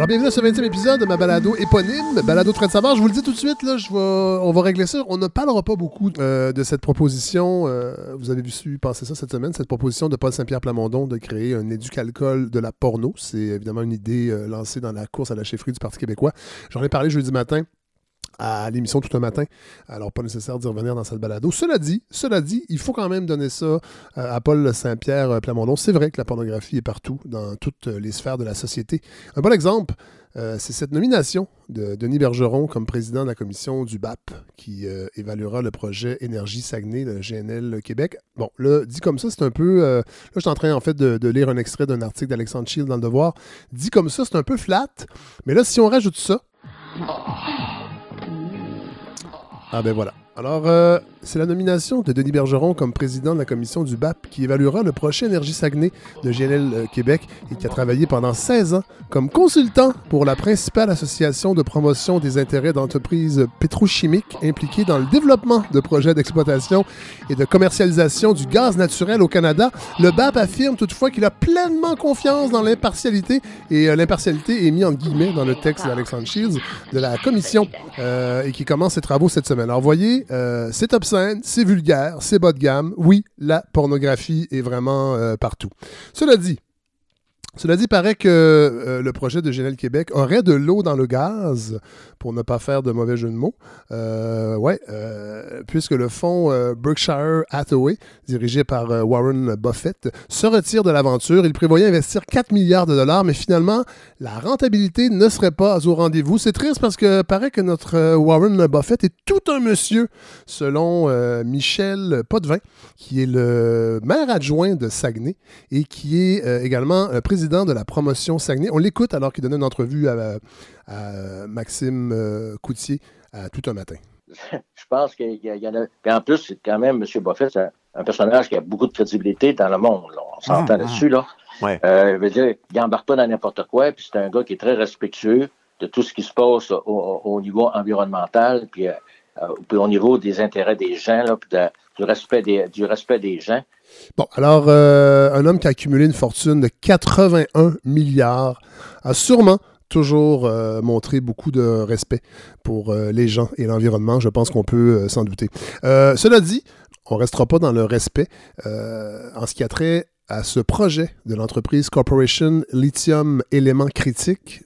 Alors, bienvenue à ce 20e épisode de ma balado éponyme, balado de savoir. Je vous le dis tout de suite, là, je vais, on va régler ça. On ne parlera pas beaucoup euh, de cette proposition. euh, vous avez vu passer ça cette semaine, cette proposition de Paul Saint-Pierre Plamondon de créer un éducalcool de la porno. C'est évidemment une idée euh, lancée dans la course à la chefferie du Parti québécois. J'en ai parlé jeudi matin à l'émission tout un matin. Alors, pas nécessaire d'y revenir dans cette balado. Cela dit, cela dit, il faut quand même donner ça euh, à Paul Saint-Pierre euh, Plamondon. C'est vrai que la pornographie est partout, dans toutes euh, les sphères de la société. Un bon exemple, c'est cette nomination de Denis Bergeron comme président de la commission du BAP qui évaluera le projet Énergie Saguenay, le GNL Québec. Bon, là, dit comme ça, c'est un peu... là, je suis en train, en fait, de, de lire un extrait d'un article d'Alexandre Shield dans Le Devoir. Dit comme ça, c'est un peu flat. Mais là, si on rajoute ça... Ah ben voilà. Alors, euh, c'est la nomination de Denis Bergeron comme président de la commission du BAP qui évaluera le prochain Énergie Saguenay de GNL euh, Québec et qui a travaillé pendant 16 ans comme consultant pour la principale association de promotion des intérêts d'entreprises pétrochimiques impliquées dans le développement de projets d'exploitation et de commercialisation du gaz naturel au Canada. Le BAP affirme toutefois qu'il a pleinement confiance dans l'impartialité et euh, l'impartialité est mis en guillemets dans le texte d'Alexandre Shields de la commission euh, et qui commence ses travaux cette semaine. Alors, voyez, euh, c'est c'est vulgaire, c'est bas de gamme. Oui, la pornographie est vraiment euh, partout. Cela dit, cela dit, paraît que euh, le projet de GNL Québec aurait de l'eau dans le gaz, pour ne pas faire de mauvais jeu de mots. Euh, ouais, euh, puisque le fonds euh, Berkshire Hathaway, dirigé par Warren Buffett, se retire de l'aventure. Il prévoyait investir 4 milliards de dollars, mais finalement, la rentabilité ne serait pas au rendez-vous. C'est triste parce que paraît que notre Warren Buffett est tout un monsieur, selon Michel Potvin, qui est le maire adjoint de Saguenay et qui est également président de la promotion Saguenay. On l'écoute alors qu'il donnait une entrevue à Maxime euh, Coutier à tout un matin. je pense qu'il y, en a. Puis en plus, c'est quand même, M. Buffett, c'est un, un personnage qui a beaucoup de crédibilité dans le monde. là. On s'entend Mhm. là-dessus. Là. Ouais. Euh, je veux dire, il n'embarque pas dans n'importe quoi, puis c'est un gars qui est très respectueux de tout ce qui se passe au, au- au niveau environnemental, puis, euh, euh, puis au niveau des intérêts des gens, là, puis de- du, respect des, du respect des gens. Bon, alors, euh, un homme qui a accumulé une fortune de 81 milliards a sûrement toujours euh, montré beaucoup de respect pour euh, les gens et l'environnement. Je pense qu'on peut euh, s'en douter. Euh, cela dit, on ne restera pas dans le respect en ce qui a trait à ce projet de l'entreprise Corporation Lithium Éléments Critiques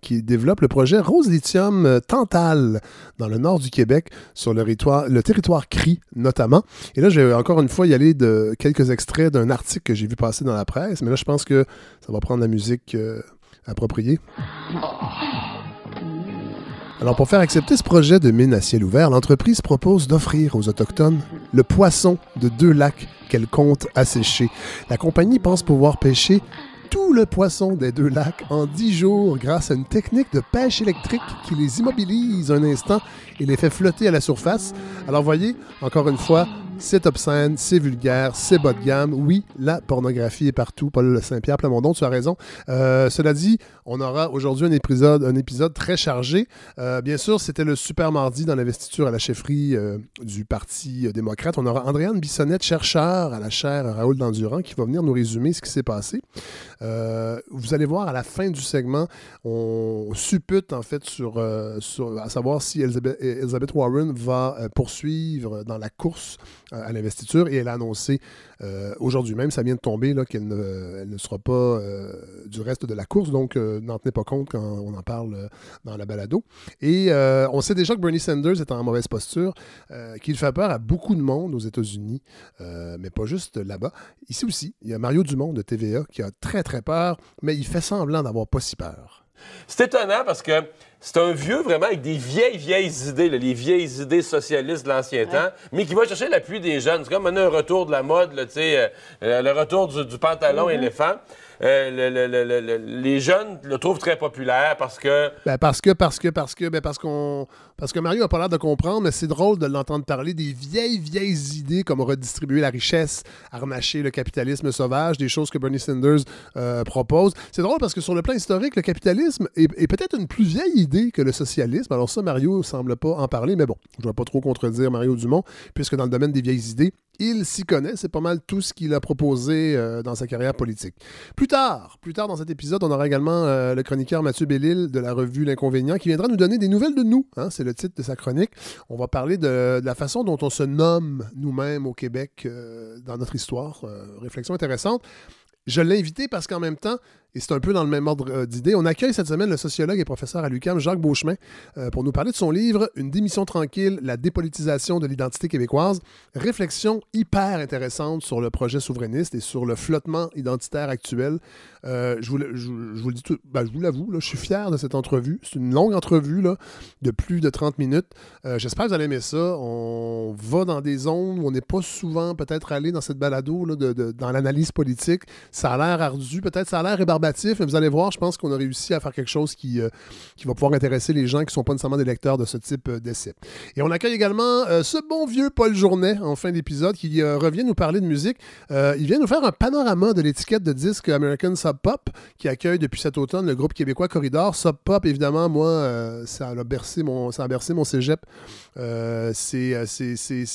qui développe le projet Rose Lithium Tantal dans le nord du Québec, sur le territoire, CRI notamment. Et là, je vais encore une fois y aller de quelques extraits d'un article que j'ai vu passer dans la presse, mais là, je pense que ça va prendre la musique appropriée. Alors, pour faire accepter ce projet de mine à ciel ouvert, l'entreprise propose d'offrir aux Autochtones le poisson de deux lacs qu'elle compte assécher. La compagnie pense pouvoir pêcher tout le poisson des deux lacs en 10 jours grâce à une technique de pêche électrique qui les immobilise un instant et les fait flotter à la surface. Alors voyez, encore une fois, c'est obscène, c'est vulgaire, c'est bas de gamme. Oui, la pornographie est partout. Paul Saint-Pierre Plamondon, tu as raison. Euh, cela dit, on aura aujourd'hui un épisode, très chargé. Euh, bien sûr, c'était le super mardi dans l'investiture à la chefferie euh, du Parti euh, démocrate. On aura Andréane Bissonnette, chercheur à la chaire Raoul Dandurand, qui va venir nous résumer ce qui s'est passé. Vous allez voir à la fin du segment, on suppute en fait sur, à savoir si Elizabeth, Warren va poursuivre dans la course à l'investiture et elle a annoncé euh, aujourd'hui même, ça vient de tomber, qu'elle ne, sera pas euh, du reste de la course, donc euh, n'en tenez pas compte quand on en parle dans la balado. Et on sait déjà que Bernie Sanders est en mauvaise posture, qu'il fait peur à beaucoup de monde aux États-Unis, mais pas juste là-bas. Ici aussi, il y a Mario Dumont de TVA qui a très très peur, mais il fait semblant d'avoir pas si peur. C'est étonnant parce que c'est un vieux vraiment avec des vieilles, vieilles idées, là, les vieilles idées socialistes de l'ancien temps, mais qui va chercher l'appui des jeunes. C'est comme un retour de la mode, là, tu sais, euh, euh, le retour du, du pantalon éléphant. Euh, le- le- le- le- le- les jeunes le trouvent très populaire parce que Ben parce que, parce que, parce que, ben parce qu'on, parce que Mario a pas l'air de comprendre, mais c'est drôle de l'entendre parler des vieilles, vieilles idées comme redistribuer la richesse, harnacher le capitalisme sauvage, des choses que Bernie Sanders euh, propose. C'est drôle parce que sur le plan historique, le capitalisme est, peut-être une plus vieille idée que le socialisme. Alors ça, Mario semble pas en parler, mais bon, je ne dois pas trop contredire Mario Dumont, puisque dans le domaine des vieilles idées, il s'y connaît. C'est pas mal tout ce qu'il a proposé euh, dans sa carrière politique. Plus tard, plus tard dans cet épisode, on aura également euh, le chroniqueur Mathieu Bellil de la revue L'Inconvénient qui viendra nous donner des nouvelles de nous. Hein, le titre de sa chronique. On va parler de, de la façon dont on se nomme nous-mêmes au Québec euh, dans notre histoire. Euh, réflexion intéressante. Je l'ai invité parce qu'en même temps, et c'est un peu dans le même ordre euh, d'idées, on accueille cette semaine le sociologue et professeur à l'UQAM, Jacques Beauchemin, euh, pour nous parler de son livre Une démission tranquille, la dépolitisation de l'identité québécoise. Réflexion hyper intéressante sur le projet souverainiste et sur le flottement identitaire actuel. Euh, je, vous, le- dis tout, ben, je vous l'avoue, je suis fier de cette entrevue. C'est une longue entrevue là, de plus de 30 minutes. J'espère que vous allez aimer ça. On va dans des zones où on n'est pas souvent peut-être allé dans cette balado, là, dans l'analyse politique. Ça a l'air ardu, peut-être ça a l'air mais vous allez voir, je pense qu'on a réussi à faire quelque chose qui, euh, qui va pouvoir intéresser les gens qui ne sont pas nécessairement des lecteurs de ce type euh, d'essai. Et on accueille également euh, ce bon vieux Paul Journet en fin d'épisode qui revient nous parler de musique. Il vient nous faire un panorama de l'étiquette de disque American Sub Pop qui accueille depuis cet automne le groupe québécois Corridor. Sub Pop, évidemment, moi, ça, a bercé mon, ça a bercé mon cégep. C'est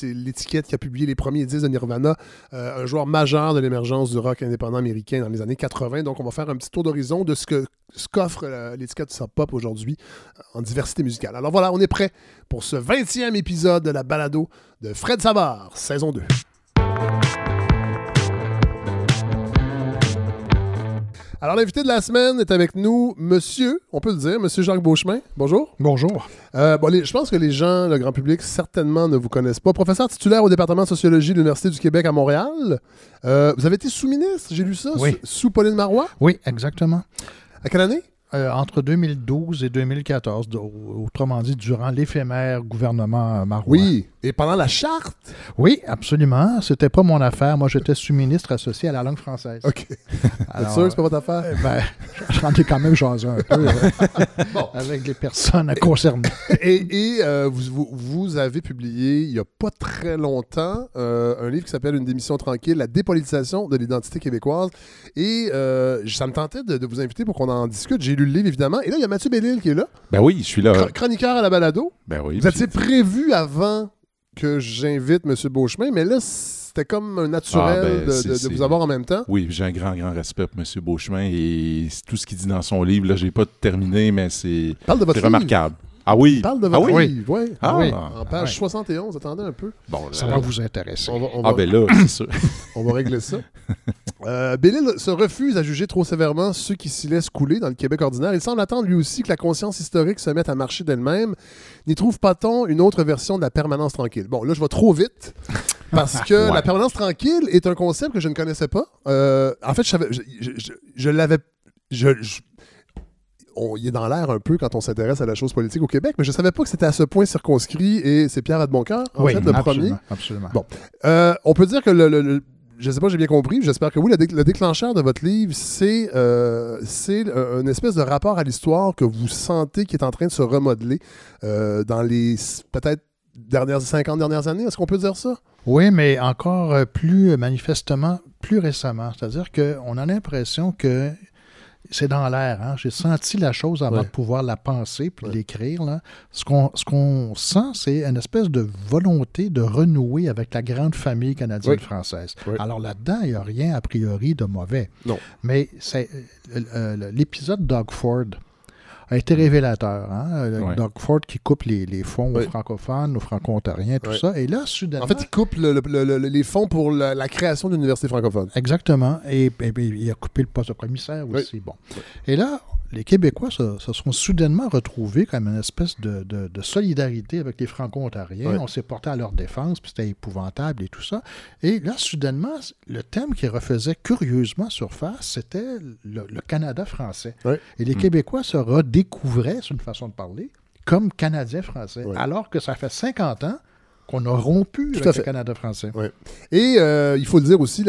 l'étiquette qui a publié les premiers disques de Nirvana, un joueur majeur de l'émergence du rock indépendant américain dans les années 80. Donc, on va faire un petit tour d'horizon de ce que ce qu'offre euh, l'étiquette Pop aujourd'hui en diversité musicale. Alors voilà, on est prêt pour ce 20e épisode de la balado de Fred Savard, saison 2. Alors, l'invité de la semaine est avec nous, monsieur, on peut le dire, monsieur Jacques Beauchemin. Bonjour. Bonjour. Euh, bon, les- je pense que les gens, le grand public, certainement ne vous connaissent pas. Professeur titulaire au département de sociologie de l'Université du Québec à Montréal. Euh, vous avez été sous-ministre, j'ai lu ça, Oui. sous, sous Pauline Marois? Oui, exactement. À quelle année? Euh, entre 2012 et 2014, d- autrement dit, durant l'éphémère gouvernement euh, Marois. Oui. Et pendant la charte? Oui, absolument. C'était pas mon affaire. Moi, j'étais sous-ministre associé à la langue française. OK. Alors, sûr que c'est pas votre affaire? euh, ben, j'en ai quand même jasé un peu avec les personnes concernées. et et, euh, vous, avez publié, il n'y a pas très longtemps, un livre qui s'appelle Une démission tranquille, la dépolitisation de l'identité québécoise. Et ça me tentait de, de vous inviter pour qu'on en discute. J'ai lu le livre, évidemment. Et là, il y a Mathieu Bellil qui est là, Ben oui, je suis là. chro- chroniqueur à la balado. Ben oui. Vous étiez prévu avant que j'invite M. Beauchemin, mais là, c'était comme un naturel Ah, ben, de- c'est- de, de c'est- vous avoir en même temps. Oui, j'ai un grand, grand respect pour M. Beauchemin et c'est tout ce qu'il dit dans son livre, là, j'ai pas terminé, mais c'est Parle de votre c'est livre. remarquable. Ah oui? Parle de ah votre oui? livre, ouais. Ah, oui. En page Ah ouais. 71, attendez un peu. Bon, Ça va vous intéresser. On va, on Ah ben là, c'est sûr. On va régler ça. Euh, Bellil se refuse à juger trop sévèrement ceux qui s'y laissent couler dans le Québec ordinaire. Il semble attendre lui aussi que la conscience historique se mette à marcher d'elle-même. N'y trouve pas-t-on une autre version de la permanence tranquille? Bon, là, je vais trop vite parce que Ouais. la permanence tranquille est un concept que je ne connaissais pas. Euh, en fait, je, savais, je, je- je- je l'avais... je- je- on, il est dans l'air un peu quand on s'intéresse à la chose politique au Québec, mais je ne savais pas que c'était à ce point circonscrit et c'est Pierre Adboncoeur, en oui, fait, le premier. absolument, absolument. Bon. Euh, on peut dire que le, le- le- je sais pas, j'ai bien compris, j'espère que oui, le, dé- le déclencheur de votre livre, c'est euh, euh, une espèce de rapport à l'histoire que vous sentez qui est en train de se remodeler euh, dans les peut-être dernières 50 dernières années. Est-ce qu'on peut dire ça? Oui, mais encore plus manifestement, plus récemment. C'est-à-dire qu'on a l'impression que c'est dans l'air. hein. J'ai senti la chose avant Ouais. de pouvoir la penser puis Ouais. l'écrire. là. Ce qu'on ce qu'on sent, c'est une espèce de volonté de renouer avec la grande famille canadienne-française. Alors là-dedans, il n'y a rien a priori de mauvais. Non. Mais c'est euh, euh, l'épisode Doug Ford a été révélateur. Hein? Ouais. Doug Ford qui coupe les, les fonds aux francophones, aux franco-ontariens, tout Ouais. ça. Et là, soudainement... En fait, il coupe le- le- le- le- les fonds pour la, la création d'une université francophone. Exactement. Et, et- et il a coupé le poste de commissaire aussi. Bon. Et là, les Québécois se, se sont soudainement retrouvés comme une espèce de, de- de solidarité avec les Franco-Ontariens. Oui. On s'est porté à leur défense, puis c'était épouvantable et tout ça. Et là, soudainement, le thème qui refaisait curieusement surface, c'était le, le Canada français. Oui. Et les Mm. Québécois se redécouvraient, c'est une façon de parler, comme Canadiens français. Oui. Alors que ça fait 50 ans qu'on a rompu Tout avec à le. Canada français. Et euh, il faut le dire aussi,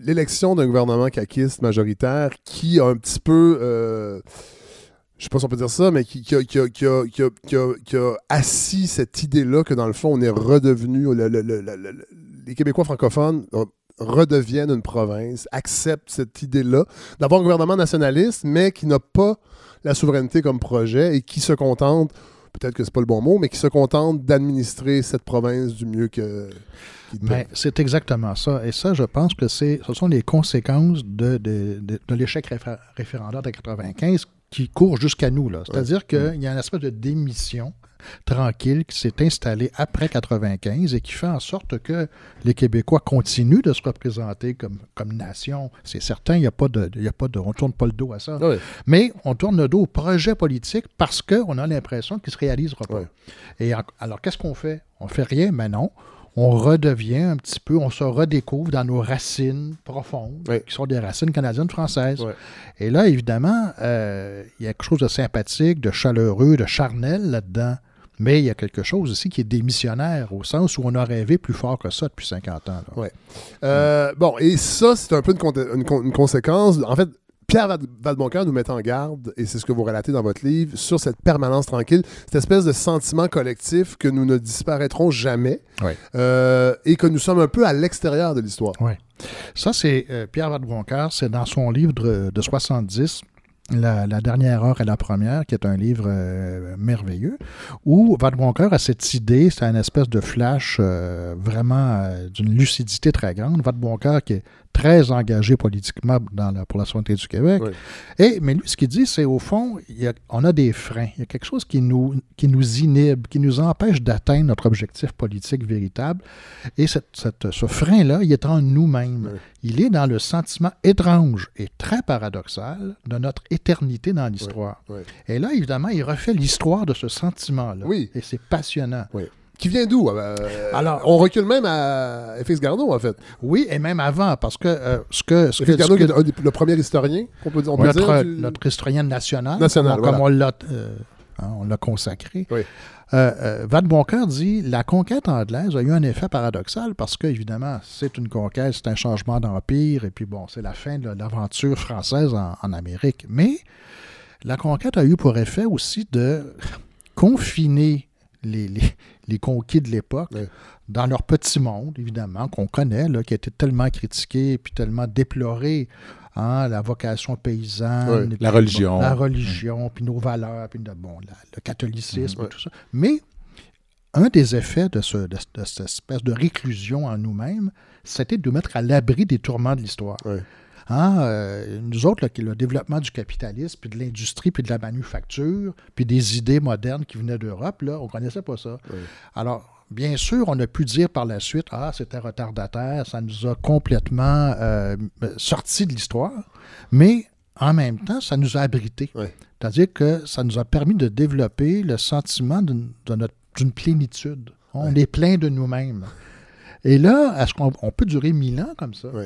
l'élection d'un gouvernement caquiste majoritaire qui a un petit peu, euh, je sais pas si on peut dire ça, mais qui, qui a, qui qui assis cette idée-là que dans le fond, on est redevenu, le- le- le- le- le- les Québécois francophones, euh, redevienne une province, accepte cette idée-là d'avoir un gouvernement nationaliste, mais qui n'a pas la souveraineté comme projet et qui se contente, peut-être que c'est pas le bon mot, mais qui se contente d'administrer cette province du mieux que. Mais c'est exactement ça. Et ça, je pense que c'est, ce sont les conséquences de, de, de- de l'échec réfé- référendaire de 95 qui court jusqu'à nous. là. C'est-à-dire qu'il y a une espèce de démission tranquille qui s'est installée après 95 et qui fait en sorte que les Québécois continuent de se représenter comme, comme nation. C'est certain, il n'y a pas de, il y a pas de, on ne tourne pas le dos à ça. Mais on tourne le dos au projet politique parce qu'on a l'impression qu'il ne se réalisera pas. Et en- alors, qu'est-ce qu'on fait? On fait rien, mais non. On redevient un petit peu, on se redécouvre dans nos racines profondes, qui sont des racines canadiennes-françaises. Ouais. Et là, évidemment, euh, il y a quelque chose de sympathique, de chaleureux, de charnel là-dedans. Mais il y a quelque chose aussi qui est démissionnaire, au sens où on a rêvé plus fort que ça depuis 50 ans. là. Ouais. Euh, bon, et ça, c'est un peu une, conté- une con- une conséquence. En fait, Pierre Valboncoeur nous met en garde, et c'est ce que vous relatez dans votre livre, sur cette permanence tranquille, cette espèce de sentiment collectif que nous ne disparaîtrons jamais Ouais. euh, et que nous sommes un peu à l'extérieur de l'histoire. Ça, c'est euh, Pierre Vadeboncoeur, c'est dans son livre de, de 70, la, dernière heure et la première, qui est un livre euh, merveilleux, où Vadeboncoeur a cette idée, c'est une espèce de flash euh, vraiment euh, d'une lucidité très grande. Vadeboncoeur qui est très engagé politiquement dans la- pour la souveraineté du Québec. Oui. Et, mais lui, ce qu'il dit, c'est au fond, il y a- on a des freins. Il y a quelque chose qui nous, qui nous inhibe, qui nous empêche d'atteindre notre objectif politique véritable. Et cette- cette- ce frein-là, il est en nous-mêmes. Oui. Il est dans le sentiment étrange et très paradoxal de notre éternité dans l'histoire. Oui. Et là, évidemment, il refait l'histoire de ce sentiment-là. Et c'est passionnant. Qui vient d'où? euh, Alors- on recule même à FX Garneau, en fait. Oui, et même avant, parce que euh, ce que... Ce FX que, Garneau, ce que- qui est un des- le premier historien, qu'on peut, on peut notre, dire. du- notre historien national, National, comme, voilà. on l'a euh, hein, on l'a consacré. Oui. Vadeboncoeur dit la conquête anglaise a eu un effet paradoxal parce que, évidemment, c'est une conquête, c'est un changement d'empire, et puis bon, c'est la fin de l'aventure française en, en Amérique. Mais la conquête a eu pour effet aussi de confiner les, les- les conquis de l'époque Oui. dans leur petit monde, évidemment, qu'on connaît, là, qui a été tellement critiqué puis tellement déploré. hein, la vocation paysanne, Oui. La religion. bon, la religion, puis nos valeurs, puis le- bon, la- le catholicisme, et tout ça. Mais un des effets de, ce- de- de cette espèce de réclusion en nous-mêmes, c'était de nous mettre à l'abri des tourments de l'histoire. Hein, euh, nous autres, là, le développement du capitalisme, puis de l'industrie, puis de la manufacture, puis des idées modernes qui venaient d'Europe, là, on ne connaissait pas ça. Oui. Alors, bien sûr, on a pu dire par la suite, ah, c'était retardataire, ça nous a complètement euh, sortis de l'histoire, mais en même temps, ça nous a abrités. Oui. C'est-à-dire que ça nous a permis de développer le sentiment d'une de notre- d'une plénitude. On est plein de nous-mêmes. Et là, est-ce qu'on on peut durer mille ans comme ça? Oui.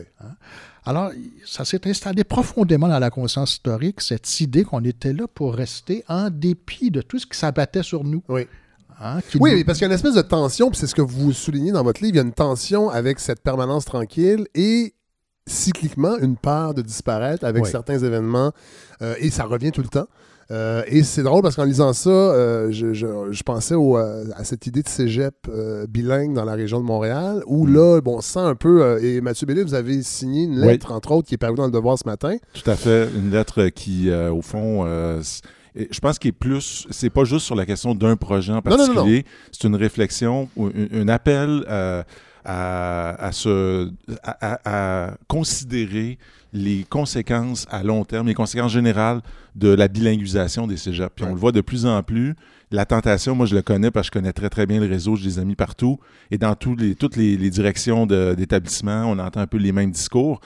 Alors, ça s'est installé profondément dans la conscience historique, cette idée qu'on était là pour rester en dépit de tout ce qui s'abattait sur nous. Oui. hein, Oui, nous- parce qu'il y a une espèce de tension, puis c'est ce que vous soulignez dans votre livre, il y a une tension avec cette permanence tranquille et cycliquement une peur de disparaître avec Oui. certains événements, euh, et ça revient tout le temps. Euh, et c'est drôle parce qu'en lisant ça, euh, je, je- je pensais au, euh, à cette idée de cégep euh, bilingue dans la région de Montréal, où là, bon, on sent un peu, et Mathieu Bellé, vous avez signé une Oui. lettre, entre autres, qui est parue dans le Devoir ce matin. Tout à fait. Une lettre qui, au fond, je pense qu'il est plus. C'est pas juste sur la question d'un projet en particulier. C'est une réflexion, un, un appel à, à se, à, considérer les conséquences à long terme, les conséquences générales de la bilinguisation des cégeps. Puis on le voit de plus en plus. La tentation, moi je le connais parce que je connais très très bien le réseau, j'ai des amis partout. Et dans tous les, toutes les, les directions d'établissements, on entend un peu les mêmes discours.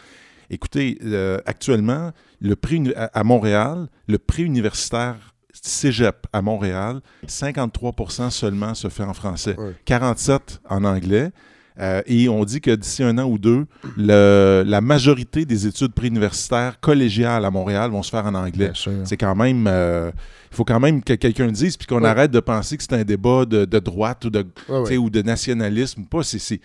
Écoutez, euh, actuellement, le prix à, Montréal, le prix universitaire Cégep à Montréal, 53% seulement se fait en français, Ouais. 47% en anglais. Euh, et on dit que d'ici un an ou deux, le- la majorité des études préuniversitaires collégiales à Montréal vont se faire en anglais. C'est quand même. euh, il faut quand même que quelqu'un le dise, puis qu'on Ouais. arrête de penser que c'est un débat de, de droite ou de, Ouais, tu ouais. sais, ou de nationalisme. Pas, c'est,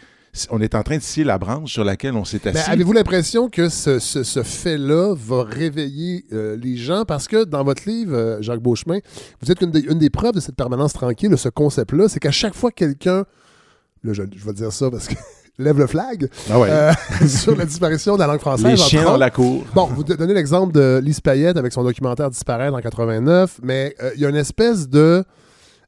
on est en train de scier la branche sur laquelle on s'est assis. avez-vous l'impression que ce, ce- ce fait-là va réveiller euh, les gens? Parce que dans votre livre, euh, Jacques Beauchemin, vous êtes une des, une des preuves de cette permanence tranquille, de ce concept-là, c'est qu'à chaque fois que quelqu'un, là je, je vais dire ça parce que lève le flag Ah ouais. euh, sur la disparition de la langue française. les chiens dans la cour. Bon, vous donnez l'exemple de Lise Payette avec son documentaire Disparaître en 89, mais euh, il y a une espèce de...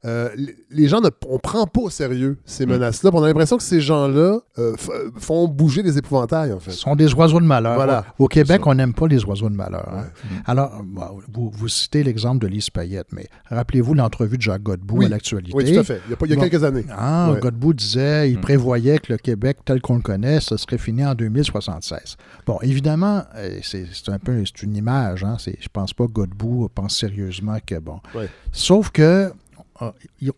euh, les gens, ne, on prend pas au sérieux ces Mm. menaces-là. On a l'impression que ces gens-là euh, f- font bouger les épouvantails, en fait. Ce sont des oiseaux de malheur. Voilà. Au Québec, ça. on n'aime pas les oiseaux de malheur. hein. Ouais. Alors, bon, vous, vous citez l'exemple de Lise Payette, mais rappelez-vous l'entrevue de Jacques Godbout Oui. à l'actualité. Oui, tout à fait. Il y a, pas- il y a Bon. quelques années. Ah, Ouais. Godbout disait, il Mm. prévoyait que le Québec tel qu'on le connaît, ce serait fini en 2076. Bon, évidemment, euh, c'est un peu c'est une image. Hein, je pense pas que Godbout pense sérieusement que bon. Ouais. Sauf que euh,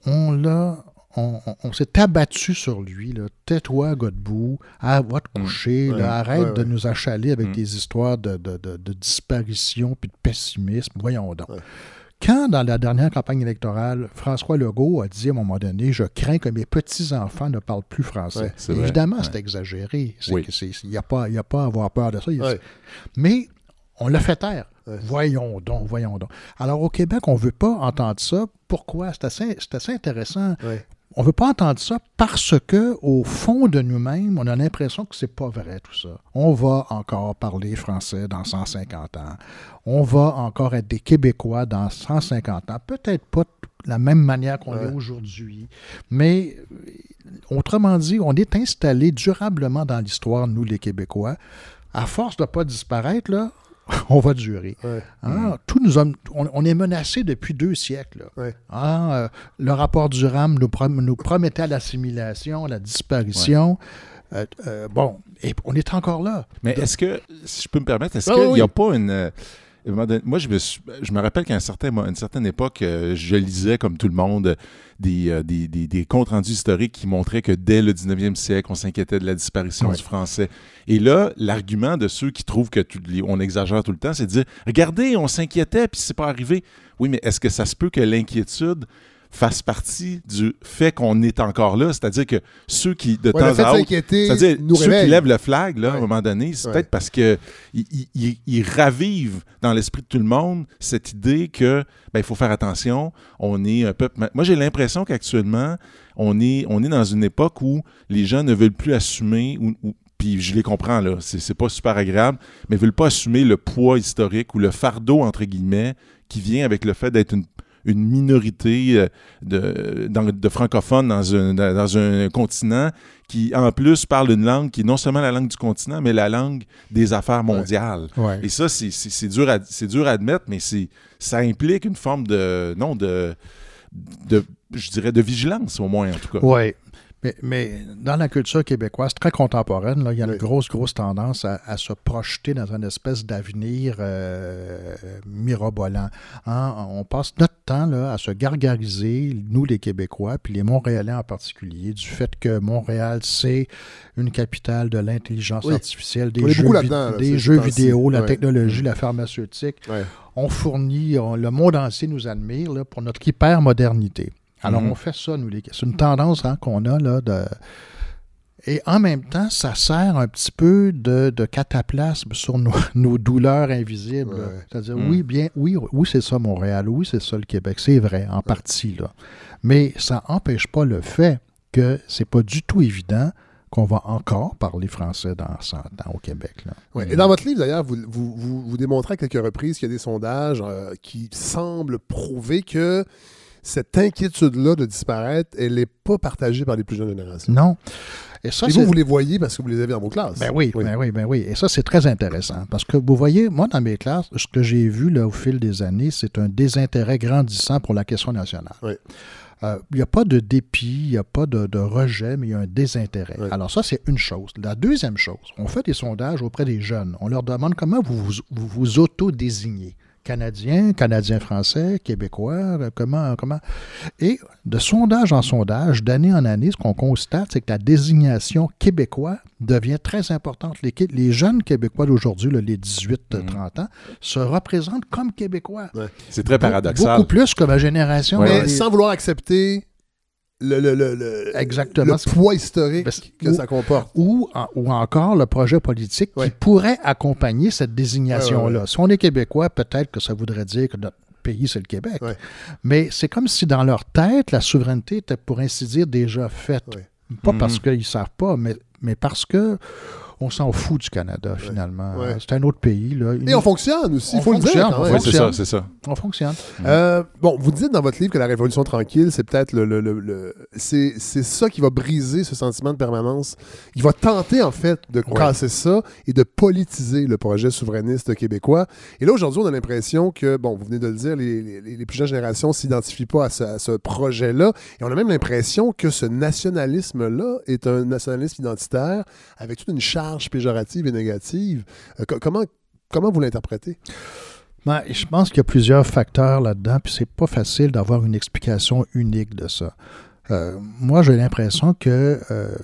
on l'a. On, on- on s'est abattu sur lui. Tais-toi, Godbout. Ah, va te coucher. Ouais. là. arrête Ouais, de nous achaler avec Mm. des histoires de, de- de- de disparition puis de pessimisme. Voyons donc. Quand, dans la dernière campagne électorale, François Legault a dit à un moment donné Je crains que mes petits-enfants ne parlent plus français. Évidemment, c'est exagéré. Il n'y a, a pas à avoir peur de ça. Mais on l'a fait taire. Ouais. Voyons donc, voyons donc. Alors, au Québec, on ne veut pas entendre ça. Pourquoi? C'est assez, assez intéressant. Ouais. On ne veut pas entendre ça parce que, au fond de nous-mêmes, on a l'impression que c'est pas vrai tout ça. On va encore parler français dans 150 ans. On va encore être des Québécois dans 150 ans. Peut-être pas de la même manière qu'on Ouais. l'est aujourd'hui, mais autrement dit, on est installé durablement dans l'histoire, nous les Québécois. À force de ne pas disparaître, là, on va durer. Ouais. Hein, tout nous a- on, on est menacé depuis deux siècles. là. Ouais. Hein, euh, le rapport du RAM nous, prom- nous promettait l'assimilation, la disparition. Euh, euh, bon, et on est encore là. Mais est-ce que, si je peux me permettre, est-ce Ah, qu'il n'y a pas une. euh, Moi, je me, suis- je me rappelle qu'à un certain, à une certaine époque, euh, je lisais, comme tout le monde, des, euh, des, des- des comptes rendus historiques qui montraient que dès le 19e siècle, on s'inquiétait de la disparition Ouais. du français. Et là, l'argument de ceux qui trouvent que tout- on exagère tout le temps, c'est de dire Regardez, on s'inquiétait, puis c'est pas arrivé. Oui, mais est-ce que ça se peut que l'inquiétude fasse partie du fait qu'on est encore là? C'est-à-dire que ceux qui, de Ouais, temps à autre, c'est-à-dire, ceux qui lèvent le flag, là, à un moment donné, c'est Ouais. peut-être parce que ils, ils- ils- ils ravivent dans l'esprit de tout le monde cette idée que ben, il faut faire attention. On est un peuple. Moi, j'ai l'impression qu'actuellement, on est, on est dans une époque où les gens ne veulent plus assumer ou, ou- puis je les comprends, là, c'est c'est pas super agréable, mais veulent pas assumer le poids historique ou le fardeau, entre guillemets, qui vient avec le fait d'être une, une minorité euh, de, dans- de francophones dans un, dans un continent qui, en plus, parle une langue qui est non seulement la langue du continent, mais la langue des affaires mondiales. Ouais. Et ça, c'est- dur, à- c'est dur à admettre, mais c'est ça implique une forme de, non, de, de, je dirais, de vigilance, au moins, en tout cas. Oui. Mais, mais dans la culture québécoise très contemporaine, là, il y a Oui. une grosse, grosse tendance à, à se projeter dans une espèce d'avenir euh, mirobolant. Hein, On passe notre temps là, à se gargariser, nous les Québécois, puis les Montréalais en particulier, du fait que Montréal, c'est une capitale de l'intelligence Oui. artificielle, des jeux, vid- là, des vidéo, la Ouais. technologie, Mhm. la pharmaceutique Ouais. on fournit, on- le monde entier nous admire là, pour notre hyper-modernité. Alors, Mhm. on fait ça, nous, les C'est une tendance hein, qu'on a, là, de... Et en même temps, ça sert un petit peu de, de cataplasme sur nos, nos douleurs invisibles. Ouais. C'est-à-dire, Mhm. oui, bien, oui, oui, c'est ça Montréal, oui, c'est ça le Québec, c'est vrai, en partie, là. Mais ça n'empêche pas le fait que c'est pas du tout évident qu'on va encore parler français dans 100 ans au Québec. Là. Ouais. Et dans votre livre, d'ailleurs, vous, vous, vous, vous démontrez à quelques reprises qu'il y a des sondages euh, qui semblent prouver que cette inquiétude-là de disparaître, elle n'est pas partagée par les plus jeunes générations. Non. Et ça, Et vous, vous les voyez parce que vous les avez dans vos classes. Ben oui, ben oui, ben oui. Et ça, c'est très intéressant. Parce que vous voyez, moi, dans mes classes, ce que j'ai vu là, au fil des années, c'est un désintérêt grandissant pour la question nationale. Oui. Euh, Il n'y a pas de dépit, il n'y a pas de, de rejet, mais il y a un désintérêt. Oui. Alors ça, c'est une chose. La deuxième chose, on fait des sondages auprès des jeunes. On leur demande comment vous vous, vous, vous auto-désignez. Canadien, Canadien-Français, Québécois, euh, comment, comment? Et de sondage en sondage, d'année en année, ce qu'on constate, c'est que la désignation québécois devient très importante. Les, jeunes Québécois d'aujourd'hui, les 18-30 ans, se représentent comme Québécois. C'est très paradoxal. Beaucoup plus que ma génération. Ouais, Mais Les- sans vouloir accepter le, le, le, le- Exactement. le poids historique Parce- que ou- ça comporte. ou, en- ou encore le projet politique Ouais. qui pourrait accompagner cette désignation-là. Ouais, ouais, ouais. Si on est québécois, peut-être que ça voudrait dire que notre pays, c'est le Québec. Ouais. Mais c'est comme si dans leur tête, la souveraineté était, pour ainsi dire, déjà faite. Ouais. Pas Mhm. parce qu'ils ne savent pas, mais, mais parce que on s'en fout du Canada, finalement. Ouais. C'est un autre pays. Là. Et on fonctionne aussi, il On faut le dire. fonctionne, quand on même. Oui, c'est ça, fonctionne. c'est ça. On fonctionne. Euh, bon, vous dites dans votre livre que la Révolution tranquille, c'est peut-être le, le- le- le- c'est, c'est ça qui va briser ce sentiment de permanence. Il va tenter, en fait, de Ouais. casser ça et de politiser le projet souverainiste québécois. Et là, aujourd'hui, on a l'impression que, bon, vous venez de le dire, les, les- les plus jeunes générations s'identifient pas à ce, à ce projet-là. Et on a même l'impression que ce nationalisme-là est un nationalisme identitaire avec toute une charge péjorative et négative. Euh, co- comment, comment vous l'interprétez? Ben, je pense qu'il y a plusieurs facteurs là-dedans, puis c'est pas facile d'avoir une explication unique de ça. Euh, moi, j'ai l'impression que euh,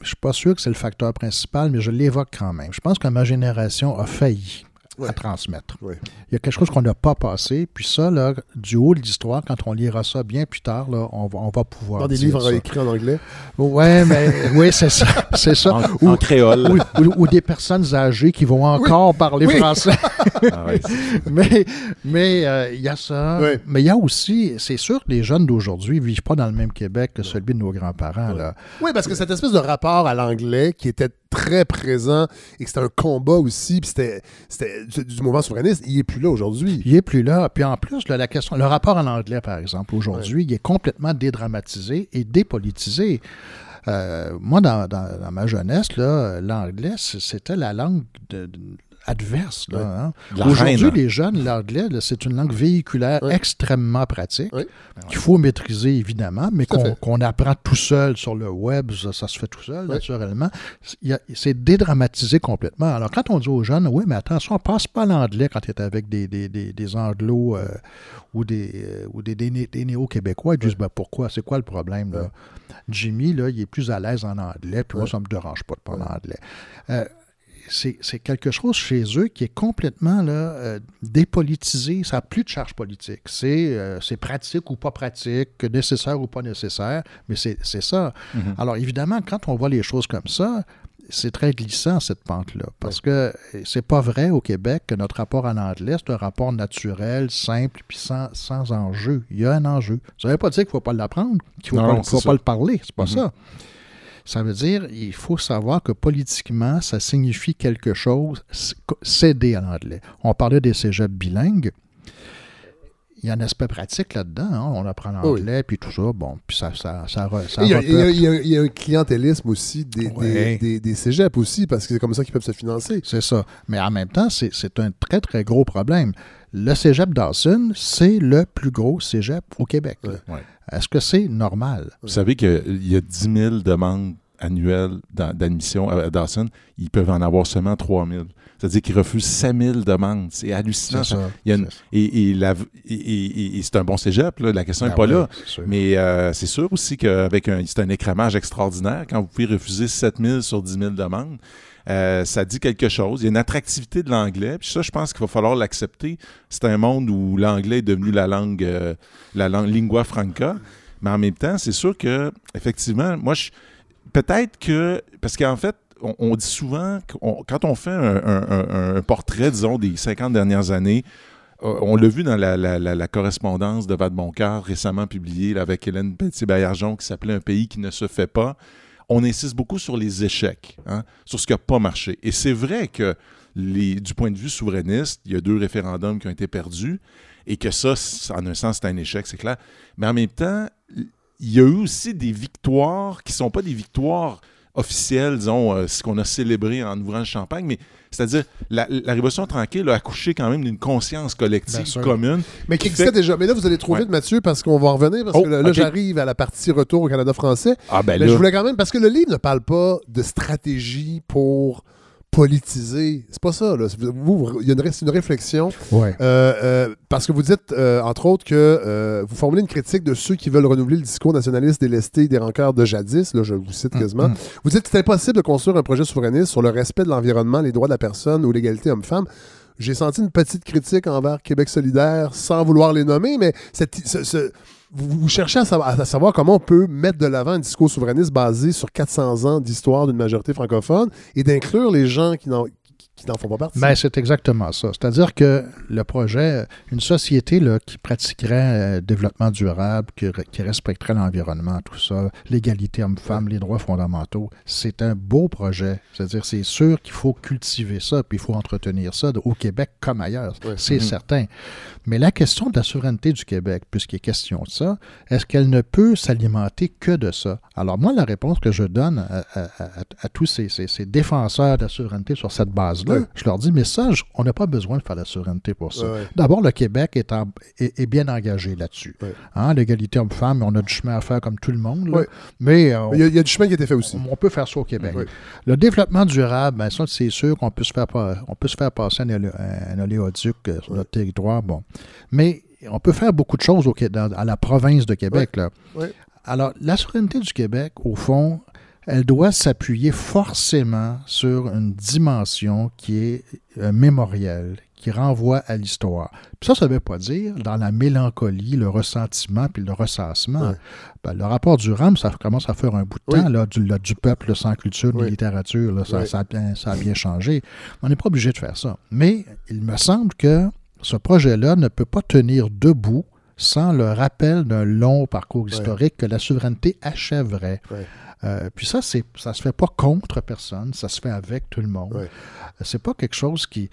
je suis pas sûr que c'est le facteur principal, mais je l'évoque quand même. Je pense que ma génération a failli Ouais. à transmettre. Ouais. Il y a quelque chose qu'on n'a pas passé, puis ça, là, du haut de l'histoire, quand on lira ça bien plus tard, là, on, va, on va pouvoir. Dans des dire livres ça. écrits en anglais? Ouais, mais oui, c'est ça. C'est ça. En, Ou- en créole. ou, ou- ou des personnes âgées qui vont encore parler Oui. français. Ah ouais, mais mais euh, il y a ça. Oui. Mais il y a aussi, c'est sûr que les jeunes d'aujourd'hui ne vivent pas dans le même Québec que celui de nos grands-parents. là. Oui, parce que cette espèce de rapport à l'anglais qui était très présent et que c'était un combat aussi, puis c'était, c'était du, mouvement souverainiste, il est plus là aujourd'hui. Il est plus là. Puis en plus, là, la question, le rapport à l'anglais, par exemple, aujourd'hui, il est complètement dédramatisé et dépolitisé. Euh, moi, dans, dans- dans ma jeunesse, là, l'anglais, c'était la langue de- de- adverse. là, hein. La Aujourd'hui, reine. les jeunes, l'anglais, là, c'est une langue véhiculaire extrêmement pratique, qu'il faut maîtriser évidemment, mais qu'on apprend tout seul sur le web, ça, ça se fait tout seul, naturellement. Il y a- C'est dédramatisé complètement. Alors, quand on dit aux jeunes, oui, mais attention, passe pas l'anglais quand tu es avec des, des, des, des anglos euh, ou des, euh, ou des, des, né- des néo-québécois, ils disent, ben, pourquoi? C'est quoi le problème? Là? Jimmy, là, il est plus à l'aise en anglais, puis moi, ça me dérange pas de parler anglais. Euh, c'est quelque chose chez eux qui est complètement là, euh, dépolitisé. Ça n'a plus de charge politique. C'est euh, c'est pratique ou pas pratique, nécessaire ou pas nécessaire, mais c'est ça. Mhm. Alors évidemment, quand on voit les choses comme ça, c'est très glissant cette pente-là. Parce que c'est pas vrai au Québec que notre rapport à l'anglais, c'est un rapport naturel, simple, puis sans, sans enjeu. Il y a un enjeu. Ça ne veut pas dire qu'il ne faut pas l'apprendre, qu'il ne faut, Non, pas, faut le parler. C'est pas Mhm. ça. Ça veut dire il faut savoir que politiquement, ça signifie quelque chose, céder à l'anglais. On parlait des cégeps bilingues. Il y a un aspect pratique là-dedans. hein. On apprend l'anglais, puis tout ça. Bon, puis ça, ça, ça, Il y, a, il y a- repeuple. il y a- il y a un clientélisme aussi des, Ouais. des, des- des cégeps aussi, parce que c'est comme ça qu'ils peuvent se financer. C'est ça. Mais en même temps, c'est c'est un très, très gros problème. Le cégep Dawson, c'est le plus gros cégep au Québec. Ouais. Est-ce que c'est normal? Vous savez qu'il y a 10 000 demandes annuelles d'admission à Dawson. Ils peuvent en avoir seulement 3 000. C'est-à-dire qu'ils refusent 5 000 demandes. C'est hallucinant. Ça. Il y a une- C'est- Et, et la- et- et- et c'est un bon cégep, là. la question n'est Ben pas oui, là. Mais euh, c'est sûr aussi qu'avec un, c'est un écrémage extraordinaire. Quand vous pouvez refuser 7 000 sur 10 000 demandes, euh, ça dit quelque chose. Il y a une attractivité de l'anglais. Puis ça, je pense qu'il va falloir l'accepter. C'est un monde où l'anglais est devenu la langue, euh, la langue lingua franca. Mais en même temps, c'est sûr que, effectivement, moi, je, peut-être que, parce qu'en fait, on, dit souvent, quand on fait un, portrait, disons, des 50 dernières années, euh, on l'a vu dans la, correspondance de Vadeboncoeur récemment publiée avec Hélène Pelletier-Baillargeon qui s'appelait Un pays qui ne se fait pas. On insiste beaucoup sur les échecs, hein, sur ce qui n'a pas marché. Et c'est vrai que du point de vue souverainiste, il y a deux référendums qui ont été perdus et que ça, en un sens, c'est un échec, c'est clair. Mais en même temps, il y a eu aussi des victoires qui ne sont pas des victoires officielles, disons, euh, ce qu'on a célébré en ouvrant le champagne, mais c'est-à-dire la, la Révolution tranquille a accouché quand même d'une conscience collective commune. Mais qui existait fait- déjà. Mais là, vous allez Ouais. vite, Mathieu, parce qu'on va en revenir, parce Oh, que là, j'arrive à la partie retour au Canada français. Ah ben Mais je voulais quand même, parce que le livre ne parle pas de stratégie pour politiser. C'est pas ça. Là. Vous, il y a une, ré- c'est une réflexion. Ouais. Euh, euh, parce que vous dites, euh, entre autres, que vous formulez une critique de ceux qui veulent renouveler le discours nationaliste délesté des rancœurs de jadis. Là, je vous cite quasiment. mm. Vous dites que c'est impossible de construire un projet souverainiste sur le respect de l'environnement, les droits de la personne ou l'égalité homme-femme. J'ai senti une petite critique envers Québec solidaire sans vouloir les nommer, mais cette- ce- ce- vous, cherchez à savoir, comment on peut mettre de l'avant un discours souverainiste basé sur 400 ans d'histoire d'une majorité francophone et d'inclure les gens qui n'en- qui- n'en font pas partie. Ben, c'est exactement ça. C'est-à-dire que le projet, une société là, qui pratiquerait euh, développement durable, qui, re- qui respecterait l'environnement, tout ça, l'égalité homme-femme, les droits fondamentaux, c'est un beau projet. C'est-à-dire, c'est sûr qu'il faut cultiver ça, puis il faut entretenir ça au Québec comme ailleurs. C'est Mhm. certain. Mais la question de la souveraineté du Québec, puisqu'il est question de ça, est-ce qu'elle ne peut s'alimenter que de ça? Alors, moi, la réponse que je donne à, à- à- à tous ces, ces- ces défenseurs de la souveraineté sur cette base-là, Je leur dis, mais ça, je- on n'a pas besoin de faire la souveraineté pour ça. D'abord, le Québec est, en- est- est bien engagé là-dessus. Hein, L'égalité homme-femme, on a du chemin à faire comme tout le monde, là. Mais euh, Il y, a- il y a du chemin qui a été fait aussi. on, on peut faire ça au Québec. Le développement durable, ben ça, c'est sûr qu'on peut se faire pas- on peut se faire passer un, olé- un oléoduc euh, sur notre territoire, bon. Mais on peut faire beaucoup de choses au, Qué- dans- à la province de Québec. Là. Alors, la souveraineté du Québec, au fond, elle doit s'appuyer forcément sur une dimension qui est euh, mémorielle, qui renvoie à l'histoire. Ça, ça ne veut pas dire dans la mélancolie, le ressentiment puis le ressassement. Ben, le rapport du RAM, ça commence à faire un bout de Oui. temps, là, du, là, du peuple sans culture ni Oui. littérature. là, ça, ça a bien, ça a bien changé. On n'est pas obligé de faire ça. Mais il me semble que ce projet-là ne peut pas tenir debout sans le rappel d'un long parcours historique que la souveraineté achèverait. Ouais. Euh, puis ça, c'est, ça se fait pas contre personne, ça se fait avec tout le monde. Ouais. Euh, C'est pas quelque chose qui.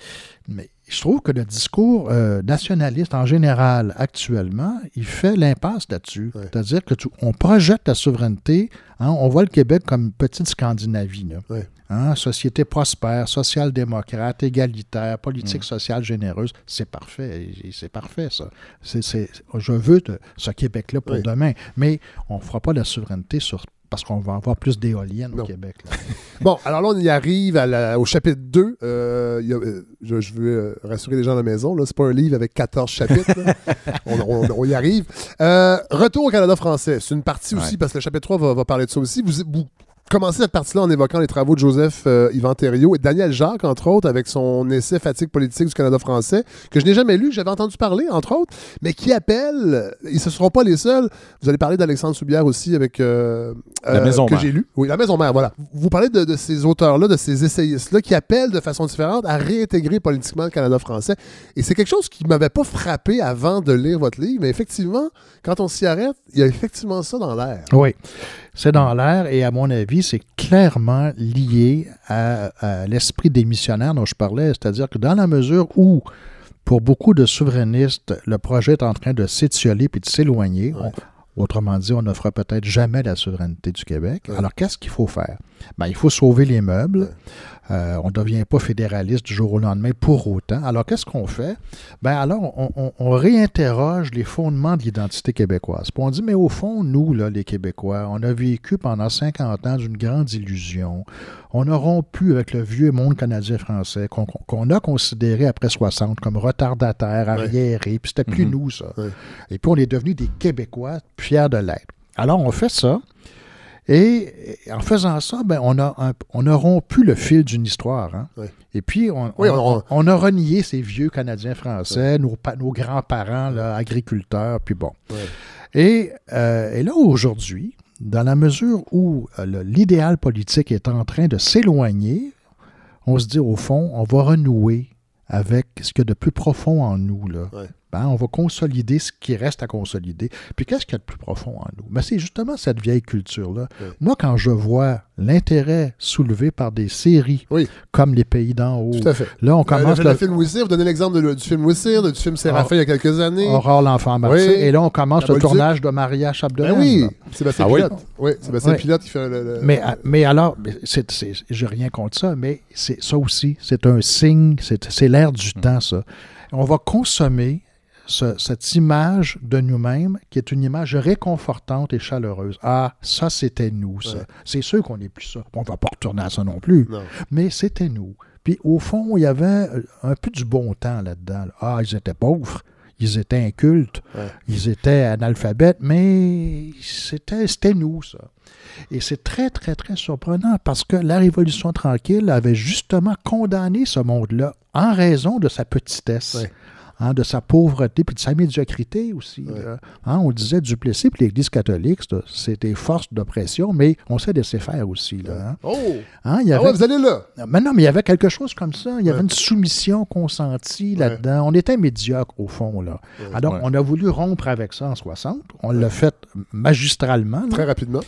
Mais je trouve que le discours euh, nationaliste en général, actuellement, il fait l'impasse là-dessus. Ouais. C'est-à-dire que tu- on projette la souveraineté, hein, on voit le Québec comme une petite Scandinavie. là. Ouais. Hein, société prospère, social-démocrate, égalitaire, politique sociale généreuse, c'est parfait. C'est parfait, ça. Je veux de- ce Québec-là pour Oui. demain. Mais on ne fera pas la souveraineté sur parce qu'on va avoir plus d'éoliennes au Québec. là. Bon, alors là, on y arrive à la- au chapitre 2. Euh, il y a- euh, je, je veux euh, rassurer les gens à la maison. Là, c'est pas un livre avec 14 chapitres. on, on- on y arrive. Euh, retour au Canada français. C'est une partie aussi, Ouais. parce que le chapitre 3 va, va parler de ça aussi. Vous, vous commencez cette partie-là en évoquant les travaux de Joseph euh, Yvan Thériault et Daniel Jacques, entre autres, avec son essai Fatigue politique du Canada français, que je n'ai jamais lu, que j'avais entendu parler, entre autres, mais qui appelle, ils ne seront pas les seuls. Vous allez parler d'Alexandre Soubière aussi avec... euh, La Maison que j'ai lu. Oui, La Maison Mère, voilà. Vous parlez de, de ces auteurs-là, de ces essayistes-là qui appellent de façon différente à réintégrer politiquement le Canada français. Et c'est quelque chose qui ne m'avait pas frappé avant de lire votre livre, mais effectivement, quand on s'y arrête, il y a effectivement ça dans l'air. Oui, c'est dans l'air et à mon avis, c'est clairement lié à, à l'esprit des missionnaires dont je parlais, c'est-à-dire que dans la mesure où, pour beaucoup de souverainistes, le projet est en train de s'étioler puis de s'éloigner, Ouais. autrement dit, on ne fera peut-être jamais la souveraineté du Québec. Ouais. Alors, qu'est-ce qu'il faut faire? Ben, il faut sauver les meubles. Ouais. Euh, on ne devient pas fédéraliste du jour au lendemain pour autant. Alors, qu'est-ce qu'on fait? Ben alors, on, on- on réinterroge les fondements de l'identité québécoise. Puis on dit, mais au fond, nous, là, les Québécois, on a vécu pendant 50 ans d'une grande illusion. On a rompu avec le vieux monde canadien-français qu'on a considéré après 60 comme retardataire, arriéré, puis c'était plus Mhm. nous, ça. Et puis on est devenus des Québécois fiers de l'être. Alors, on fait ça. Et en faisant ça, ben, on, a un- on a rompu le fil d'une histoire. hein. Et puis, on, Oui, on- a renié ces vieux Canadiens français, nos, nos grands-parents, agriculteurs, puis bon. Et, euh, et là, aujourd'hui, dans la mesure où euh, l'idéal politique est en train de s'éloigner, on se dit, au fond, on va renouer avec ce qu'il y a de plus profond en nous. Là. Ben, on va consolider ce qui reste à consolider. Puis qu'est-ce qu'il y a de plus profond en nous? Ben, c'est justement cette vieille culture-là. Moi, quand je vois l'intérêt soulevé par des séries Oui. comme Les Pays d'en haut, Tout à fait. là, on Euh, commence le, le, le film Wissir, vous donnez l'exemple du film Wissir, du film Séraphin il y a quelques années. Aurore l'enfant martyr, Oui. et là, on commence La le tournage de Maria Chapdelaine. Ben oui. Sébastien Ah oui? Pilote. Oui, Sébastien Ouais. Pilote qui fait le. le- Mais, à- mais alors, mais c'est, c'est, j'ai rien contre ça, mais c'est, ça aussi, c'est un signe, c'est, c'est l'air du temps, ça. On va consommer ce- cette image de nous-mêmes, qui est une image réconfortante et chaleureuse. Ah, ça, c'était nous, ça. Ouais. C'est sûr qu'on n'est plus ça. On ne va pas retourner à ça non plus, Non. mais c'était nous. Puis, au fond, il y avait un peu du bon temps là-dedans. là. Ah, ils étaient pauvres. Ils étaient incultes, Ouais. ils étaient analphabètes, mais c'était, c'était nous, ça. Et c'est très, très, très surprenant parce que la Révolution tranquille avait justement condamné ce monde-là en raison de sa petitesse, Ouais. Hein, de sa pauvreté puis de sa médiocrité aussi. là. Hein, on disait Duplessis puis l'Église catholique, c'était force d'oppression, mais on sait laisser faire aussi. Là, hein. Oh! Hein, il y Ah avait- ouais, vous allez là! mais non, mais il y avait quelque chose comme ça. Il y avait une soumission consentie là-dedans. On était médiocre au fond. Là. Alors, Ouais. on a voulu rompre avec ça en 60. On l'a fait magistralement. là. Très rapidement.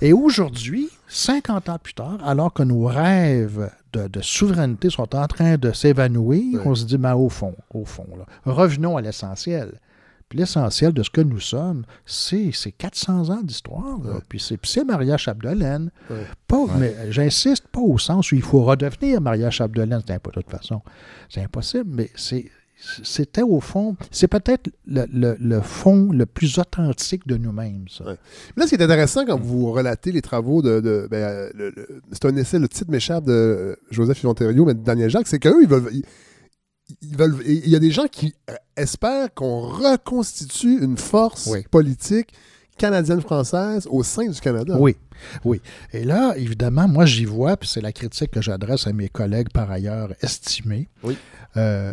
Et aujourd'hui, 50 ans plus tard, alors que nos rêves de, de souveraineté sont en train de s'évanouir, on se dit, mais au fond, au fond, là, revenons à l'essentiel. Puis l'essentiel de ce que nous sommes, c'est c'est 400 ans d'histoire. Ouais. Puis c'est Maria Chapdelaine. Ouais. Pas, Mais j'insiste pas au sens où il faut redevenir Maria Chapdelaine. C'est impossible, de toute façon. C'est impossible, mais c'est c'était au fond, c'est peut-être le, le- le fond le plus authentique de nous-mêmes. Ouais. Là, ce qui est intéressant quand vous relatez les travaux de. de- ben, euh, c'est un essai, le titre m'échappe de euh, Joseph Yvon-Thériault, mais de Daniel Jacques, c'est qu'eux, ils veulent. ils- ils veulent- il y a des gens qui euh, espèrent qu'on reconstitue une force Oui. politique canadienne-française au sein du Canada. Oui, oui. Et là, évidemment, moi, j'y vois, puis c'est la critique que j'adresse à mes collègues par ailleurs estimés. Oui. Euh,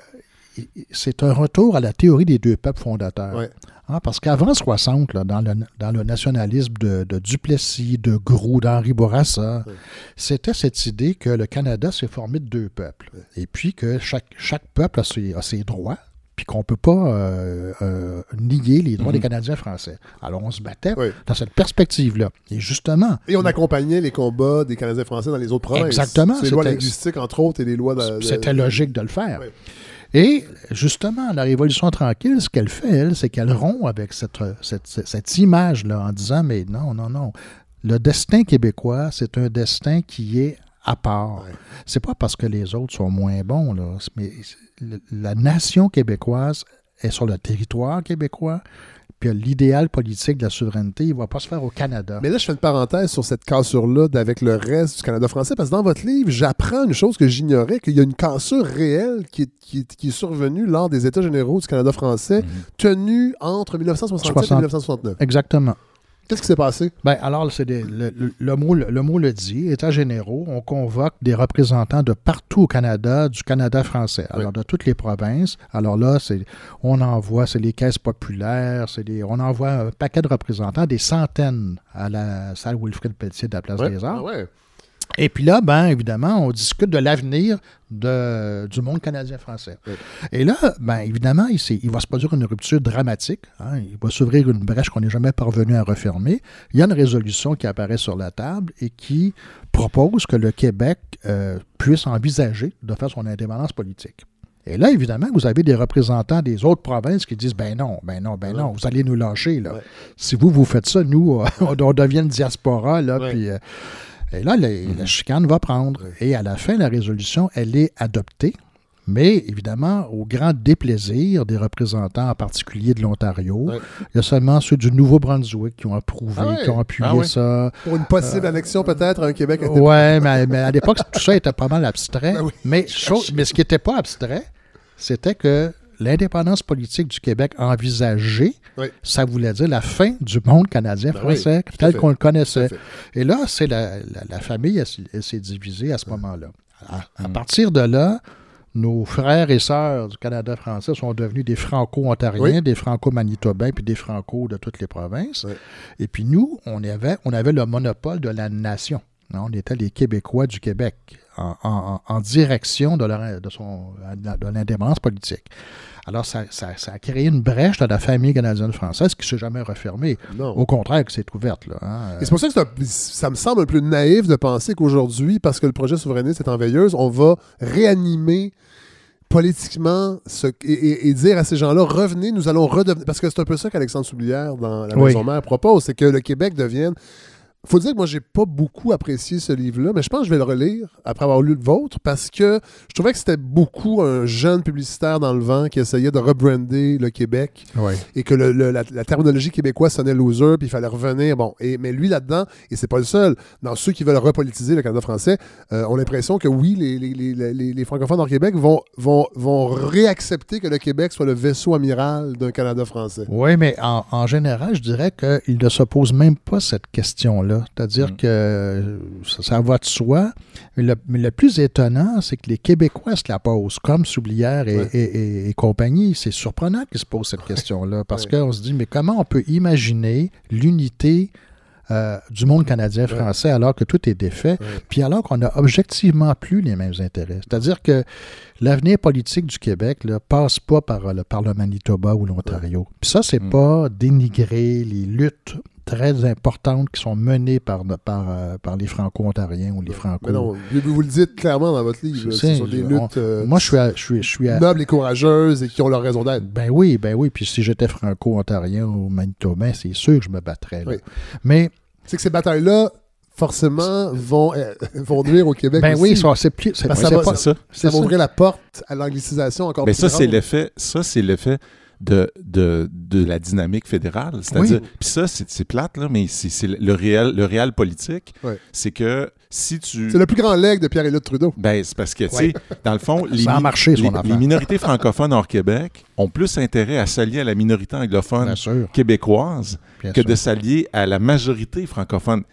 c'est un retour à la théorie des deux peuples fondateurs. Ouais. Hein, parce qu'avant 60, là, dans, le, dans le nationalisme de, de Duplessis, de Groux, d'Henri Bourassa, Ouais. c'était cette idée que le Canada s'est formé de deux peuples. Et puis que chaque, chaque peuple a ses, a ses droits, puis qu'on ne peut pas euh, euh, nier les droits des Canadiens français. Alors on se battait Oui. dans cette perspective-là. Et justement, Et on accompagnait les combats des Canadiens français dans les autres provinces. Exactement, Les lois linguistiques, entre autres, et les lois de. de- C'était logique de le faire. Oui. Et justement, la Révolution tranquille, ce qu'elle fait, elle, c'est qu'elle rompt avec cette, cette, cette- image-là en disant, mais non, non, non, le destin québécois, c'est un destin qui est à part. Ouais. C'est pas parce que les autres sont moins bons, là, mais la nation québécoise est sur le territoire québécois, puis l'idéal politique de la souveraineté, il ne va pas se faire au Canada. Mais là, je fais une parenthèse sur cette cassure-là avec le reste du Canada français, parce que dans votre livre, j'apprends une chose que j'ignorais, qu'il y a une cassure réelle qui est, qui est- qui est survenue lors des États généraux du Canada français, tenus entre 1967 et 60. 1969. Exactement. Qu'est-ce qui s'est passé? Ben, alors, c'est des- le, le- le mot, le mot le dit, États généraux, on convoque des représentants de partout au Canada, du Canada français, alors de toutes les provinces. Alors là, c'est, on envoie, c'est les caisses populaires, c'est des, on envoie un paquet de représentants, des centaines à la salle Wilfrid Pelletier de la Place des Arts. Ah ouais. Et puis là, ben, évidemment, on discute de l'avenir de- du monde canadien-français. Oui. Et là, ben, évidemment, il, va se produire une rupture dramatique. hein. Il va s'ouvrir une brèche qu'on n'est jamais parvenu à refermer. Il y a une résolution qui apparaît sur la table et qui propose que le Québec euh, puisse envisager de faire son indépendance politique. Et là, évidemment, vous avez des représentants des autres provinces qui disent ben non, ben non, ben non, vous allez nous lâcher. Là. Ouais. Si vous, vous faites ça, nous, on, on devient une diaspora. Là, Ouais. puis, euh, et là, les- la chicane va prendre. Et à la fin, la résolution, elle est adoptée. Mais évidemment, au grand déplaisir des représentants, en particulier de l'Ontario, il y a seulement ceux du Nouveau-Brunswick qui ont approuvé, Ah qui ont appuyé Ah ça. Pour une possible annexion, peut-être, à un Québec. Ouais, mais, mais à l'époque, tout ça était pas mal abstrait. Ben oui. mais, chose- mais ce qui n'était pas abstrait, c'était que l'indépendance politique du Québec envisagée, Oui. ça voulait dire la fin du monde Ben canadien-français à tel qu'on le connaissait. Et là, c'est la, la- la famille, elle, s- elle s'est divisée à ce moment-là. À, à Mm. partir de là, nos frères et sœurs du Canada français sont devenus des franco-ontariens, Oui. des franco-manitobains, puis des franco de toutes les provinces. Oui. Et puis nous, on avait, on avait le monopole de la nation. On était les Québécois du Québec en, en- en direction de, leur- de, l'indépendance politique. Alors, ça, ça- ça a créé une brèche dans la famille canadienne-française qui ne s'est jamais refermée. Non. Au contraire, que c'est ouverte. Là, hein. Et c'est pour ça que ça me semble un peu naïf de penser qu'aujourd'hui, parce que le projet souverainiste est en veilleuse, on va réanimer politiquement ce- et, et- et dire à ces gens-là, revenez, nous allons redevenir... Parce que c'est un peu ça qu'Alexandre Soublière, dans La Oui. Maison Mère, propose, c'est que le Québec devienne... faut dire que moi, j'ai pas beaucoup apprécié ce livre-là, mais je pense que je vais le relire après avoir lu le vôtre parce que je trouvais que c'était beaucoup un jeune publicitaire dans le vent qui essayait de rebrander le Québec Ouais. et que le- le- la, la terminologie québécoise sonnait loser, puis il fallait revenir. Bon, et, mais lui là-dedans, et c'est pas le seul, dans ceux qui veulent repolitiser le Canada français, euh, ont l'impression que oui, les, les- les- les- francophones hors Québec vont, vont, vont réaccepter que le Québec soit le vaisseau amiral d'un Canada français. Oui, mais en, en général, je dirais qu'il ne se pose même pas cette question-là. C'est-à-dire Mm. que ça, ça va de soi. Mais le, mais le plus étonnant, c'est que les Québécois se la posent, comme Soublière et, Ouais. et- et- et compagnie. C'est surprenant qu'ils se posent cette question-là, parce Ouais. qu'on se dit, mais comment on peut imaginer l'unité euh, du monde canadien-français alors que tout est défait, Ouais. puis alors qu'on n'a objectivement plus les mêmes intérêts. C'est-à-dire que l'avenir politique du Québec ne passe pas par, euh, le, par le Manitoba ou l'Ontario. Puis ça, c'est Mm. pas dénigrer les luttes très importantes qui sont menées par, par, euh, par les Franco-Ontariens ou les Franco... Mais non, vous vous le dites clairement dans votre livre. Ce sont des luttes euh, Moi, je suis à- je suis, je suis à- nobles et courageuses et qui ont leur raison d'être. Ben oui, ben oui. Puis si j'étais franco-ontarien ou manitobain, c'est sûr que je me battrais. là. Oui. Mais, C'est que ces batailles-là, forcément, vont, euh, vont nuire au Québec ben aussi. oui, ça, c'est plus. Ça va- ça. ça c'est va ça. ouvrir la porte à l'anglicisation encore Mais plus ça, c'est l'effet, ça, c'est l'effet de, de, de la dynamique fédérale. C'est-à-dire, Oui. puis ça, c'est plate, là, mais c'est c'est le réel, le réel politique. C'est que si tu. C'est le plus grand leg de Pierre-Éliott Trudeau. Ben, c'est parce que, tu sais, dans le fond, les, mi- marché, les, les minorités francophones hors Québec ont plus intérêt à s'allier à la minorité anglophone québécoise bien que sûr. de s'allier à la majorité francophone.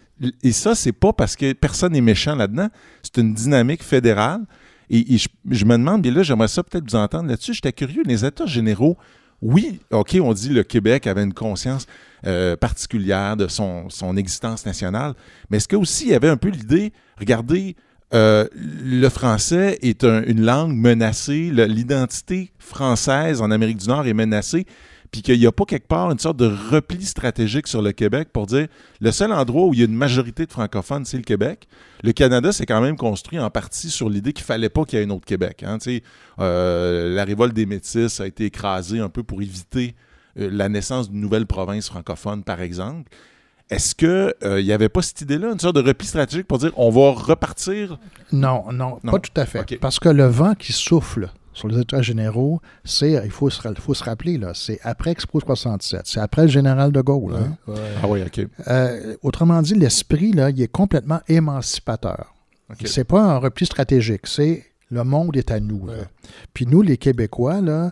Et ça, c'est pas parce que personne n'est méchant là-dedans. C'est une dynamique fédérale. Et, et je, je me demande, bien là, j'aimerais ça peut-être vous entendre là-dessus. J'étais curieux. Les États généraux, oui, OK, on dit le Québec avait une conscience euh, particulière de son, existence nationale. Mais est-ce que aussi il y avait un peu l'idée, regardez, euh, le français est un- une langue menacée, l'identité française en Amérique du Nord est menacée, puis qu'il n'y a pas quelque part une sorte de repli stratégique sur le Québec pour dire le seul endroit où il y a une majorité de francophones, c'est le Québec. Le Canada s'est quand même construit en partie sur l'idée qu'il fallait pas qu'il y ait un autre Québec. hein. Euh, la révolte des Métis a été écrasée un peu pour éviter euh, la naissance d'une nouvelle province francophone, par exemple. Est-ce qu'il n'y avait pas cette idée-là, une sorte de repli stratégique pour dire on va repartir? Non, non, Non. pas tout à fait. Parce que le vent qui souffle sur les États généraux, c'est, il faut se, ra- faut se rappeler, là, c'est après Expo 67, c'est après le général de Gaulle. hein. Ouais. Ah oui, OK. Euh, autrement dit, l'esprit, là, il est complètement émancipateur. OK. C'est pas un repli stratégique, c'est le monde est à nous. là. Puis nous, les Québécois, là,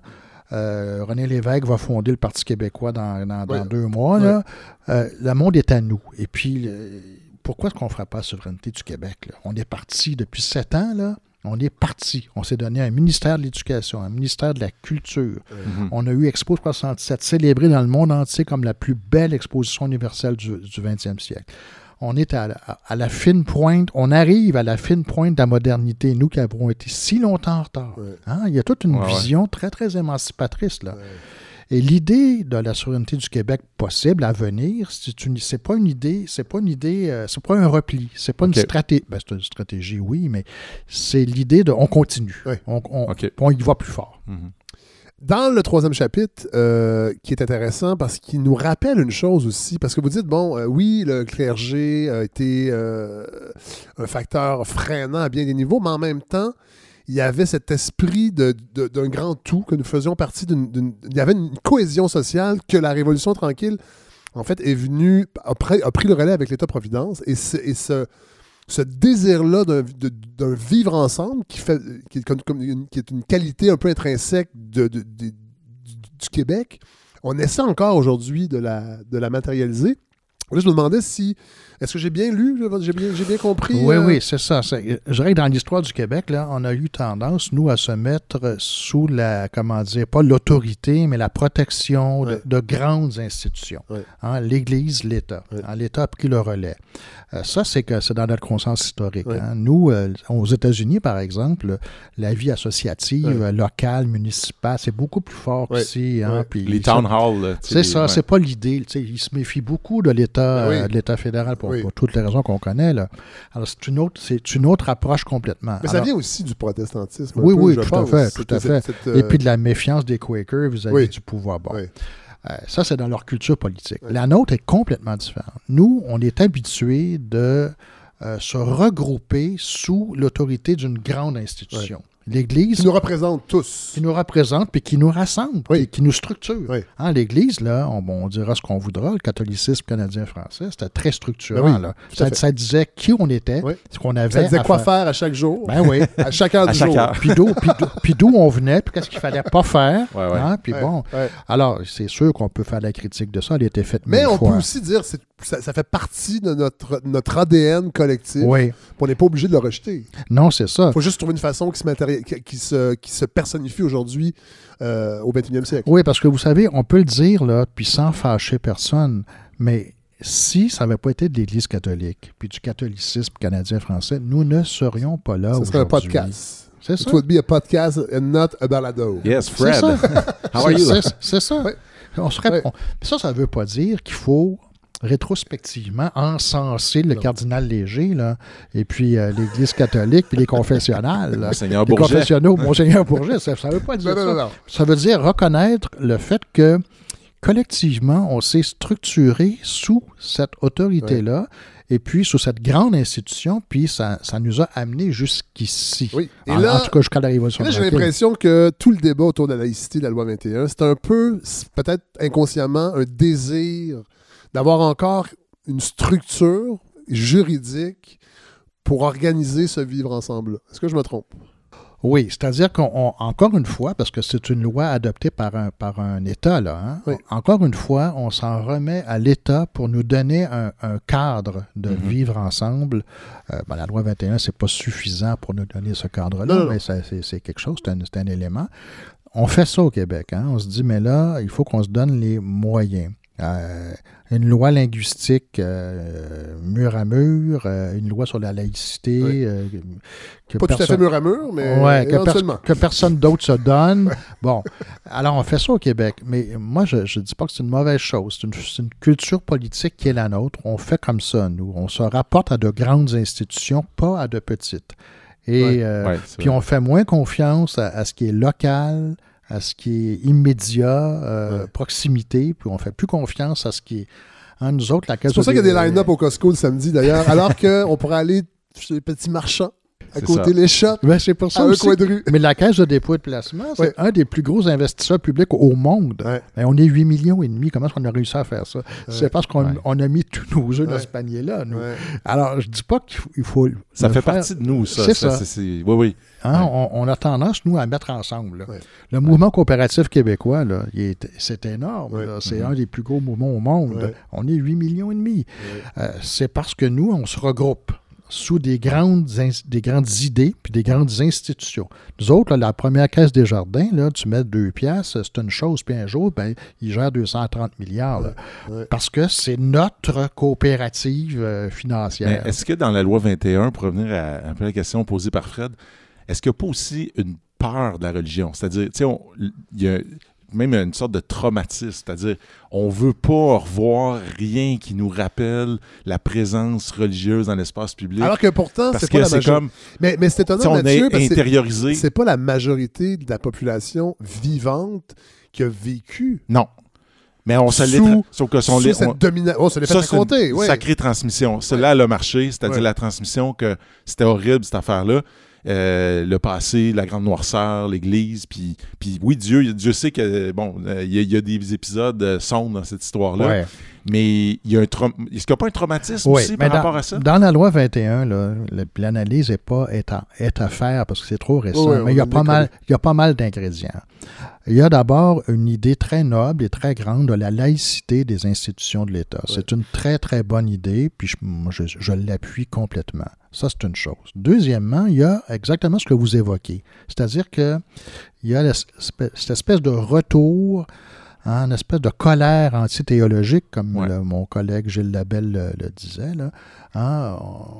euh, René Lévesque va fonder le Parti québécois dans, dans- deux mois. là. Euh, le monde est à nous. Et puis, euh, pourquoi est-ce qu'on ne fera pas la souveraineté du Québec? là? On est parti depuis sept ans, là. On est parti. On s'est donné un ministère de l'Éducation, un ministère de la Culture. Mhm. On a eu Expo 67, célébrée dans le monde entier comme la plus belle exposition universelle du, du 20e siècle. On est à, la- à la fine pointe, on arrive à la fine pointe de la modernité, nous qui avons été si longtemps en retard. Hein? Il y a toute une Ouais, ouais. vision très, très émancipatrice. Là. Ouais. Et l'idée de la souveraineté du Québec possible à venir, c'est une, c'est pas une idée, c'est pas une idée, euh, c'est pas un repli, c'est pas une stratégie. Ben, c'est une stratégie, oui, mais c'est l'idée de, on continue, on y va plus fort. Mhm. Dans le troisième chapitre, euh, qui est intéressant parce qu'il nous rappelle une chose aussi, parce que vous dites, bon, euh, oui, le clergé a été euh, un facteur freinant à bien des niveaux, mais en même temps, il y avait cet esprit d'un grand tout, que nous faisions partie d'une... Il y avait une cohésion sociale que la Révolution tranquille, en fait, est venue, a, pris- le relais avec l'État-providence, et, ce, désir-là d'un vivre ensemble qui, est une, qualité un peu intrinsèque de, du Québec, on essaie encore aujourd'hui de la, de la matérialiser. Là, je me demandais si. Est-ce que j'ai bien lu J'ai bien, j'ai bien compris Oui, euh, oui, c'est ça. C'est- Je dirais que dans l'histoire du Québec, là, on a eu tendance, nous, à se mettre sous la, comment dire, pas l'autorité, mais la protection de, Ouais. de grandes institutions. Ouais. Hein, L'Église, l'État. Ouais. Hein, L'État a pris le relais. Euh, ça, c'est que c'est dans notre conscience historique. Ouais. hein. Nous, euh, aux États-Unis, par exemple, la vie associative, Ouais. euh, locale, municipale, c'est beaucoup plus fort Ouais. qu'ici. hein, Les town halls. c'est ça, ouais. c'est pas l'idée. tu sais, Il se méfie beaucoup de l'État euh, de l'État fédéral pour, Oui. pour toutes les raisons qu'on connaît. Là. Alors, c'est une, autre, c'est une autre approche complètement. Mais ça vient aussi du protestantisme. Oui, peu, oui, je tout à fait, Cette- tout à cette- fait. cette, Et euh, puis de la méfiance des Quakers vis-à-vis Oui. du pouvoir. Bon. oui. Euh, ça, c'est dans leur culture politique. La nôtre est complètement différente. Nous, on est habitués de euh, se regrouper sous l'autorité d'une grande institution. L'Église Qui nous représentent tous. qui nous représente puis qui nous rassemble, Oui. puis qui nous structure. Oui. Hein, L'Église, là, on, dira ce qu'on voudra, le catholicisme canadien-français, c'était très structurant. Ben oui, là. à Ça, disait qui on était, Oui. ce qu'on avait. Ça disait à quoi faire. faire à chaque jour, Ben oui. à chaque heure À du chaque jour. heure. puis d'où on venait, puis qu'est-ce qu'il fallait pas faire. Ouais, ouais. hein, puis Ouais, bon, ouais. alors c'est sûr qu'on peut faire la critique de ça, elle a été faite Mais on fois. peut aussi dire que ça, ça fait partie de notre, notre ADN collectif. Oui, On n'est pas obligé de le rejeter. non, c'est ça. Il faut juste trouver une façon qui se, matéri- qui, se, qui se personnifie aujourd'hui euh, au 21e siècle. Oui, parce que vous savez, on peut le dire, là, puis sans fâcher personne, mais si ça n'avait pas été de l'Église catholique, puis du catholicisme canadien-français, nous ne serions pas là Ce serait un aujourd'hui. podcast. C'est It ça. would be a podcast and not a balado. Yes, C'est Fred. ça. How are you? C'est- ça. On serait, Ouais. on- ça, ça ne veut pas dire qu'il faut rétrospectivement encenser le cardinal Léger, là, et puis euh, l'Église catholique, puis les confessionnals. là. Monseigneur les Bourget. confessionnaux, Monseigneur Bourget, ça ne veut pas dire Non, ça. non. Ça veut dire reconnaître le fait que collectivement, on s'est structuré sous cette autorité-là, et puis sous cette grande institution, puis ça, ça nous a amenés jusqu'ici. Oui. Et En, là, en tout cas, jusqu'à la Révolution là, j'ai l'impression que tout le débat autour de la laïcité de la loi 21, c'est un peu, peut-être inconsciemment, un désir d'avoir encore une structure juridique pour organiser ce vivre ensemble. Est-ce que je me trompe? Oui, c'est-à-dire qu'encore une fois, parce que c'est une loi adoptée par un, par un État, là, hein, Oui. encore une fois, on s'en remet à l'État pour nous donner un, un cadre de Mhm. vivre ensemble. Euh, ben, la loi 21, c'est pas suffisant pour nous donner ce cadre-là, mais ça, c'est quelque chose, c'est un, c'est un élément. On fait ça au Québec. Hein? On se dit, mais là, il faut qu'on se donne les moyens. Euh, une loi linguistique euh, mur à mur, euh, une loi sur la laïcité. Oui. euh, que Pas tout à fait personne- mur à mur, mais Ouais, que, que personne d'autre se donne. Bon, alors on fait ça au Québec, mais moi je ne dis pas que c'est une mauvaise chose. C'est une, culture politique qui est la nôtre. On fait comme ça, nous. On se rapporte à de grandes institutions, pas à de petites. Et Ouais. euh, Ouais, c'est puis vrai. on fait moins confiance à, à ce qui est local, à ce qui est immédiat, euh, Ouais. proximité, puis on fait plus confiance à ce qui est. hein, nous autres, la C'est pour ça qu'il y a des line-up au au Costco le samedi, d'ailleurs, alors qu'on pourrait aller chez les petits marchands, à C'est côté ça. les shops, Ben, c'est pour ça à un coin de rue. Mais la Caisse de dépôt et de placement, c'est Ouais. un des plus gros investisseurs publics au monde. Ouais. Ben, on est 8 millions et demi. Comment est-ce qu'on a réussi à faire ça? C'est parce qu'on Ouais. on a mis tous nos œufs dans ce panier-là. Alors, je dis pas qu'il faut, il faut Ça fait faire. partie de nous, ça. C'est ça. Oui, oui. Hein, Ouais. on, on a tendance, nous, à mettre ensemble. Le mouvement coopératif québécois, c'est énorme. C'est Mhm. un des plus gros mouvements au monde. Ouais. On est 8 millions et demi. Ouais. Euh, c'est parce que nous, on se regroupe sous des grandes, des grandes idées puis des grandes institutions. Nous autres, là, la première caisse des jardins, là, tu mets deux piastres, c'est une chose, puis un jour, ben, ils gèrent 230 milliards. là. Ouais. Parce que c'est notre coopérative euh, Mais financière. est-ce que dans la loi 21, pour revenir à un peu la question posée par Fred, est-ce qu'il n'y a pas aussi une peur de la religion? C'est-à-dire, tu sais, on- il y a même une sorte de traumatisme, c'est-à-dire, on veut pas revoir rien qui nous rappelle la présence religieuse dans l'espace public. Alors que pourtant, c'est pas la majorité. comme, Mais, mais c'est étonnant, on Mathieu, est intériorisé. c'est pas la majorité de la population vivante qui a vécu Non. Mais on se l'est. Sauf que son sous cette on- domination. Oh, l'est fait Ça, raconter, une oui. sacrée transmission. Celle-là, elle a marché, c'est-à-dire Ouais. la transmission que c'était horrible, cette affaire-là. Euh, le passé, la grande noirceur, l'Église, puis, puis oui, Dieu, Dieu sait que, bon, euh, il y, a- il y a des épisodes euh, sombres dans cette histoire-là, Ouais. mais il y a un est-ce qu'il n'y a pas un traumatisme Oui, aussi mais par dans, rapport à ça? Dans la loi 21, là, le- l'analyse n'est pas est à, est à faire parce que c'est trop récent, Oui, oui, mais il y, a pas est mal, il y a pas mal d'ingrédients. Il y a d'abord une idée très noble et très grande de la laïcité des institutions de l'État. C'est une très, très bonne idée, puis je, moi, je, je l'appuie complètement. Ça, c'est une chose. Deuxièmement, il y a exactement ce que vous évoquez. C'est-à-dire qu'il y a cette espèce de retour hein, une espèce de colère antithéologique, comme Ouais. le- mon collègue Gilles Labelle le, le disait. Là. Hein,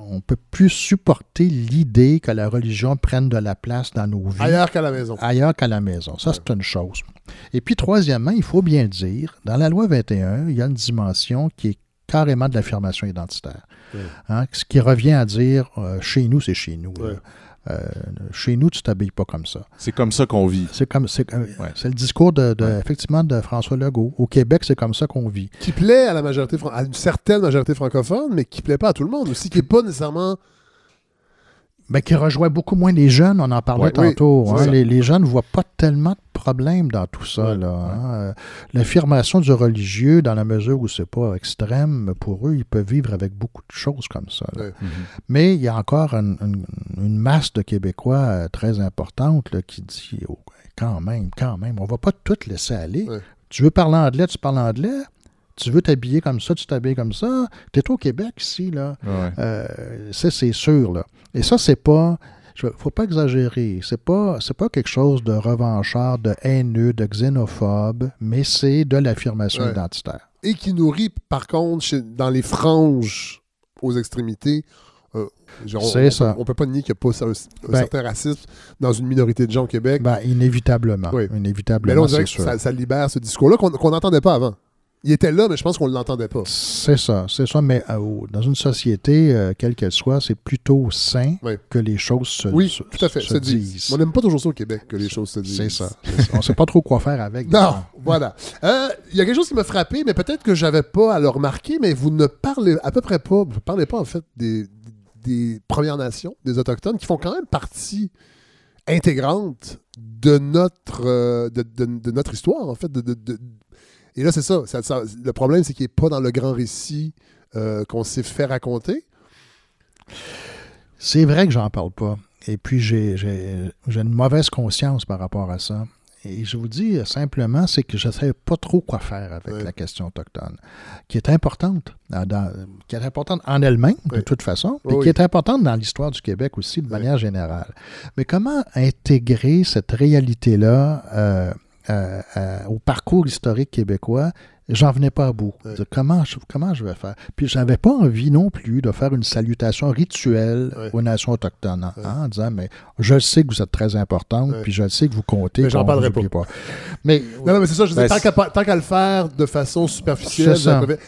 on ne peut plus supporter l'idée que la religion prenne de la place dans nos vies Ailleurs qu'à la maison. ailleurs qu'à la maison. Ça, c'est une chose. Et puis, troisièmement, il faut bien le dire, dans la loi 21, il y a une dimension qui est carrément de l'affirmation identitaire. Ouais. Hein, ce qui revient à dire, euh, chez nous, c'est chez nous. Ouais. Euh, chez nous, tu t'habilles pas comme ça. C'est comme ça qu'on vit. C'est comme c'est euh, Ouais. c'est le discours de, de- Ouais. effectivement de François Legault. Au Québec, c'est comme ça qu'on vit. Qui plaît à la majorité, fran- à une certaine majorité francophone, mais qui plaît pas à tout le monde aussi, qui est pas nécessairement. Ben, qui rejoint beaucoup moins les jeunes, on en parlait Ouais, tantôt. hein. les, les jeunes ne voient pas tellement de problèmes dans tout ça. Ouais, là, hein. Euh, L'affirmation du religieux, dans la mesure où c'est pas extrême, pour eux, ils peuvent vivre avec beaucoup de choses comme ça. là. Ouais. Mais il y a encore une, une- une masse de Québécois euh, très importante là, qui dit oh, quand même, quand même, on va pas tout laisser aller. Ouais. Tu veux parler anglais, tu parles anglais. Tu veux t'habiller comme ça, tu t'habilles comme ça. Tu es au Québec ici, là. Ouais. Euh, ça, c'est sûr. Là. Et ça, c'est pas. Il faut pas exagérer. C'est pas, c'est pas quelque chose de revanchard, de haineux, de xénophobe, mais c'est de l'affirmation Ouais. identitaire. Et qui nourrit, par contre, chez- dans les franges aux extrémités. euh, genre, C'est on, ça. On peut pas nier qu'il n'y a pas un, un Ben- certain racisme dans une minorité de gens au Québec. Ben, inévitablement. Oui. Inévitablement, mais là, on dirait que ça, ça libère ce discours-là qu'on n'entendait pas avant. Il était là, mais je pense qu'on ne l'entendait pas. C'est ça, c'est ça. Mais euh, au- dans une société, euh, quelle qu'elle soit, c'est plutôt sain Oui. que les choses se, Oui, se- tout à fait. se Se disent. disent. On n'aime pas toujours ça au Québec, que les choses se disent. C'est ça. On ne sait pas trop quoi faire avec. Non, voilà. Euh, Il y a quelque chose qui m'a frappé, mais peut-être que j'avais pas à le remarquer, mais vous ne parlez à peu près pas, vous ne parlez pas en fait des, des Premières Nations, des Autochtones, qui font quand même partie intégrante de notre, euh, de, de- de notre histoire, en fait. de- Et là, c'est ça, ça- ça- Le problème, c'est qu'il n'est pas dans le grand récit euh, qu'on s'est fait raconter. C'est vrai que j'en parle pas. Et puis, j'ai une mauvaise conscience par rapport à ça. Et je vous dis euh, simplement, c'est que je ne savais pas trop quoi faire avec la question autochtone, qui est importante, euh, dans- qui est importante en elle-même, de toute façon, et oui. qui est importante dans l'histoire du Québec aussi, de manière générale. Mais comment intégrer cette réalité-là euh, euh, euh, au parcours historique québécois J'en venais pas à bout. Comment, je, comment je vais faire? Puis j'avais pas envie non plus de faire une salutation rituelle aux nations autochtones hein, en disant mais je sais que vous êtes très importante, puis je sais que vous comptez. Mais j'en parlerai pas. Mais Non, non, mais c'est ça, je Ben, dire, tant qu'à pas- tant qu'à le faire de façon superficielle,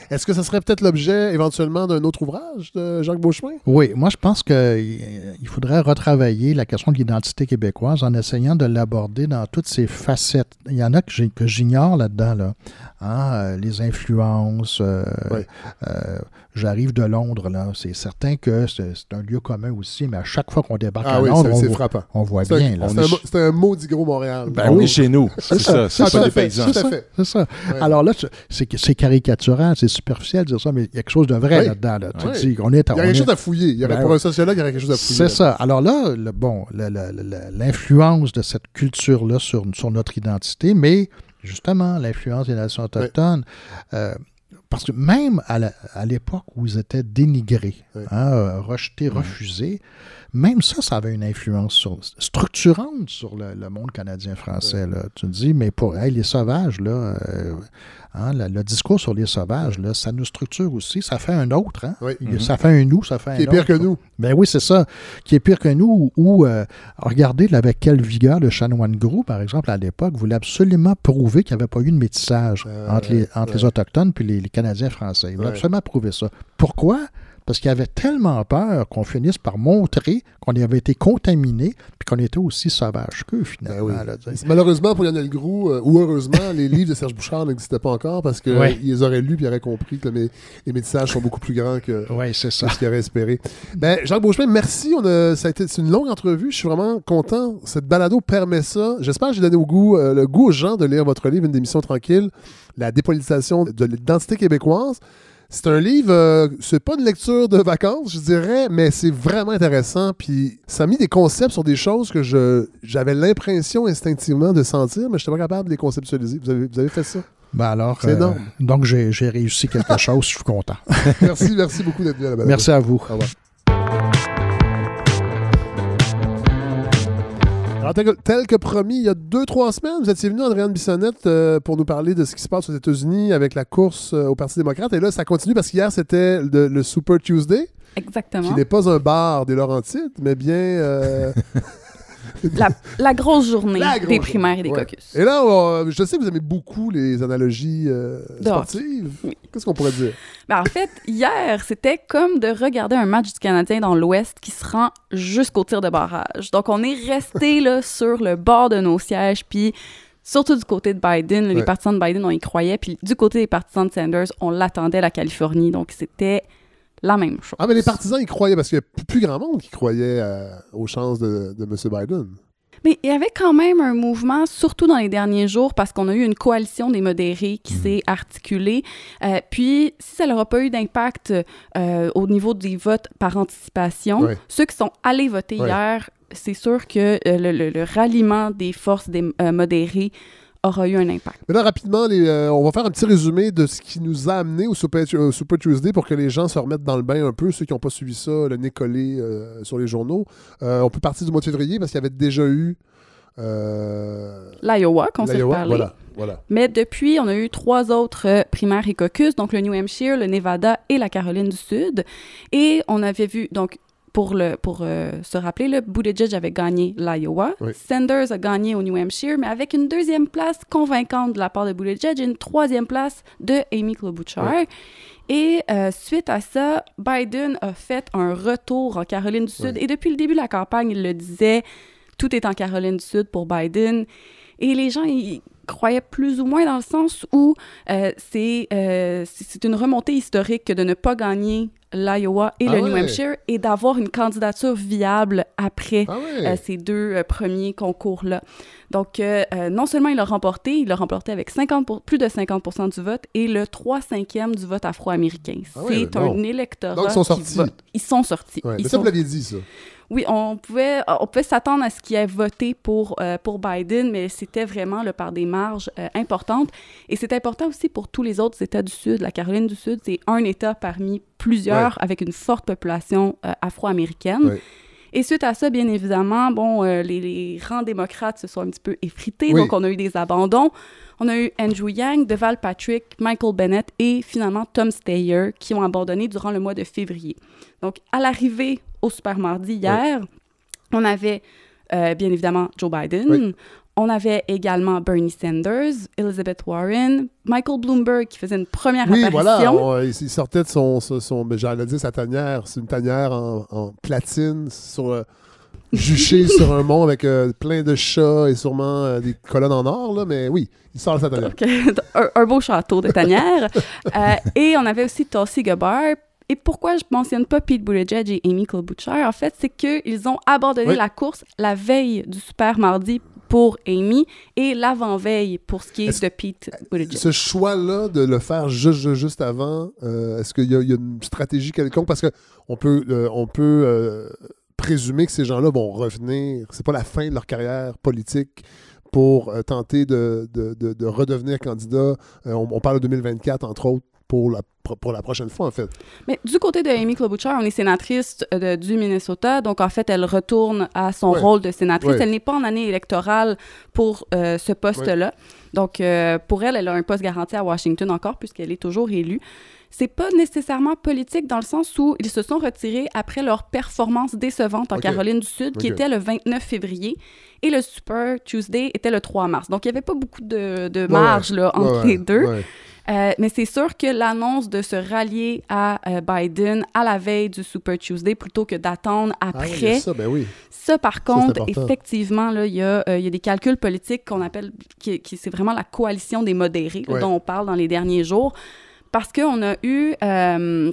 est-ce que ça serait peut-être l'objet éventuellement d'un autre ouvrage de Jacques Beauchemin? oui, moi je pense qu'il faudrait retravailler la question de l'identité québécoise en essayant de l'aborder dans toutes ses facettes. Il y en a que j'ignore là-dedans, là. Hein, euh, les influences. euh, Ouais. euh, J'arrive de Londres, là. C'est certain que c'est un lieu commun aussi, mais à chaque fois qu'on débarque Ah à oui, Londres, c'est- on, voit, frappant. on voit C'est bien. c'est un un maudit gros Montréal. Ben on oui. est chez nous. C'est ça. Ah, C'est à C'est ça, fait. c'est ça. Ouais. Alors là, c'est- caricatural, c'est superficiel de dire ça, mais il y a quelque chose de vrai Oui. là-dedans. Là. Oui. Il y on aurait quelque est- chose à fouiller. Il y aurait, Ben pour oui. un sociologue, il y aurait quelque chose à fouiller. C'est ça. Alors là, le- bon, l'influence de cette culture-là sur, sur notre identité, mais justement, l'influence des nations autochtones, euh, parce que même à l'époque où ils étaient dénigrés, hein, euh, rejetés, refusés, même ça, ça avait une influence sur- structurante sur le, le monde canadien-français. Tu te dis, mais pour hey, les sauvages, là, euh, hein, le, le discours sur les sauvages, là, ça nous structure aussi. Ça fait un autre. Hein? Oui. Il- Ça fait un nous, ça fait un Qui est autre. pire que nous. Ben oui, c'est ça. Qui est pire que nous, ou euh, regardez là, avec quelle vigueur le chanoine Gros, par exemple, à l'époque, voulait absolument prouver qu'il n'y avait pas eu de métissage Euh, entre, les, entre les ouais. Autochtones puis les, les Canadiens français. Il voulait absolument prouver ça. Pourquoi? Parce qu'il avait tellement peur qu'on finisse par montrer qu'on avait été contaminé puis qu'on était aussi sauvage qu'eux, Ben finalement. oui. là. Malheureusement pour Lionel Groux, euh, ou heureusement, les livres de Serge Bouchard n'existaient pas encore parce qu'ils les auraient lus et ils auraient compris que les, les métissages sont beaucoup plus grands que, Oui, c'est ça. que ce qu'ils auraient espéré. Ben, Jacques Beauchemin, merci. On a, ça a été c'est une longue entrevue. Je suis vraiment content. Cette balado permet ça. J'espère que j'ai donné au goût, euh, le goût aux gens de lire votre livre, Une démission tranquille, La dépolitisation de l'identité québécoise. C'est un livre, euh, c'est pas une lecture de vacances, je dirais, mais c'est vraiment intéressant. Puis ça a mis des concepts sur des choses que je j'avais l'impression instinctivement de sentir, mais je n'étais pas capable de les conceptualiser. Vous avez, vous avez fait ça? Ben alors, C'est énorme. donc j'ai réussi quelque chose, je suis content. Merci, merci beaucoup d'être venu à la balado. Merci à vous. Au revoir. Alors, tel, que- tel que promis, il y a deux, trois semaines, vous étiez venu, Andréane Bissonnette, euh, pour nous parler de ce qui se passe aux États-Unis avec la course euh, au Parti démocrate. Et là, ça continue parce qu'hier, c'était le, le Super Tuesday, Exactement. qui n'est pas un bar des Laurentides, mais bien. euh, La, la grosse journée La grosse des primaires et des ouais. caucus. Et là, on- je sais que vous aimez beaucoup les analogies euh, sportives. Oui. Qu'est-ce qu'on pourrait dire? Ben, en fait, hier, c'était comme de regarder un match du Canadien dans l'Ouest qui se rend jusqu'au tir de barrage. Donc, on est resté là sur le bord de nos sièges, puis surtout du côté de Biden, les Ouais. partisans de Biden, on y croyait, puis du côté des partisans de Sanders, on l'attendait, la Californie. Donc, c'était la même chose. Ah, mais les partisans, ils croyaient, parce qu'il y a plus, grand monde qui croyait euh, aux chances de, de M. Biden. Mais il y avait quand même un mouvement, surtout dans les derniers jours, parce qu'on a eu une coalition des modérés qui Mhm. s'est articulée. Euh, puis, si ça n'aura pas eu d'impact euh, au niveau des votes par anticipation, Ouais. ceux qui sont allés voter Ouais. hier, c'est sûr que euh, le, le- le ralliement des forces des modérés aura eu un impact. Mais là, rapidement, les, euh, on va faire un petit résumé de ce qui nous a amené au Super, Tuesday pour que les gens se remettent dans le bain un peu, ceux qui n'ont pas suivi ça, le nez collé euh, sur les journaux. Euh, on peut partir du mois de février parce qu'il y avait déjà eu. L'Iowa, qu'on s'est parlé. Voilà, voilà. Mais depuis, on a eu trois autres primaires et caucus, donc le New Hampshire, le Nevada et la Caroline du Sud. Et on avait vu, donc, pour, le, pour euh, se rappeler, le Buttigieg avait gagné l'Iowa. Oui. Sanders a gagné au New Hampshire, mais avec une deuxième place convaincante de la part de Buttigieg et une troisième place de Amy Klobuchar. Oui. Et euh, suite à ça, Biden a fait un retour en Caroline du Sud. Oui. Et depuis le début de la campagne, il le disait, tout est en Caroline du Sud pour Biden. Et les gens, ils croyaient plus ou moins dans le sens où euh, c'est euh, c'est une remontée historique que de ne pas gagner l'Iowa et Ah le New ouais. Hampshire et d'avoir une candidature viable après Ah ouais. euh, ces deux euh, premiers concours-là. Donc, euh, non seulement il l'a remporté, il l'a remporté avec 50 pour- plus de 50% du vote et le 3 5e du vote afro-américain. Ah ouais, C'est bon. un électorat Donc, ils sont qui sortis. vote. Ils sont sortis. Ils Mais ça, sont vous l'aviez dit, ça. Oui, on pouvait, on pouvait s'attendre à ce qu'il ait voté pour, euh, pour Biden, mais c'était vraiment là, par des marges euh, importantes. Et c'est important aussi pour tous les autres États du Sud. La Caroline du Sud, c'est un État parmi plusieurs avec une forte population euh, afro-américaine. Ouais. Et suite à ça, bien évidemment, bon, euh, les, les rangs démocrates se sont un petit peu effrités, Oui. donc on a eu des abandons. On a eu Andrew Yang, Deval Patrick, Michael Bennett et finalement Tom Steyer qui ont abandonné durant le mois de février. Donc, à l'arrivée au Super Mardi hier, on avait euh, bien évidemment Joe Biden. Oui. On avait également Bernie Sanders, Elizabeth Warren, Michael Bloomberg qui faisait une première Oui, apparition. voilà. on- il, il sortait de son. son, son- ben, J'allais dire sa tanière. C'est une tanière en, en platine, sur, euh, juchée sur un mont avec euh, plein de chats et sûrement euh, des colonnes en or, là, mais oui, il sort de sa tanière. Donc, un, un beau château de tanière. Euh, et on avait aussi Tulsi Gabbard. Et pourquoi je mentionne pas Pete Buttigieg et Amy Klobuchar, en fait, c'est qu'ils ont abandonné Oui. la course la veille du Super Mardi pour Amy et l'avant-veille pour ce qui est, de Pete Buttigieg. Ce choix-là de le faire juste, juste, avant, euh, est-ce qu'il y, a- il y a une stratégie quelconque? Parce qu'on peut, euh, on peut euh, présumer que ces gens-là vont revenir. C'est pas la fin de leur carrière politique pour euh, tenter de, de- de- de redevenir candidat. Euh, on, on parle de 2024, entre autres, pour la, pour la prochaine fois, en fait. Mais du côté de Amy Klobuchar, on est sénatrice euh, de- du Minnesota, donc en fait, elle retourne à son Ouais. rôle de sénatrice. Ouais. Elle n'est pas en année électorale pour euh, ce poste-là. Donc, euh, pour elle, elle a un poste garanti à Washington encore, puisqu'elle est toujours élue. C'est pas nécessairement politique dans le sens où ils se sont retirés après leur performance décevante en. Caroline du Sud, qui était le 29 février, et le Super Tuesday était le 3 mars. Donc, il n'y avait pas beaucoup de, de Ouais, marge là, entre Ouais, les deux. ouais. Euh, mais c'est sûr que l'annonce de se rallier à euh, Biden à la veille du Super Tuesday plutôt que d'attendre Ah après, ça, ben oui. ça par contre, important. effectivement, il y, a, euh, y a des calculs politiques qu'on appelle, qui, qui- c'est vraiment la coalition des modérés là, Ouais. dont on parle dans les derniers jours, parce qu'on a eu... euh,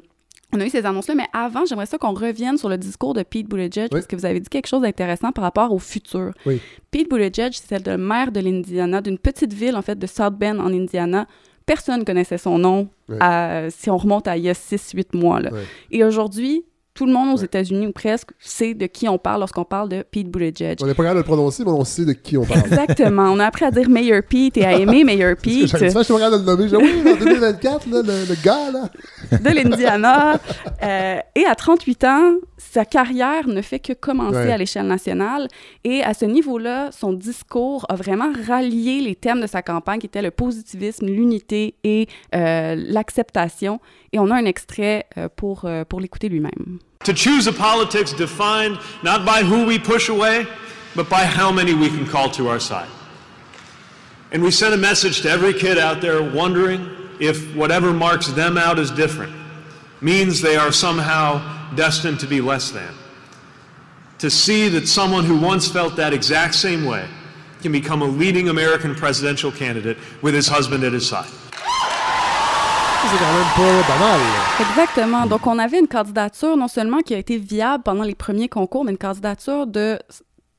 on a eu ces annonces-là, mais avant, j'aimerais ça qu'on revienne sur le discours de Pete Buttigieg, parce que vous avez dit quelque chose d'intéressant par rapport au futur. Oui. Pete Buttigieg, c'est le maire de l'Indiana, d'une petite ville, en fait, de South Bend, en Indiana. Personne connaissait son nom à- si on remonte à il y a 6-8 mois. Là. Et aujourd'hui, tout le monde aux Ouais. États-Unis, ou presque, sait de qui on parle lorsqu'on parle de Pete Buttigieg. On n'est pas capable de le prononcer, mais on sait de qui on parle. Exactement. On a appris à dire Mayor Pete et à aimer Mayor Pete je suis pas capable de le nommer. Je dis, oui, en 2024, là, le, le gars, là. de l'Indiana. Euh, et à 38 ans, sa carrière ne fait que commencer Ouais. à l'échelle nationale. Et à ce niveau-là, son discours a vraiment rallié les thèmes de sa campagne, qui étaient le positivisme, l'unité et euh, l'acceptation. Et on a un extrait euh, pour, euh, pour l'écouter lui-même. To choose a politics defined not by who we push away, but by how many we can call to our side. And we send a message to every kid out there wondering if whatever marks them out as different means they are somehow destined to be less than. To see that someone who once felt that exact same way can become a leading American presidential candidate with his husband at his side. C'est quand même pas banal. Exactement. Donc, on avait une candidature non seulement qui a été viable pendant les premiers concours, mais une candidature de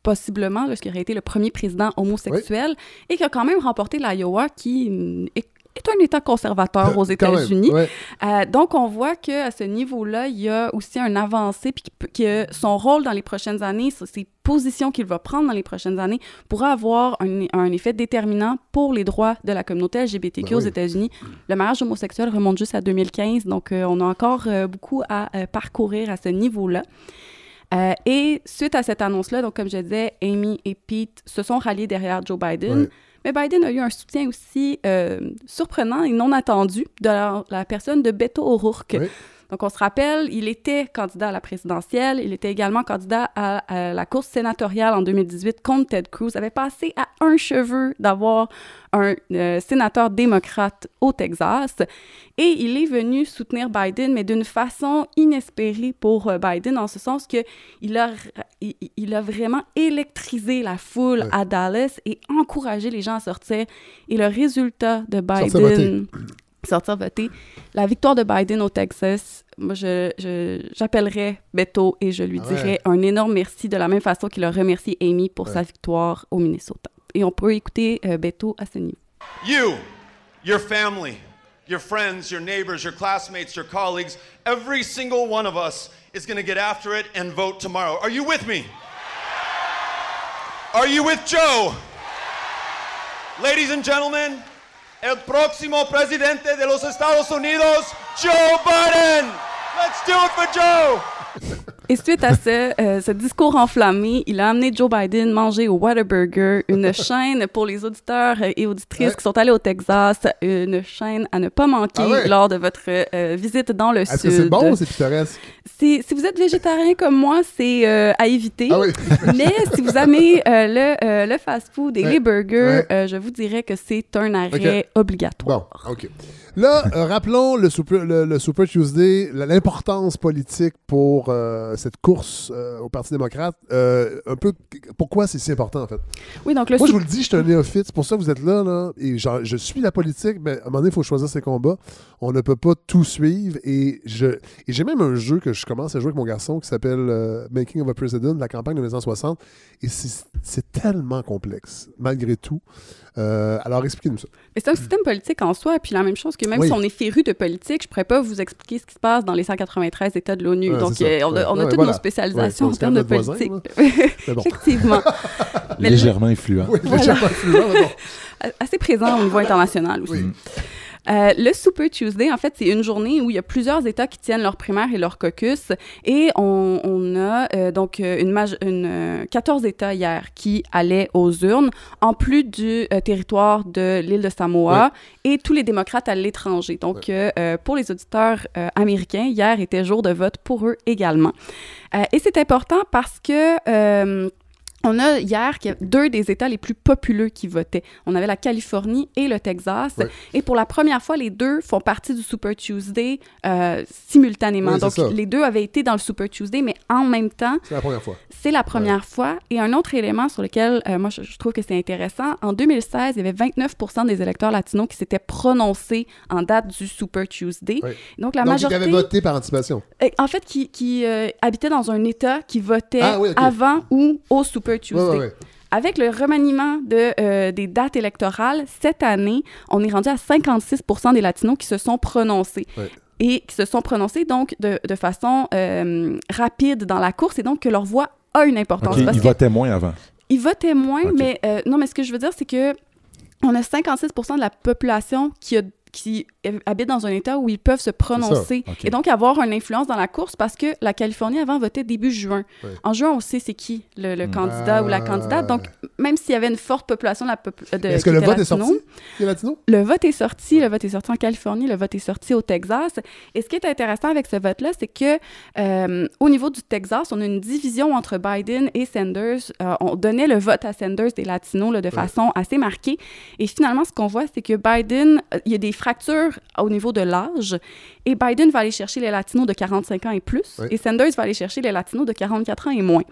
possiblement, ce qui aurait été le premier président homosexuel, et qui a quand même remporté l'Iowa, qui est est un État conservateur aux Quand même, États-Unis. ouais. Euh, donc, on voit qu'à ce niveau-là, il y a aussi un avancé, puis que- son rôle dans les prochaines années, ses positions qu'il va prendre dans les prochaines années, pourra avoir un, un effet déterminant pour les droits de la communauté LGBTQ Ben aux oui. États-Unis. Le mariage homosexuel remonte juste à 2015, donc euh, on a encore euh, beaucoup à euh, parcourir à ce niveau-là. Euh, et suite à cette annonce-là, donc comme je disais, Amy et Pete se sont ralliés derrière Joe Biden. Mais Biden a eu un soutien aussi euh, surprenant et non attendu de la, la personne de Beto O'Rourke. Oui. Donc, on se rappelle, il était candidat à la présidentielle, il était également candidat à, à la course sénatoriale en 2018 contre Ted Cruz, avait passé à un cheveu d'avoir un euh, sénateur démocrate au Texas, et il est venu soutenir Biden, mais d'une façon inespérée pour euh, Biden, en ce sens que il a, il, il a vraiment électrisé la foule Ouais. à Dallas et encouragé les gens à sortir. Et le résultat de Biden, sortir voter, la victoire de Biden au Texas, moi, je, je- j'appellerais Beto et je lui Ah ouais. dirais un énorme merci de la même façon qu'il a remercié Amy pour Ouais. sa victoire au Minnesota. Et on peut écouter euh, Beto à ce niveau. You, your family, your friends, your neighbors, your classmates, your colleagues, every single one of us is going to get after it and vote tomorrow. Are you with me? Are you with Joe? Ladies and gentlemen, el próximo presidente de los Estados Unidos, Joe Biden. Let's do it for Joe. Et suite à ce, euh, ce discours enflammé, il a amené Joe Biden manger au Whataburger, une chaîne pour les auditeurs et auditrices Ouais. qui sont allés au Texas, une chaîne à ne pas manquer Ah ouais? lors de votre euh, visite dans le Est-ce sud. que c'est bon ou c'est pittoresque? Si, si vous êtes végétarien comme moi, c'est euh, à éviter. Ah oui. Mais si vous aimez euh, le, euh, le fast-food et Ouais. les burgers, euh, je vous dirais que c'est un arrêt obligatoire. Bon, OK. Là, euh, rappelons le Super, le, le Super Tuesday, l'importance politique pour euh, cette course euh, au Parti démocrate. Un peu, pourquoi c'est si important, en fait? Oui, donc le Moi, je vous le dis, je suis un néophyte. C'est pour ça que vous êtes là. là et genre, je suis la politique, mais à un moment donné, il faut choisir ses combats. On ne peut pas tout suivre. Et je et j'ai même un jeu que je commence à jouer avec mon garçon qui s'appelle Making of a President, la campagne de 1960. Et c'est tellement complexe, malgré tout. Euh, alors, expliquez-nous ça. Mais c'est un système politique en soi, puis la même chose que même Oui. si on est féru de politique, je pourrais pas vous expliquer ce qui se passe dans les 193 États de l'ONU. Ouais, Donc, euh, on a, on a Ouais, toutes voilà. nos spécialisations Ouais, en termes de politique. voisin, Mais bon. Effectivement. Mais Légèrement influent. Oui, Voilà. mais bon. assez présent au niveau international aussi. Oui. Euh, le Super Tuesday, en fait, c'est une journée où il y a plusieurs États qui tiennent leur primaire et leur caucus. Et on, on a euh, donc euh, une, une, euh, 14 États hier qui allaient aux urnes, en plus du euh, territoire de l'île de Samoa et tous les démocrates à l'étranger. Donc, pour les auditeurs américains, hier était jour de vote pour eux également. Et c'est important parce que... on a hier qu'il y a deux des États les plus populeux qui votaient. On avait la Californie et le Texas. Ouais. Et pour la première fois, les deux font partie du Super Tuesday euh, simultanément. Oui, Donc, ça. les deux avaient été dans le Super Tuesday, mais en même temps, C'est la première fois. c'est la première fois. Et un autre élément sur lequel euh, moi je, je trouve que c'est intéressant, en 2016, il y avait 29% des électeurs latinos qui s'étaient prononcés en date du Super Tuesday. Donc la Donc, majorité, ils avaient voté par anticipation. en fait, qui, qui euh, habitaient dans un État qui votait Ah oui, avant ou au Super Tuesday. Ouais, ouais, ouais. Avec le remaniement de, euh, des dates électorales, cette année, on est rendu à 56% des Latinos qui se sont prononcés. Ouais. Et qui se sont prononcés donc de, de façon euh, rapide dans la course et donc que leur voix a une importance. OK, parce ils votaient moins avant. ils votaient moins, mais euh, non, mais ce que je veux dire, c'est que on a 56% de la population qui, a- qui habite dans un État où ils peuvent se prononcer et donc avoir une influence dans la course parce que la Californie avant votait début juin. En juin, on sait c'est qui le, le candidat ou la Ah. candidate. Donc, même s'il y avait une forte population de la population de Est-ce que le vote est sorti, le vote est sorti, le vote est sorti en Californie, le vote est sorti au Texas. Et ce qui est intéressant avec ce vote-là, c'est que euh, au niveau du Texas, on a une division entre Biden et Sanders. Euh, on donnait le vote à Sanders des Latinos là, de façon assez marquée. Et finalement, ce qu'on voit, c'est que Biden, euh, il y a des fracture au niveau de l'âge. Et Biden va aller chercher les latinos de 45 ans et plus. Oui. Et Sanders va aller chercher les latinos de 44 ans et moins.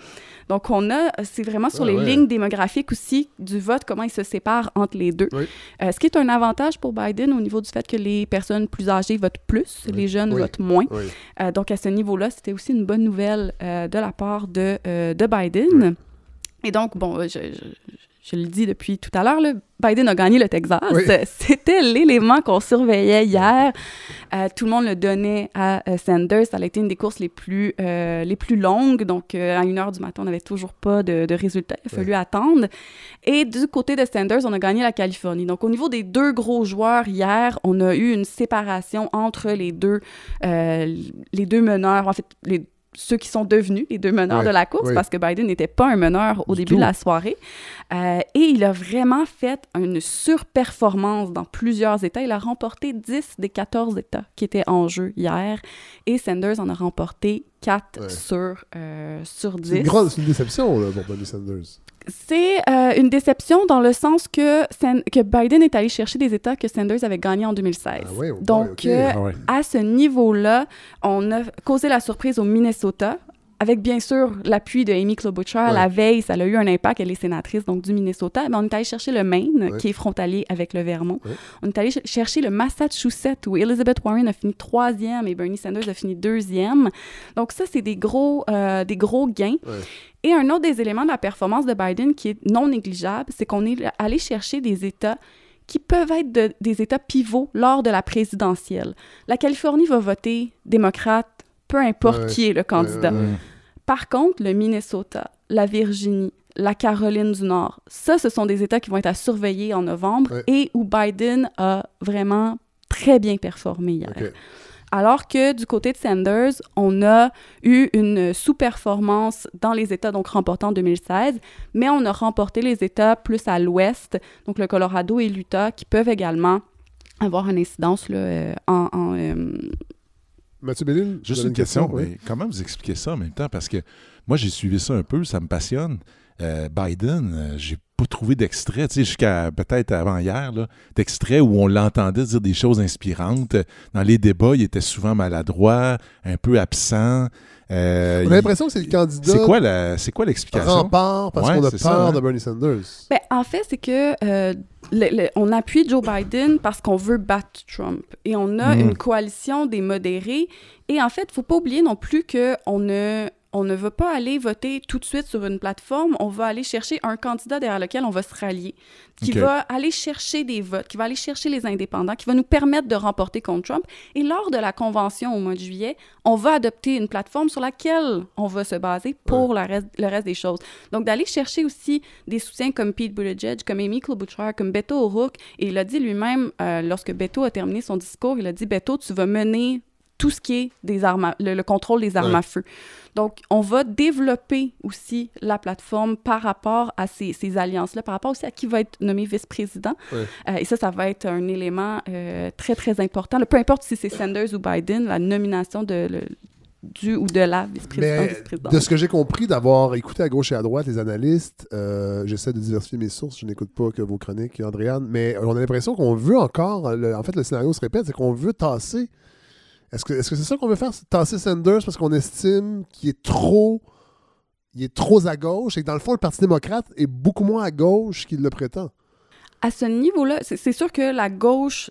Donc, on a, c'est vraiment sur Ah, les ouais. lignes démographiques aussi du vote, comment ils se séparent entre les deux. Oui. Euh, ce qui est un avantage pour Biden au niveau du fait que les personnes plus âgées votent plus, Oui. les jeunes votent moins. Euh, donc, à ce niveau-là, c'était aussi une bonne nouvelle euh, de la part de, de Biden. Et donc, bon, je, je- je le dis depuis tout à l'heure, Biden a gagné le Texas. Oui. C'était l'élément qu'on surveillait hier. Euh, tout le monde le donnait à euh, Sanders. Ça a été une des courses les plus, euh, les plus longues. Donc, euh, à une heure du matin, on n'avait toujours pas de, de résultats. Il a fallu attendre. Et du côté de Sanders, on a gagné la Californie. Donc, au niveau des deux gros joueurs hier, on a eu une séparation entre les deux, euh, les deux meneurs. En fait, les ceux qui sont devenus les deux meneurs Ouais, de la course ouais. parce que Biden n'était pas un meneur au Du début tout. de la soirée. Euh, et il a vraiment fait une surperformance dans plusieurs États. Il a remporté 10 des 14 États qui étaient en jeu hier. Et Sanders en a remporté 4 Ouais. sur, euh, sur C'est 10. une, grande- c'est une déception là, pour Bernie Sanders. C'est euh, une déception dans le sens que, Biden est allé chercher des États que Sanders avait gagnés en 2016. Ah ouais, oh boy, Donc, euh, Ah ouais. à ce niveau-là, on a causé la surprise au Minnesota. Avec bien sûr l'appui de Amy Klobuchar, Ouais. la veille, ça a eu un impact. Elle est sénatrice donc du Minnesota. Mais on est allé chercher le Maine, Ouais. qui est frontalier avec le Vermont. Ouais. On est allé ch- chercher le Massachusetts, où Elizabeth Warren a fini troisième et Bernie Sanders a fini deuxième. Donc ça, c'est des gros, euh, des gros gains. Et un autre des éléments de la performance de Biden qui est non négligeable, c'est qu'on est allé chercher des États qui peuvent être de- des États pivots lors de la présidentielle. La Californie va voter démocrate, peu importe Ouais, qui est le candidat. ouais, ouais. Par contre, le Minnesota, la Virginie, la Caroline du Nord, ça, ce sont des États qui vont être à surveiller en novembre et où Biden a vraiment très bien performé hier. Alors que du côté de Sanders, on a eu une sous-performance dans les États donc remportés en 2016, mais on a remporté les États plus à l'ouest, donc le Colorado et l'Utah, qui peuvent également avoir une incidence là, euh, en... en, euh, Mathieu Bellil, Juste une question. mais comment vous expliquez ça en même temps? Parce que moi, j'ai suivi ça un peu, ça me passionne. Euh, Biden, euh, j'ai pas trouvé d'extrait, tu sais, jusqu'à peut-être avant hier, d'extrait où on l'entendait dire des choses inspirantes. Dans les débats, il était souvent maladroit, un peu absent. Euh, On il- a l'impression que c'est le candidat C'est quoi la- c'est quoi l'explication? rempart parce Ouais, qu'on a peur ça, de Bernie Sanders. Ben, en fait, c'est que euh, le- le- on appuie Joe Biden parce qu'on veut battre Trump. Et on a Mm. une coalition des modérés. Et en fait, il faut pas oublier non plus qu'on ne, on ne veut pas aller voter tout de suite sur une plateforme. On va aller chercher un candidat derrière lequel on va se rallier, qui va aller chercher des votes, qui va aller chercher les indépendants, qui va nous permettre de remporter contre Trump. Et lors de la convention au mois de juillet, on va adopter une plateforme sur laquelle on va se baser pour la reste- le reste des choses. Donc, d'aller chercher aussi des soutiens comme Pete Buttigieg, comme Amy Klobuchar, comme Beto O'Rourke. Et il a dit lui-même, euh, lorsque Beto a terminé son discours, il a dit, Beto, tu vas mener tout ce qui est des armes à- le, le contrôle des armes Ouais. à feu. Donc, on va développer aussi la plateforme par rapport à ces, ces alliances-là, par rapport aussi à qui va être nommé vice-président. Ouais. Euh, et ça, ça va être un élément euh, très, très important. Là, peu importe si c'est Sanders ou Biden, la nomination de, le- du ou de la vice-présidente. de ce que j'ai compris, d'avoir écouté à gauche et à droite les analystes, euh, j'essaie de diversifier mes sources, je n'écoute pas que vos chroniques, Andréane, mais on a l'impression qu'on veut encore, le- en fait, le scénario se répète, c'est qu'on veut tasser. Est-ce que c'est ça qu'on veut faire, tasser Sanders parce qu'on estime qu'il est trop, il est trop à gauche et que dans le fond, le Parti démocrate est beaucoup moins à gauche qu'il le prétend. À ce niveau-là, c'est sûr que la gauche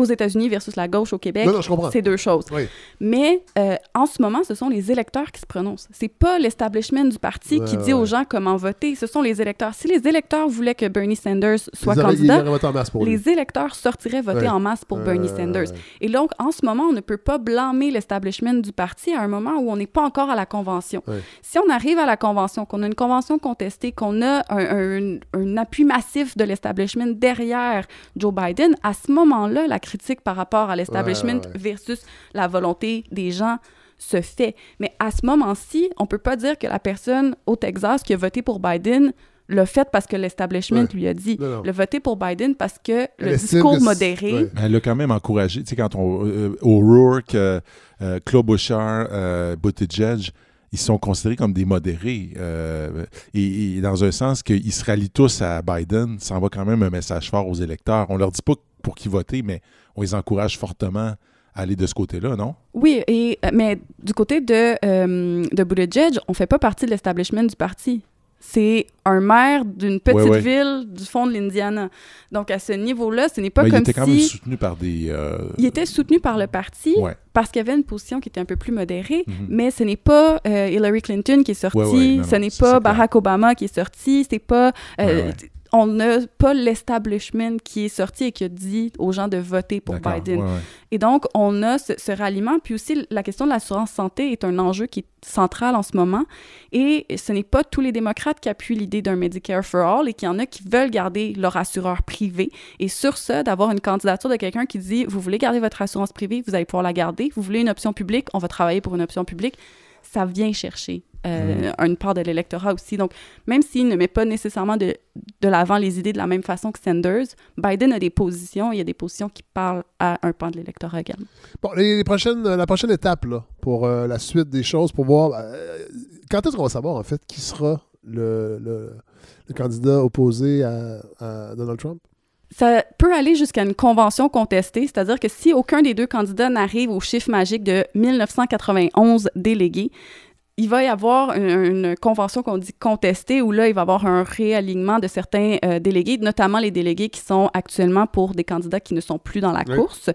aux États-Unis versus la gauche au Québec, Non, non, je comprends. c'est deux choses. Oui. Mais euh, en ce moment, ce sont les électeurs qui se prononcent. C'est pas l'establishment du parti Ouais, qui dit ouais. aux gens comment voter. Ce sont les électeurs. Si les électeurs voulaient que Bernie Sanders soit Ils candidat, les électeurs sortiraient voter Ouais. en masse pour Bernie Sanders. Et donc, en ce moment, on ne peut pas blâmer l'establishment du parti à un moment où on n'est pas encore à la convention. Si on arrive à la convention, qu'on a une convention contestée, qu'on a un, un- un appui massif de l'establishment derrière Joe Biden, à ce moment-là, la critique par rapport à l'establishment Ouais, ouais. versus la volonté des gens se fait. Mais à ce moment-ci, on peut pas dire que la personne au Texas qui a voté pour Biden l'a fait parce que l'establishment Ouais. lui a dit. Le voté pour Biden parce que Elle le discours que modéré, ouais. Elle l'a quand même encouragé. Tu sais, quand on. Euh, O'Rourke, euh, euh, Klobuchar, euh, Buttigieg, ils sont considérés comme des modérés. euh, et, dans un sens qu'ils se rallient tous à Biden, ça envoie quand même un message fort aux électeurs. On leur dit pas pour qui voter, mais on les encourage fortement à aller de ce côté-là, non? Oui, et, mais du côté de, euh, de Buttigieg, on fait pas partie de l'establishment du parti. C'est un maire d'une petite Ouais, ouais. ville du fond de l'Indiana. Donc, à ce niveau-là, ce n'est pas il comme était si... quand même soutenu par des... euh, Il était soutenu par le parti Ouais. parce qu'il y avait une position qui était un peu plus modérée, Mhm. mais ce n'est pas euh, Hillary Clinton qui est sortie, non, ce n'est pas Barack Obama qui est sorti, c'est pas... euh. On n'a pas l'establishment qui est sorti et qui a dit aux gens de voter pour Biden. ouais, ouais. Et donc, on a ce, ce ralliement. Puis aussi, la question de l'assurance santé est un enjeu qui est central en ce moment. Et ce n'est pas tous les démocrates qui appuient l'idée d'un Medicare for All et qu'il y en a qui veulent garder leur assureur privé. Et sur ça, d'avoir une candidature de quelqu'un qui dit Vous voulez garder votre assurance privée, vous allez pouvoir la garder. Vous voulez une option publique, on va travailler pour une option publique. Ça vient chercher euh, une part de l'électorat aussi. Donc, même s'il ne met pas nécessairement de, de l'avant les idées de la même façon que Sanders, Biden a des positions, il y a des positions qui parlent à un pan de l'électorat également. Bon, les, les prochaines, la prochaine étape là, pour euh, la suite des choses, pour voir euh, quand est-ce qu'on va savoir en fait qui sera le, le- le candidat opposé à, à Donald Trump? Ça peut aller jusqu'à une convention contestée, c'est-à-dire que si aucun des deux candidats n'arrive au chiffre magique de 1991 délégués, il va y avoir une, une convention qu'on dit contestée où là, il va y avoir un réalignement de certains euh, délégués, notamment les délégués qui sont actuellement pour des candidats qui ne sont plus dans la Oui. course.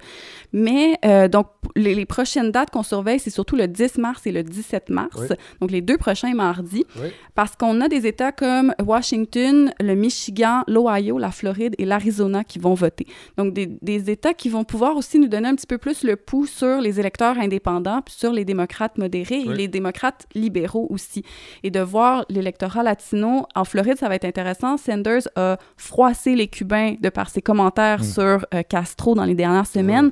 Mais euh, donc, les, les prochaines dates qu'on surveille, c'est surtout le 10 mars et le 17 mars, Oui. donc les deux prochains mardis, Oui. parce qu'on a des États comme Washington, le Michigan, l'Ohio, la Floride et l'Arizona qui vont voter. Donc, des, des États qui vont pouvoir aussi nous donner un petit peu plus le pouls sur les électeurs indépendants, puis sur les démocrates modérés et les démocrates libéraux aussi. Et de voir l'électorat latino, en Floride, ça va être intéressant. Sanders a froissé les Cubains de par ses commentaires sur euh, Castro dans les dernières semaines.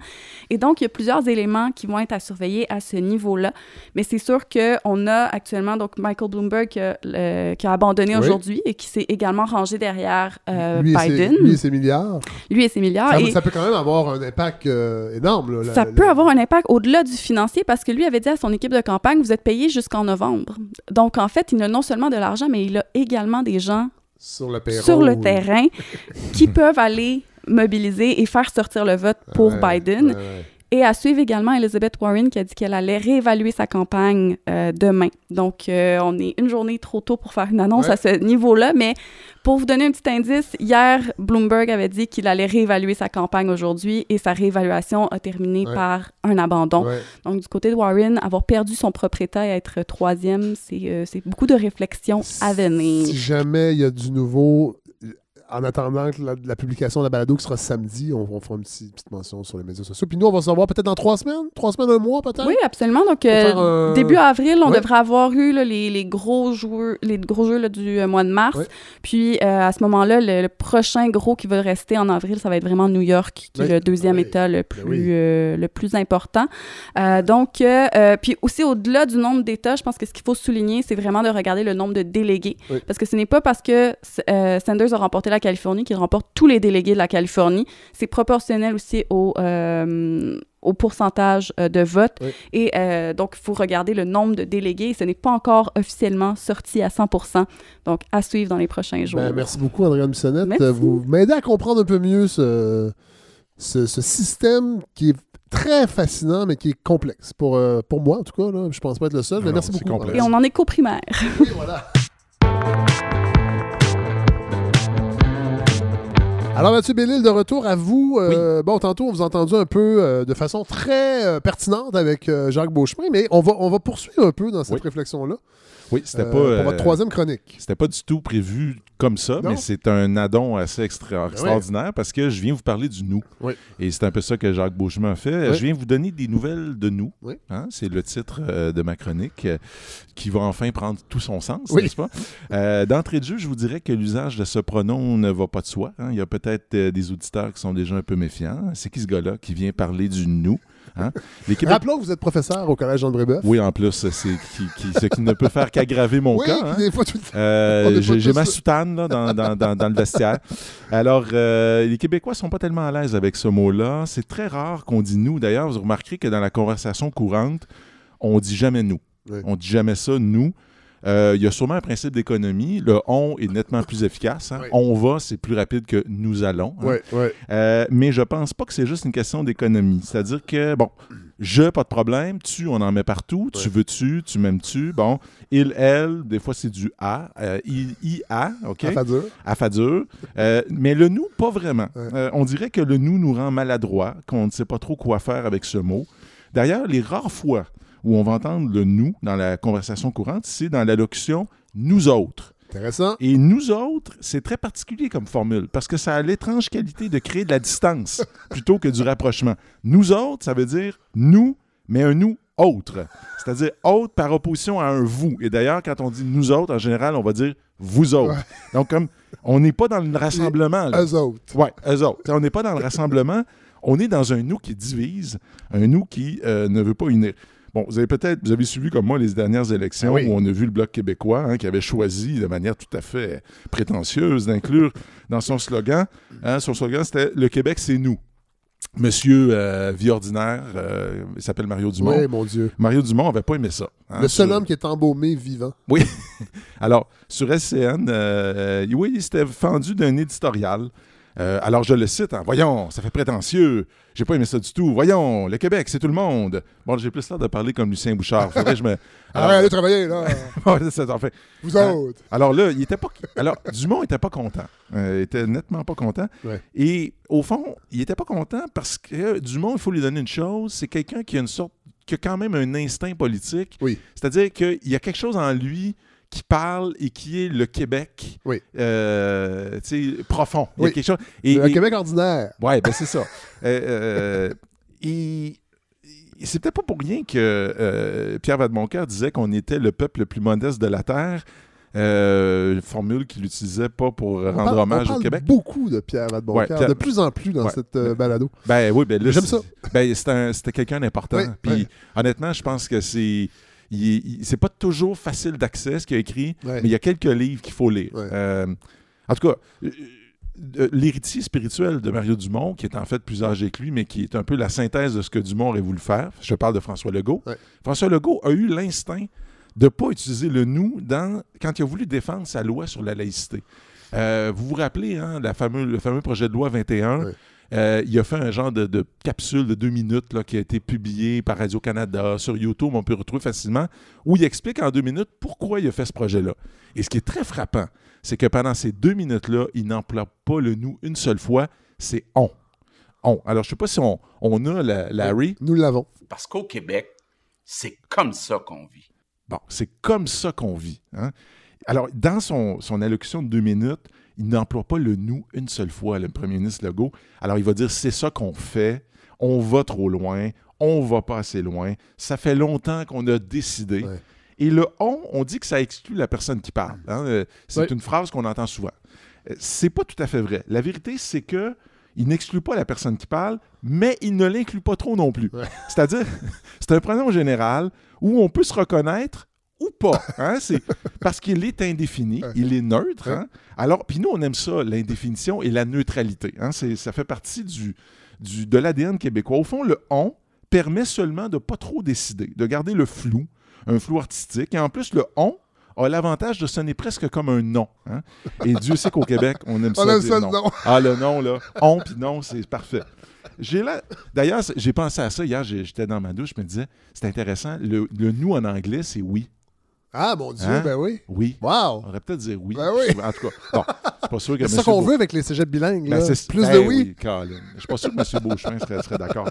Et donc, il y a plusieurs éléments qui vont être à surveiller à ce niveau-là. Mais c'est sûr qu'on a actuellement donc Michael Bloomberg qui a, euh, qui a abandonné Oui. aujourd'hui et qui s'est également rangé derrière euh, lui, et ses, Biden. lui et ses milliards. Lui et ses milliards. ça, et ça peut quand même avoir un impact euh, énorme. là, la- ça la- peut avoir un impact au-delà du financier parce que lui avait dit à son équipe de campagne, vous êtes payé jusqu'en novembre. Donc, en fait, il a non seulement de l'argent, mais il a également des gens sur le payroll. sur le terrain qui peuvent aller mobiliser et faire sortir le vote pour Ouais, Biden. ouais, ouais. Et à suivre également Elizabeth Warren qui a dit qu'elle allait réévaluer sa campagne euh, demain. Donc, euh, on est une journée trop tôt pour faire une annonce Ouais. à ce niveau-là. Mais pour vous donner un petit indice, hier, Bloomberg avait dit qu'il allait réévaluer sa campagne aujourd'hui et sa réévaluation a terminé Ouais. par un abandon. Ouais. Donc, du côté de Warren, avoir perdu son propriétaire et être troisième, c'est euh, c'est beaucoup de réflexions à venir. Si jamais il y a du nouveau, en attendant que la, la publication de la balado qui sera samedi, on, on fera une petite, petite mention sur les médias sociaux. Puis nous, on va se revoir peut-être dans trois semaines, trois semaines, un mois peut-être? Oui, absolument. Donc, euh, euh, début avril, on ouais. devrait avoir eu là, les, les gros jeux, les gros jeux là, du euh, mois de mars. Ouais. Puis, euh, à ce moment-là, le, le prochain gros qui va rester en avril, ça va être vraiment New York, qui est le deuxième. État le Ben plus, oui. le plus important. Donc, puis aussi au-delà du nombre d'États, je pense que ce qu'il faut souligner, c'est vraiment de regarder le nombre de délégués. Parce que ce n'est pas parce que Sanders a remporté la Californie qu'il remporte tous les délégués de la Californie. C'est proportionnel aussi au, euh, au pourcentage euh, de vote. Oui. Et euh, donc, il faut regarder le nombre de délégués. Ce n'est pas encore officiellement sorti à 100 Donc, à suivre dans les prochains jours. Ben, merci beaucoup, Andréane Bissonnette. Merci. Vous m'aidez à comprendre un peu mieux ce, ce, ce système qui est très fascinant, mais qui est complexe. Pour, euh, pour moi, en tout cas. Là. Je pense pas être le seul, mais Non, merci beaucoup. complexe. Et on en est qu'au primaire. Oui, voilà. Alors, Mathieu Bellil, de retour à vous. Euh, Bon, tantôt, on vous a entendu un peu euh, de façon très euh, pertinente avec euh, Jacques Beauchemin, mais on va, on va poursuivre un peu dans cette Oui. réflexion-là Oui, c'était euh, pas. pour euh, votre troisième chronique. C'était pas du tout prévu comme ça, Non. Ben mais c'est un addon assez extra- extraordinaire parce que je viens vous parler du nous. Oui. Et c'est un peu ça que Jacques Beauchemin a fait. Oui. Je viens vous donner des nouvelles de nous. Hein, c'est le titre euh, de ma chronique euh, qui va enfin prendre tout son sens, n'est-ce pas? Euh, D'entrée de jeu, je vous dirais que l'usage de ce pronom ne va pas de soi. hein. Il y a peut-être euh, des auditeurs qui sont déjà un peu méfiants. C'est qui ce gars-là qui vient parler du nous? Hein? Les Québécois- Rappelons que vous êtes professeur au Collège Jean Brébeuf. Oui, en plus, c'est qui, qui- ce qui ne peut faire qu'aggraver mon Oui, cas. hein. Euh, j'ai ma soutane là, dans, dans- dans- dans le vestiaire. Alors, euh, les Québécois sont pas tellement à l'aise avec ce mot-là. C'est très rare qu'on dit nous. D'ailleurs, vous remarquerez que dans la conversation courante, on dit jamais nous. Ouais. On dit jamais ça, nous. Euh, Il y a sûrement un principe d'économie. Le on est nettement plus efficace. hein. On va, c'est plus rapide que nous allons. hein. Ouais, ouais. Euh, mais je pense pas que c'est juste une question d'économie. C'est-à-dire que, bon, je, pas de problème. Tu, on en met partout. Tu veux-tu, tu m'aimes-tu? Bon, il, elle, des fois c'est du a. Euh, il, I, a, OK? Affadur. Euh, mais le nous, pas vraiment. On dirait que le nous nous rend maladroit, qu'on ne sait pas trop quoi faire avec ce mot. D'ailleurs, les rares fois où on va entendre le nous dans la conversation courante, c'est dans la locution nous autres. Intéressant. Et nous autres, c'est très particulier comme formule parce que ça a l'étrange qualité de créer de la distance plutôt que du rapprochement. Nous autres, ça veut dire nous, mais un nous autre. C'est-à-dire autre par opposition à un vous. Et d'ailleurs, quand on dit nous autres, en général, on va dire vous autres. Donc, comme on n'est pas dans le rassemblement. là. Eux autres. Oui, eux autres. On n'est pas dans le rassemblement, on est dans un nous qui divise, un nous qui euh, ne veut pas unir. Bon, vous avez peut-être, vous avez suivi comme moi les dernières élections Ah oui. où on a vu le Bloc québécois hein, qui avait choisi de manière tout à fait prétentieuse d'inclure dans son slogan, hein, son slogan c'était « Le Québec, c'est nous ». Monsieur euh, Vie ordinaire, euh, il s'appelle Mario Dumont. Oui, mon Dieu. Mario Dumont n'avait pas aimé ça. hein, Le seul sur- homme qui est embaumé vivant. alors, sur SCN, euh, oui, il s'était fendu d'un éditorial. Euh, alors, je le cite, hein, Voyons, ça fait prétentieux. J'ai pas aimé ça du tout. Voyons, le Québec, c'est tout le monde. Bon, j'ai plus l'air de parler comme Lucien Bouchard. Faudrait que je me. Ah, Alors, allez travailler, là. Ouais, c'est ça, en fait. Vous autres. Alors là, il était pas. Alors, Dumont était pas content. Euh, il était nettement pas content. Ouais. Et au fond, il était pas content parce que Dumont, il faut lui donner une chose, c'est quelqu'un qui a une sorte. qui a quand même un instinct politique. Oui. C'est-à-dire qu'il y a quelque chose en lui qui parle et qui est le Québec. Oui. euh, tu sais, profond. Il y a Oui. quelque chose. Et, Le et- Québec ordinaire. Ouais, ben c'est ça. Euh, euh, et, c'est peut-être pas pour rien que euh, Pierre Vadmoncoeur disait qu'on était le peuple le plus modeste de la Terre. Euh, une formule qu'il utilisait pas pour On rendre parle- hommage on parle au Québec. beaucoup de Pierre Vadeboncoeur, Ouais, Pierre- de plus en plus dans Ouais. cette euh, balado. Ben oui, ben J'aime ça. Ben, c'était quelqu'un d'important. Oui, Puis oui. honnêtement, je pense que c'est. C'est pas toujours facile d'accès ce qu'il a écrit, Ouais. mais il y a quelques livres qu'il faut lire. Ouais. Euh, en tout cas, euh, euh, l'héritier spirituel de Mario Dumont, qui est en fait plus âgé que lui, mais qui est un peu la synthèse de ce que Dumont aurait voulu faire. Je parle de François Legault. Ouais. François Legault a eu l'instinct de ne pas utiliser le nous dans, quand il a voulu défendre sa loi sur la laïcité. Euh, vous vous rappelez hein, la fameux, le fameux projet de loi 21? Ouais. Euh, il a fait un genre de, de capsule de deux minutes là, qui a été publié par Radio-Canada sur YouTube, on peut retrouver facilement, où il explique en deux minutes pourquoi il a fait ce projet-là. Et ce qui est très frappant, c'est que pendant ces deux minutes-là, il n'emploie pas le nous une seule fois, c'est on. On. Alors, je ne sais pas si on, on a la, Larry. Nous l'avons. Parce qu'au Québec, c'est comme ça qu'on vit. Bon, c'est comme ça qu'on vit. hein. Alors, dans son, son allocution de deux minutes, il n'emploie pas le nous une seule fois, le premier ministre Legault. Alors, il va dire c'est ça qu'on fait, on va trop loin, on va pas assez loin, ça fait longtemps qu'on a décidé. Ouais. Et le on, on dit que ça exclut la personne qui parle. hein. Euh, C'est Ouais. une phrase qu'on entend souvent. Euh, C'est pas tout à fait vrai. La vérité, c'est que il n'exclut pas la personne qui parle, mais il ne l'inclut pas trop non plus. Ouais. C'est-à-dire, c'est un pronom général où on peut se reconnaître ou pas. hein. C'est parce qu'il est indéfini, il est neutre. hein. Alors, puis nous, on aime ça, l'indéfinition et la neutralité. hein. Ça fait partie du, du- de l'ADN québécois. Au fond, le on permet seulement de pas trop décider, de garder le flou, un flou artistique. Et en plus, le on a l'avantage de sonner presque comme un nom. hein. Et Dieu sait qu'au Québec, on aime ça. On aime dire ça, le non. nom. Ah, le nom, là. On puis non, c'est parfait. J'ai là. D'ailleurs, j'ai pensé à ça hier, j'étais dans ma douche, je me disais, c'est intéressant. Le, le nous en anglais, c'est oui. Ah, mon Dieu, Hein? ben oui. Oui. Wow. On aurait peut-être dire oui. Ben oui. En tout cas, bon, c'est pas sûr que C'est ça qu'on Beau- veut avec les cégeps bilingues. ben, là. c'est- Plus ben de oui. Colin. Je suis pas sûr que M. Beauchemin serait, serait d'accord.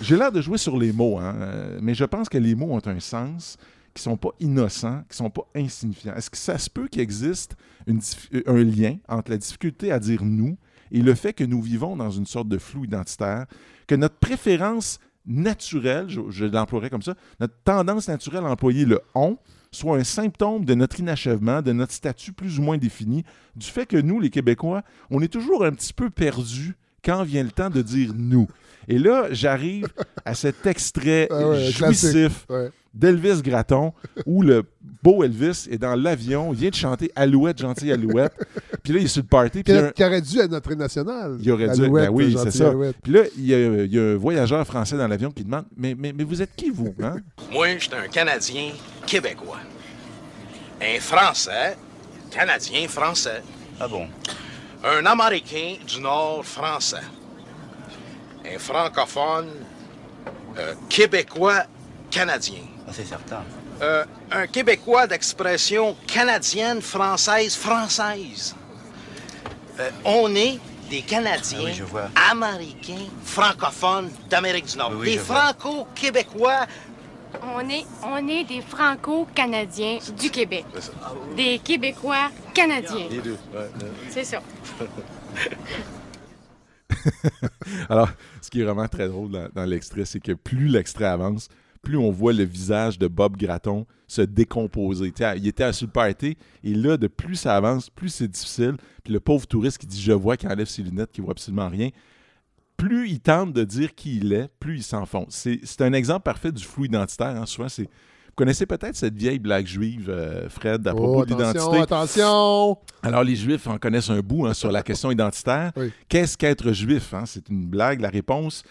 J'ai l'air de jouer sur les mots, hein, euh, mais je pense que les mots ont un sens, qui sont pas innocents, qui sont pas insignifiants. Est-ce que ça se peut qu'il existe une euh, un lien entre la difficulté à dire nous et le fait que nous vivons dans une sorte de flou identitaire, que notre préférence naturelle, je, je l'emploierais comme ça, notre tendance naturelle à employer le on soit un symptôme de notre inachèvement, de notre statut plus ou moins défini, du fait que nous, les Québécois, on est toujours un petit peu perdus quand vient le temps de dire nous. Et là, j'arrive à cet extrait Ah ouais, jouissif Ouais. d'Elvis Gratton, où le beau Elvis est dans l'avion, il vient de chanter Alouette, gentille Alouette. Puis là, il est sur le party. Puis Qui, un- aurait dû être notre national. il aurait dû. Ben oui, c'est ça. Alouette. Puis là, il y, a, il y a un voyageur français dans l'avion qui demande Mais, mais, mais vous êtes qui, vous hein? Moi, je suis un Canadien québécois. Un Français, Canadien français. Ah bon? Un Américain du Nord français. Un francophone euh, québécois canadien. Ah, c'est certain. Euh, un Québécois d'expression canadienne, française, française. Euh, on est des Canadiens Ah oui, je vois. américains, francophones d'Amérique du Nord. Oui, oui, des franco-québécois On est, on est des Franco-Canadiens du Québec. Ça. Des Québécois canadiens. Les deux. C'est ça. Alors, ce qui est vraiment très drôle dans, l'extrait, c'est que plus l'extrait avance, plus on voit le visage de Bob Gratton se décomposer. Il était à party, et là, de plus ça avance, plus c'est difficile. Puis le pauvre touriste qui dit Je vois, qui enlève ses lunettes, qui voit absolument rien, plus il tente de dire qui il est, plus il s'enfonce. C'est c'est un exemple parfait du flou identitaire. hein. Souvent, c'est. Vous connaissez peut-être cette vieille blague juive, euh, Fred, à propos Oh, de attention, l'identité. attention! Alors, les Juifs en connaissent un bout hein, sur la question identitaire. Oui. Qu'est-ce qu'être juif? hein? C'est une blague. La réponse,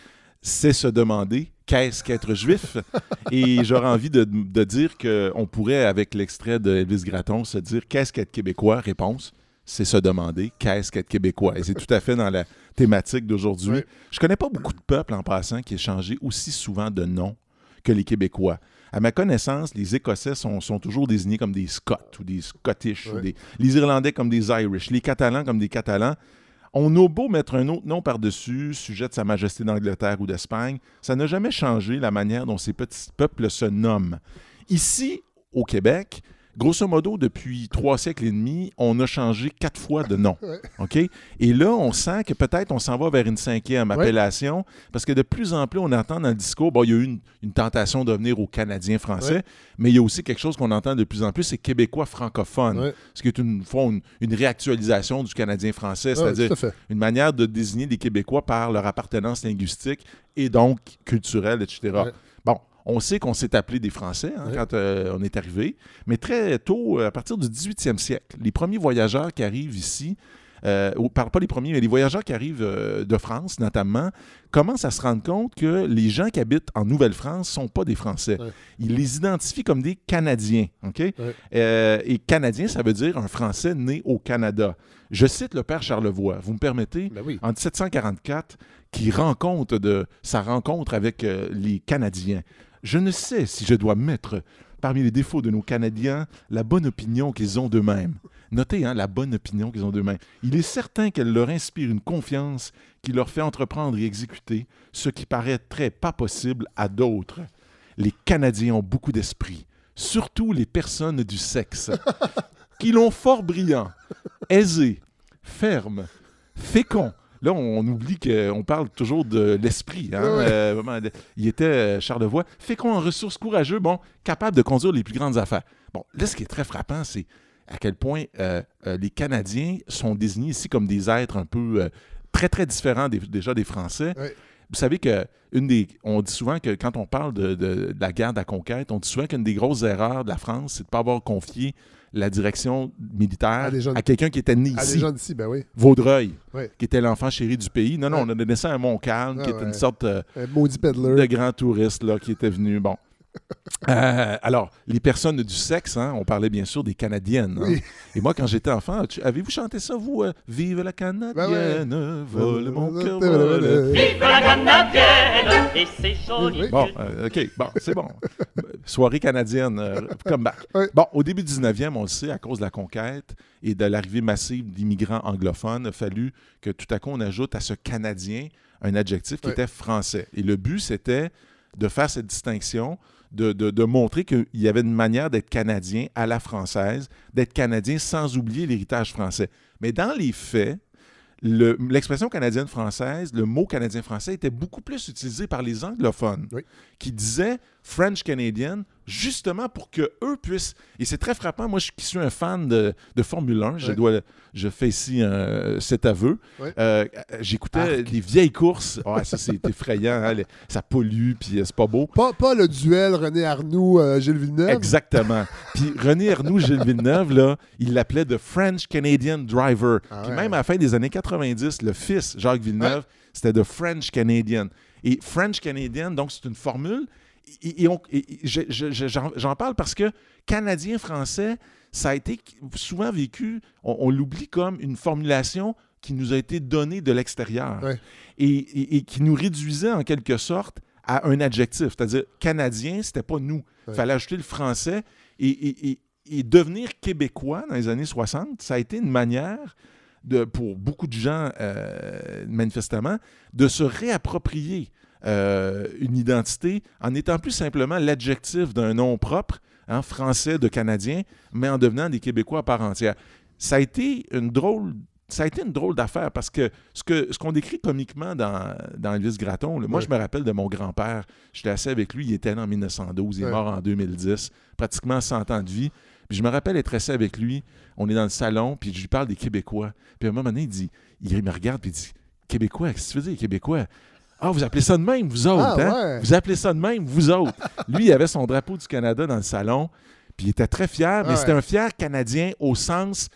c'est se demander qu'est-ce qu'être juif? Et j'aurais envie de, de dire qu'on pourrait, avec l'extrait de Elvis Gratton, se dire qu'est-ce qu'être québécois? Réponse, c'est se demander qu'est-ce qu'être québécois. Et c'est tout à fait dans la thématique d'aujourd'hui. Oui. Je connais pas beaucoup de peuples en passant qui aient changé aussi souvent de nom que les Québécois. À ma connaissance, les Écossais sont, sont toujours désignés comme des Scots ou des Scottish, ou Ouais. des- les Irlandais comme des Irish, les Catalans comme des Catalans. On a beau mettre un autre nom par-dessus, sujet de Sa Majesté d'Angleterre ou d'Espagne, ça n'a jamais changé la manière dont ces petits peuples se nomment. Ici, au Québec, grosso modo, depuis trois siècles et demi, on a changé quatre fois de nom. OK? Et là, on sent que peut-être on s'en va vers une cinquième Ouais. appellation, parce que de plus en plus, on entend dans le discours, bon, il y a eu une, une tentation de venir aux Canadiens français, Ouais. mais il y a aussi quelque chose qu'on entend de plus en plus, c'est Québécois francophone, Ouais. ce qui est une, une, une réactualisation du Canadien français, Ah, c'est-à-dire une manière de désigner les Québécois par leur appartenance linguistique et donc culturelle, etc. On sait qu'on s'est appelé des Français hein, quand euh, on est arrivé, mais très tôt, euh, à partir du 18e siècle, les premiers voyageurs qui arrivent ici, euh, ou par- pas les premiers, mais les voyageurs qui arrivent euh, de France notamment, commencent à se rendre compte que les gens qui habitent en Nouvelle-France sont pas des Français. Ouais. Ils les identifient comme des Canadiens. OK? Euh, et Canadien, ça veut dire un Français né au Canada. Je cite le père Charlevoix. Vous me permettez? Ben oui. En 1744, qui rencontre de sa rencontre avec les Canadiens. Je ne sais si je dois mettre parmi les défauts de nos Canadiens la bonne opinion qu'ils ont d'eux-mêmes. Notez hein, la bonne opinion qu'ils ont d'eux-mêmes. Il est certain qu'elle leur inspire une confiance qui leur fait entreprendre et exécuter ce qui paraîtrait pas possible à d'autres. Les Canadiens ont beaucoup d'esprit, surtout les personnes du sexe, qui l'ont fort brillant, aisé, ferme, fécond. Là, on, on oublie qu'on parle toujours de l'esprit. hein, Ouais, euh, il était euh, Charlevoix, fécond en ressources, courageux, bon, capable de conduire les plus grandes affaires. Bon, là, ce qui est très frappant, c'est à quel point euh, euh, les Canadiens sont désignés ici comme des êtres un peu très, très différents des- déjà des Français. Ouais. Vous savez que une des, on dit souvent que quand on parle de, de- de la guerre de la conquête, on dit souvent qu'une des grosses erreurs de la France, c'est de ne pas avoir confié la direction militaire À quelqu'un qui était né À ici. gens ben oui. Vaudreuil, qui était l'enfant chéri du pays. Non, non, Ouais. on a donné ça à Montcalm, qui Ah était une ouais. sorte euh, Un maudit de grand touriste là, qui était venu. Bon. Euh, alors, les personnes du sexe, hein, on parlait bien sûr des Canadiennes. hein. Oui. Et moi, quand j'étais enfant, tu- avez-vous chanté ça, vous euh, Vive la Canadienne, vole mon cœur, vole. Vive la Canadienne et ses jolies Bon, euh, OK, bon, c'est bon. Soirée canadienne, euh, come back. Bon, au début du 19e, on le sait, à cause de la conquête et de l'arrivée massive d'immigrants anglophones, il a fallu que tout à coup, on ajoute à ce Canadien un adjectif qui était français. Et le but, c'était de faire cette distinction, de, de- de montrer qu'il y avait une manière d'être Canadien à la française, d'être Canadien sans oublier l'héritage français. Mais dans les faits, le- l'expression canadienne-française, le mot canadien-français était beaucoup plus utilisé par les anglophones Oui. qui disaient French Canadian justement pour que eux puissent. Et c'est très frappant. Moi, je, qui suis un fan de, de Formule 1, je, dois, je fais ici un- cet aveu. Ouais. Euh, J'écoutais les vieilles courses. Ouais, ça, c'est effrayant. hein, les- ça pollue, puis euh, c'est pas beau. Pas, pas le duel René Arnoux, euh, Gilles Villeneuve? Exactement. Puis René Arnoux, Gilles Villeneuve, là, il l'appelait The French Canadian Driver. Ah Puis même à la fin des années 90, le fils, Jacques Villeneuve, c'était The French Canadian. Et French Canadian, donc c'est une formule. Et, j'en parle parce que Canadien-Français, ça a été souvent vécu, on, on l'oublie comme une formulation qui nous a été donnée de l'extérieur Ouais. et, et- et qui nous réduisait en quelque sorte à un adjectif. C'est-à-dire, Canadien, c'était pas nous. Il Ouais. fallait ajouter le français. Et, et- et- et devenir québécois dans les années 60, ça a été une manière, de, pour beaucoup de gens, euh, manifestement, de se réapproprier euh, une identité en n'étant plus simplement l'adjectif d'un nom propre, hein, français de Canadien, mais en devenant des Québécois à part entière. Ça a été une drôle ça a été une drôle d'affaire parce que ce que ce qu'on décrit comiquement dans, dans Elvis Gratton, là, moi je me rappelle de mon grand-père, j'étais assis avec lui, il était né en 1912, il est mort en 2010, pratiquement 100 ans de vie. Puis je me rappelle être assis avec lui, on est dans le salon, puis je lui parle des Québécois. Puis à un moment donné, il dit, il me regarde, puis il dit Québécois, qu'est-ce que tu veux dire, Québécois Ah, vous appelez ça de même, vous autres, Ah, hein? ouais. Vous appelez ça de même, vous autres. lui, il avait son drapeau du Canada dans le salon, puis il était très fier, mais Ah, c'était un fier Canadien au sens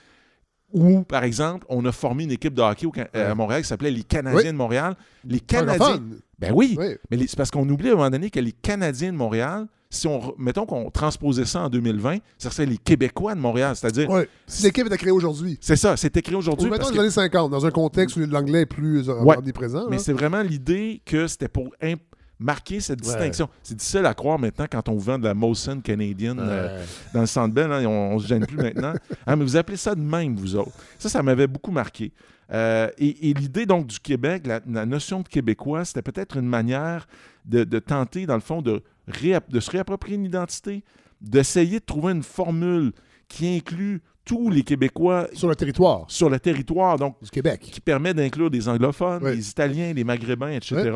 où, par exemple, on a formé une équipe de hockey au euh, à. Montréal qui s'appelait les Canadiens Oui. de Montréal. Les Canadiens. Ben oui, Oui. mais c'est parce qu'on oublie à un moment donné que les Canadiens de Montréal, si on, mettons qu'on transposait ça en 2020, ça serait les Québécois de Montréal. C'est-à-dire, Ouais. Si l'équipe était créée aujourd'hui. c'est ça, c'est écrit Ou aujourd'hui. mettons parce les que- années 50, dans un contexte où l'anglais est plus euh, Ouais. omniprésent. mais c'est vraiment l'idée que c'était pour imp- marquer cette Ouais. distinction. C'est difficile à croire maintenant quand on vend de la Molson canadienne euh, Ouais. dans le Centre Bell. hein, on, on se gêne plus maintenant. Ah, mais vous appelez ça de même, vous autres. Ça, ça m'avait beaucoup marqué. Euh, et et l'idée donc du Québec, la, la notion de québécois, c'était peut-être une manière de, de tenter, dans le fond, de, de se réapproprier une identité, d'essayer de trouver une formule qui inclut tous les Québécois Sur le territoire sur le territoire, donc du Québec. qui permet d'inclure des anglophones, Oui. des Italiens, des Maghrébins, etc.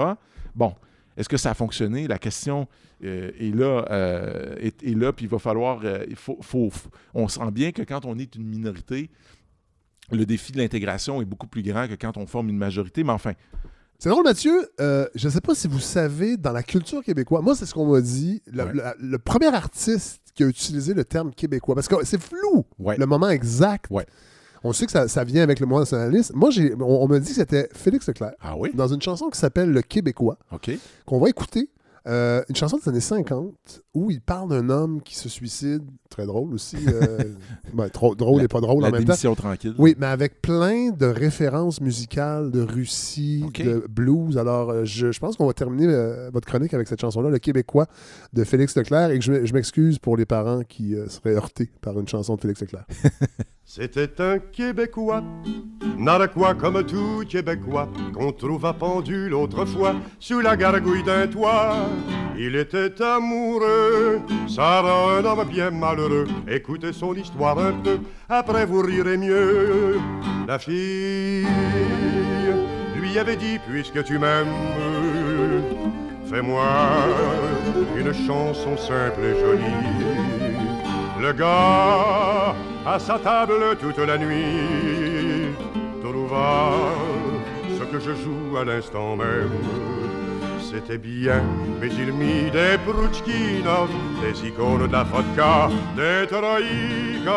Bon, est-ce que ça a fonctionné? La question euh, est là, euh, est, est là, puis il va falloir... euh, il faut- on sent bien que quand on est une minorité, le défi de l'intégration est beaucoup plus grand que quand on forme une majorité, mais enfin, C'est drôle, Mathieu. euh, je ne sais pas si vous savez, dans la culture québécoise, moi, c'est ce qu'on m'a dit. Le, Ouais. le- le premier artiste qui a utilisé le terme québécois, parce que c'est flou, Ouais. le moment exact. Ouais. On sait que ça, ça vient avec le mouvement nationaliste. Moi, j'ai, on, on m'a dit que c'était Félix Leclerc, ah oui, dans une chanson qui s'appelle Le Québécois, OK. qu'on va écouter. Euh, une chanson des années 50 où il parle d'un homme qui se suicide. Très drôle aussi. euh, ben, trop drôle La- et pas drôle La en même temps. tranquille. Oui, mais avec plein de références musicales de Russie, de blues. Alors, euh, je, je pense qu'on va terminer euh, votre chronique avec cette chanson-là, Le Québécois de Félix Leclerc, et que je, je m'excuse pour les parents qui seraient heurtés par une chanson de Félix Leclerc. C'était un Québécois, narquois comme tout Québécois, qu'on trouva pendu l'autre fois sous la gargouille d'un toit. Il était amoureux, ça rend un homme bien malheureux. Écoutez son histoire un peu, après vous rirez mieux. La fille lui avait dit, puisque tu m'aimes, fais-moi une chanson simple et jolie. Le gars, à sa table toute la nuit, trouva ce que je joue à l'instant même. C'était bien, mais il mit des Prouchkinov, des icônes de la vodka, des troïkas.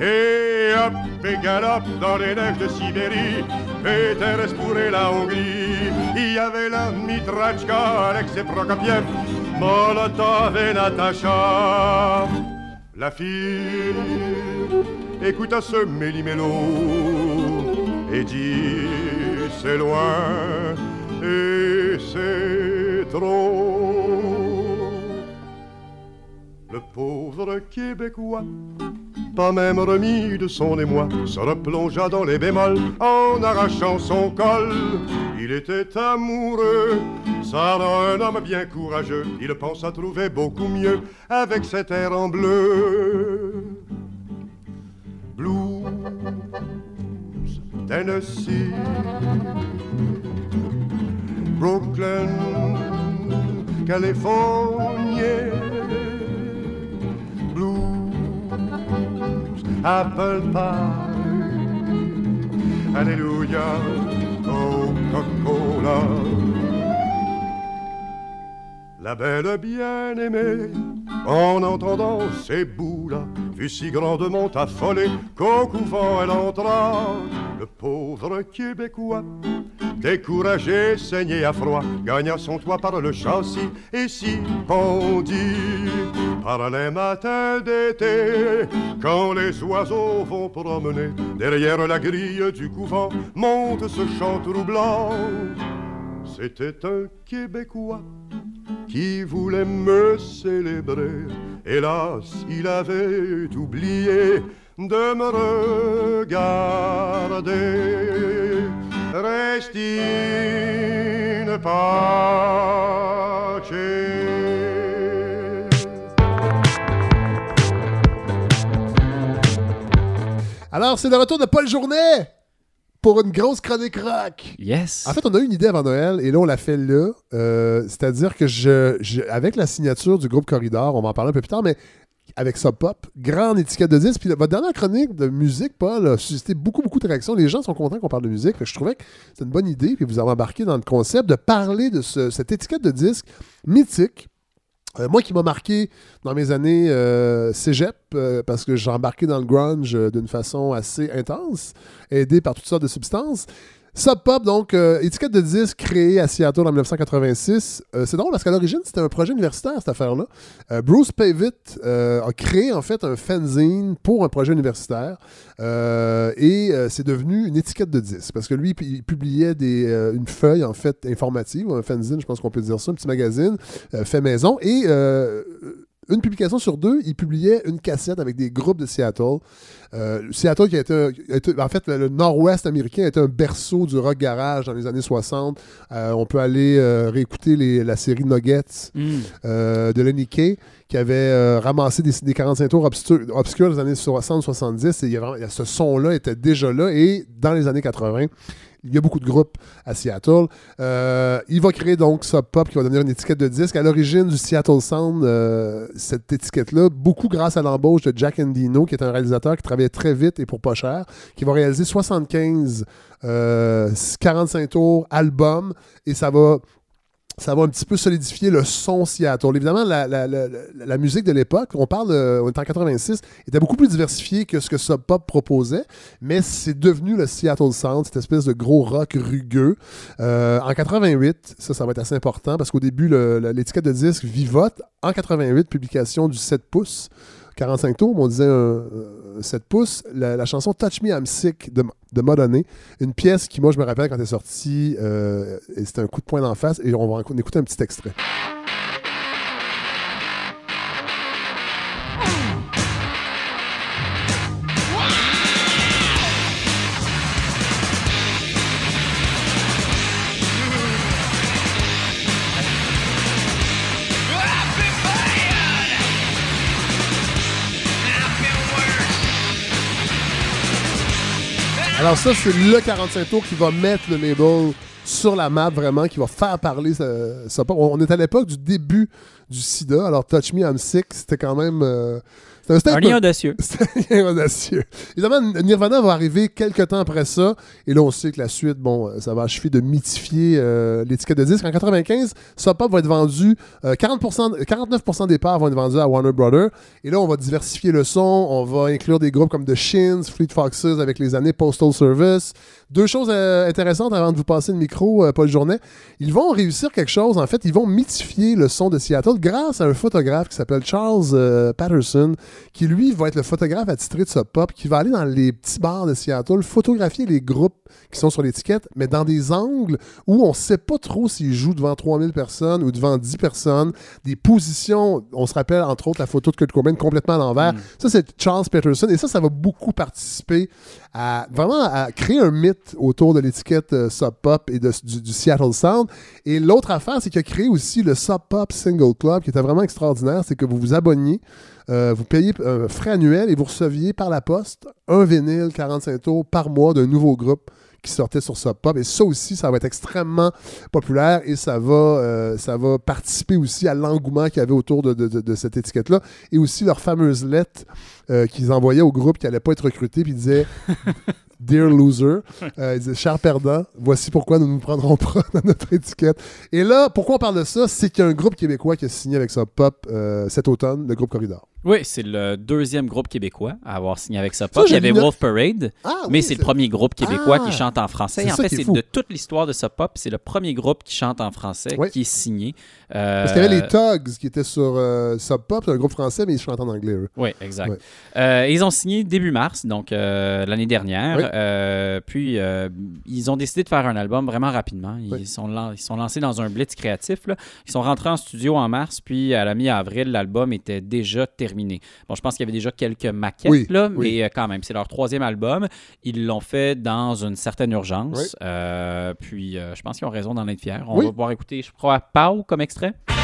Et hop et galop dans les neiges de Sibérie, Péter pour la Hongrie. Il y avait la Mitrachka, Alexei Prokopiev, Molotov et Natacha. La fille écouta ce méli-mélo et dit c'est loin c'est trop. Le pauvre Québécois, pas même remis de son émoi, se replongea dans les bémols en arrachant son col. Il était amoureux, ça un homme bien courageux. Il pense à trouver beaucoup mieux avec cet air en bleu. Blues, Tennessee, Brooklyn, California. Blues, apple pie. Alléluia, Coca-Cola. La belle bien-aimée, en entendant ces bouts-là, fut si grandement affolée qu'au couvent elle entra. Le pauvre Québécois découragé, saigné à froid, gagna son toit par le châssis et s'y pendit. Par les matins d'été, quand les oiseaux vont promener, derrière la grille du couvent, monte ce chant troublant. C'était un Québécois qui voulait me célébrer. Hélas, il avait oublié de me regarder. Restine pace. Alors, c'est le retour de Paul Journet pour une grosse chronique rock. Yes. En fait, on a eu une idée avant Noël et là, on l'a fait là. Euh, C'est-à-dire que je, je- avec la signature du groupe Corridor, on va en parler un peu plus tard, mais avec Sub Pop, grande étiquette de disque. Puis votre dernière chronique de musique, Paul, a suscité beaucoup, beaucoup de réactions. Les gens sont contents qu'on parle de musique. Je trouvais que c'est une bonne idée. Puis vous avez embarqué dans le concept de parler de ce- cette étiquette de disque mythique. Euh, moi qui m'a marqué dans mes années euh, cégep, euh, parce que j'ai embarqué dans le grunge d'une façon assez intense, aidé par toutes sortes de substances. Sub Pop, donc, euh, étiquette de disque créée à Seattle en 1986. Euh, c'est drôle parce qu'à l'origine, c'était un projet universitaire, cette affaire-là. Euh, Bruce Pavitt a créé, en fait, un fanzine pour un projet universitaire. Et c'est devenu une étiquette de disque. Parce que lui, il publiait une feuille, en fait, informative, un fanzine, je pense qu'on peut dire ça, un petit magazine fait maison. Et une publication sur deux, il publiait une cassette avec des groupes de Seattle. Euh, Seattle, qui a été, un- a été- en fait, le nord-ouest américain a été un berceau du rock garage dans les années 60. Euh, on peut aller euh, réécouter les- la série Nuggets Mm. de Lenny Kay, qui avait ramassé des, des 45 tours obscurs, obscurs des années 60-70. Et il y a vraiment- il y a- ce son-là était déjà là. Et dans les années 80, il y a beaucoup de groupes à Seattle. Euh, il va créer donc Sub Pop qui va devenir une étiquette de disque. À l'origine du Seattle Sound, euh, cette étiquette-là, beaucoup grâce à l'embauche de Jack Endino, qui est un réalisateur qui travaillait très vite et pour pas cher, qui va réaliser 75 euh, 45 tours albums et ça va ça va un petit peu solidifier le son Seattle. Évidemment, la, musique de l'époque, on parle, on est en 86, était beaucoup plus diversifiée que ce que Sub Pop proposait, mais c'est devenu le Seattle Sound, cette espèce de gros rock rugueux. Euh, en 88, ça, ça va être assez important, parce qu'au début, l'étiquette de disque vivote. En 88, publication du 7 pouces. 45 tours, on disait un, un 7 pouces. La, chanson Touch Me I'm Sick de, de Madonna, une pièce qui, moi, je me rappelle quand elle est sortie, euh, c'était un coup de poing d'en face, et on va écouter un petit extrait. Alors ça, c'est le 45 tours qui va mettre le label sur la map vraiment, qui va faire parler ça. on est à l'époque du début du sida. Alors Touch Me I'm Sick, c'était quand même... euh, Un statement. lien audacieux. C'était un lien audacieux. Évidemment, Nirvana va arriver quelques temps après ça. Et là, on sait que la suite, bon, euh, ça va achever de mythifier euh, l'étiquette de disque. En 95, Sub Pop va être vendu, euh, 40%, 49% des parts vont être vendus à Warner Brothers. Et là, on va diversifier le son. On va inclure des groupes comme The Shins, Fleet Foxes avec les années Postal Service. Deux choses euh, intéressantes avant de vous passer le micro, euh, Paul Journet. Ils vont réussir quelque chose. En fait, ils vont mythifier le son de Seattle grâce à un photographe qui s'appelle Charles euh, Patterson, qui lui va être le photographe attitré de Sub Pop, qui va aller dans les petits bars de Seattle, photographier les groupes qui sont sur l'étiquette, mais dans des angles où on ne sait pas trop s'ils jouent devant 3000 personnes ou devant 10 personnes, des positions, on se rappelle entre autres la photo de Kurt Cobain complètement à l'envers. Ça, c'est Charles Patterson, et ça, ça va beaucoup participer à vraiment à créer un mythe autour de l'étiquette euh, Sub Pop et de- du, du Seattle Sound. Et l'autre affaire, c'est qu'il a créé aussi le Sub Pop Single Club, qui était vraiment extraordinaire. C'est que vous vous abonniez, euh, vous payez un frais annuel et vous receviez par la poste un vinyle 45 tours par mois d'un nouveau groupe qui sortait sur Sub Pop. Et ça aussi, ça va être extrêmement populaire et ça va, euh, ça va participer aussi à l'engouement qu'il y avait autour de, de- de- de cette étiquette-là. Et aussi leur fameuse lettre euh, qu'ils envoyaient au groupe qui n'allait pas être recruté, puis ils disaient Dear loser, euh, ils disaient cher perdant, voici pourquoi nous ne nous prendrons pas dans notre étiquette. Et là, pourquoi on parle de ça? C'est qu'il y a un groupe québécois qui a signé avec Sub Pop euh, cet automne, le groupe Corridor. Oui, c'est le deuxième groupe québécois à avoir signé avec Ça, Pop. Il y avait Wolf Parade, Ah, mais c'est le premier groupe québécois Ah, qui chante en français. en fait, c'est de toute l'histoire de Sub Pop, c'est le premier groupe qui chante en français Oui. qui est signé. Euh, Parce qu'il y avait les Tugs qui étaient sur euh, Sub Pop, c'est un groupe français, mais ils chantent en anglais, eux. Oui, exact. Ouais. Euh, ils ont signé début mars, donc euh, l'année dernière. Oui. Euh, puis, euh, ils ont décidé de faire un album vraiment rapidement. Ils, sont, lan- ils sont lancés dans un blitz créatif. là. Ils sont rentrés en studio en mars, puis à la mi-avril, l'album était déjà terminé. Bon, je pense qu'il y avait déjà quelques maquettes, Oui, là, mais euh, quand même, c'est leur troisième album. Ils l'ont fait dans une certaine urgence. Euh, puis, euh, je pense qu'ils ont raison d'en être fiers. On va pouvoir écouter, je crois, Pau comme extrait. C'est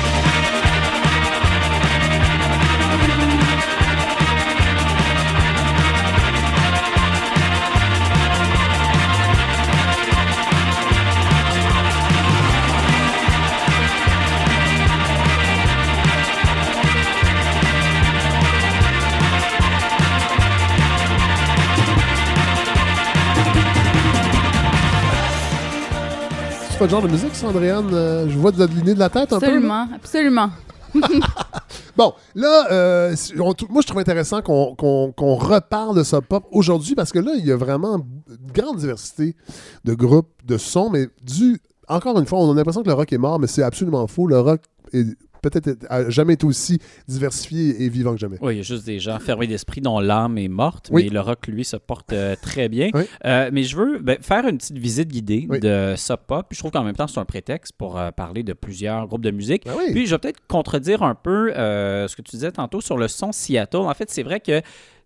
le genre de musique, ça, Andréane? Euh, je vois de l'aligner de la tête un peu. là. Absolument, absolument. Bon, là, euh, on- moi, je trouve intéressant qu'on qu'on- qu'on reparle de Sub Pop aujourd'hui parce que là, il y a vraiment une grande diversité de groupes, de sons, mais du. Encore une fois, on a l'impression que le rock est mort, mais c'est absolument faux. Le rock est peut-être jamais été aussi diversifié et vivant que jamais. Oui, il y a juste des gens fermés d'esprit dont l'âme est morte, Oui. mais le rock, lui, se porte euh, très bien. Oui. Euh, mais je veux ben, faire une petite visite guidée Oui. de Sub Pop. Puis Je trouve qu'en même temps, c'est un prétexte pour euh, parler de plusieurs groupes de musique. Ben oui. Puis je vais peut-être contredire un peu ce que tu disais tantôt sur le son Seattle. En fait, c'est vrai que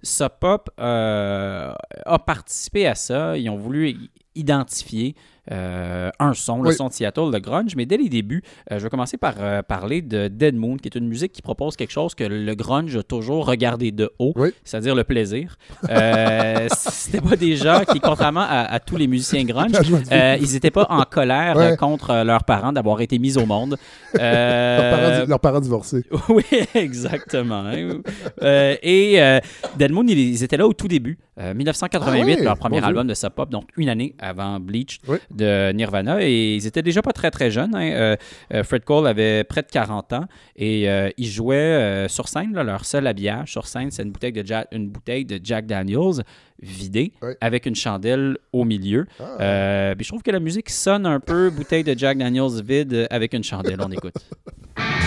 Sub Pop euh, a participé à ça. Ils ont voulu identifier euh, un son, le son de Seattle, le grunge. Mais dès les débuts, euh, je vais commencer par euh, parler de Dead Moon, qui est une musique qui propose quelque chose que le grunge a toujours regardé de haut, Oui. c'est-à-dire le plaisir. C'était pas des gens qui, contrairement à, à tous les musiciens grunge, ils n'étaient pas en colère Ouais. contre leurs parents d'avoir été mis au monde. Leurs, parents, di- leurs parents divorcés. oui, exactement. hein. Et Dead Moon, ils, ils étaient là au tout début. Euh, 1988, Ah ouais, leur premier Dieu. album de Sub Pop, donc une année avant Bleach Oui. de Nirvana. Et ils étaient déjà pas très très jeunes. hein. Euh, euh, Fred Cole avait près de 40 ans et euh, ils jouaient euh, sur scène. là, leur seul habillage sur scène, c'est une bouteille de Jack, une bouteille de Jack Daniels vidée Oui. avec une chandelle au milieu. Ah. Euh, puis je trouve que la musique sonne un peu bouteille de Jack Daniels vide avec une chandelle. On écoute.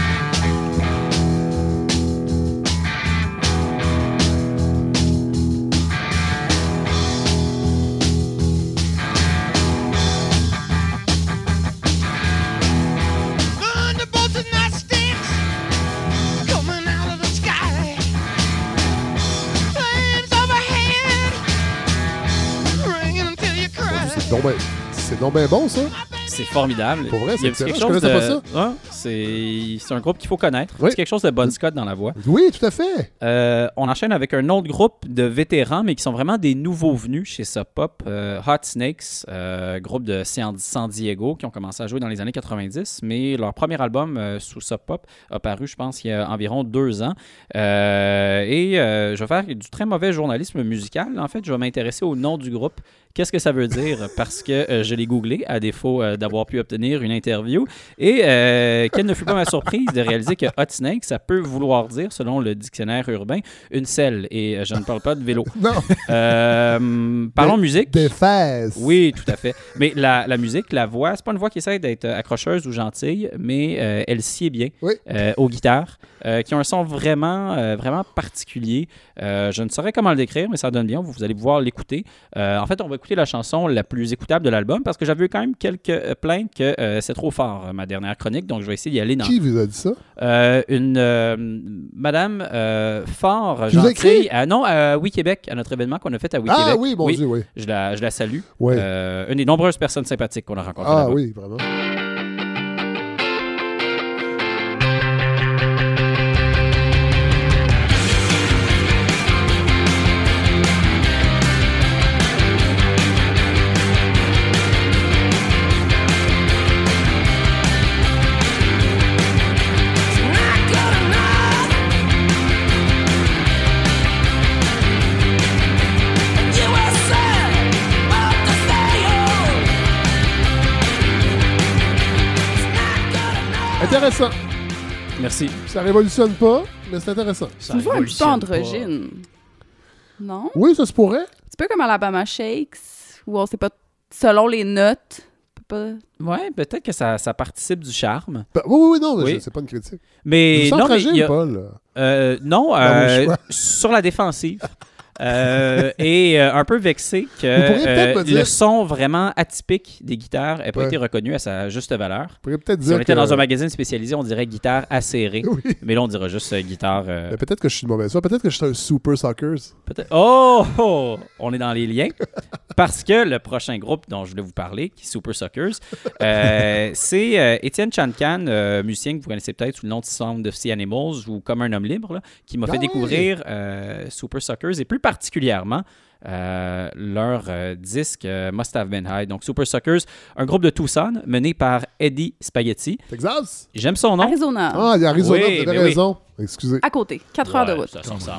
c'est donc bien bon, ça. C'est formidable. Pour vrai, c'est quelque. Je chose de- pas Ouais, c'est c'est un groupe qu'il faut connaître. Oui. C'est quelque chose de Bon Scott dans la voix. Oui, tout à fait. Euh, on enchaîne avec un autre groupe de vétérans, mais qui sont vraiment des nouveaux venus chez Sub Pop. Euh, Hot Snakes, euh, groupe de San Diego, qui ont commencé à jouer dans les années 90, mais leur premier album sous Sub Pop a paru, je pense, il y a environ deux ans. Et je vais faire du très mauvais journalisme musical. En fait, je vais m'intéresser au nom du groupe. Qu'est-ce que ça veut dire? Parce que euh, je l'ai googlé, à défaut euh, d'avoir pu obtenir une interview. Et euh, quelle ne fut pas ma surprise de réaliser que Hot Snake, ça peut vouloir dire, selon le dictionnaire urbain, une selle. Et je ne parle pas de vélo. Non. Parlons musique. Des fesses. Oui, tout à fait. Mais la, la musique, la voix, c'est pas une voix qui essaie d'être accrocheuse ou gentille, mais elle sied bien Oui. aux guitares, qui ont un son vraiment, vraiment particulier. Je ne saurais comment le décrire, mais ça donne bien. Vous, vous allez pouvoir l'écouter. En fait, on va écouter la chanson la plus écoutable de l'album parce que j'avais eu quand même quelques euh, plaintes que euh, c'est trop fort, ma dernière chronique. Donc, je vais essayer d'y aller dans. Qui vous a dit ça? Euh, une madame fort vous gentille. à- non, à Oui Québec, à notre événement qu'on a fait à Oui Ah Québec. oui, Dieu, oui. Je la, je la salue. Euh, une des nombreuses personnes sympathiques qu'on a rencontrées. Ah oui, vraiment. Intéressant. Merci. Ça révolutionne pas, mais c'est intéressant. Tu vois un petit peu androgyne. Non? Oui, ça se pourrait. Un petit peu comme Alabama Shakes, où on sait pas, selon les notes, on peut pas... Ouais, peut-être que ça, ça participe du charme. Ben, oui, oui, oui, non, Oui. je- c'est pas une critique. Mais Je me sens non, mais fragile, il y a- Paul. Euh, non, euh, choix. sur la défensive. Euh, et euh, un peu vexé que euh, dire- le son vraiment atypique des guitares n'ait pas Ouais. été reconnu à sa juste valeur. Vous peut-être Si dire on était que- dans un magazine spécialisé, on dirait guitare acérée. Oui. Mais là, on dirait juste guitare. peut-être que je suis de mauvaise foi. Peut-être que je suis un super suckers. Peut-être. Oh, oh! On est dans les liens. Parce que le prochain groupe dont je voulais vous parler, qui est Super Suckers, c'est Étienne Chancan, euh, musicien que vous connaissez peut-être sous le nom de Sound of Sea Animals ou Comme un homme libre, là, qui m'a Ah fait oui! découvrir Super Suckers et plus particulièrement euh, leur euh, disque euh, Must Have Been High. Donc Super Suckers, un groupe de Tucson mené par Eddie Spaghetti. Texas? J'aime son nom. Arizona. Ah, il y a Arizona, Oui, vous avez mais oui. raison. Excusez. À côté, 4 heures de route. ça, ça.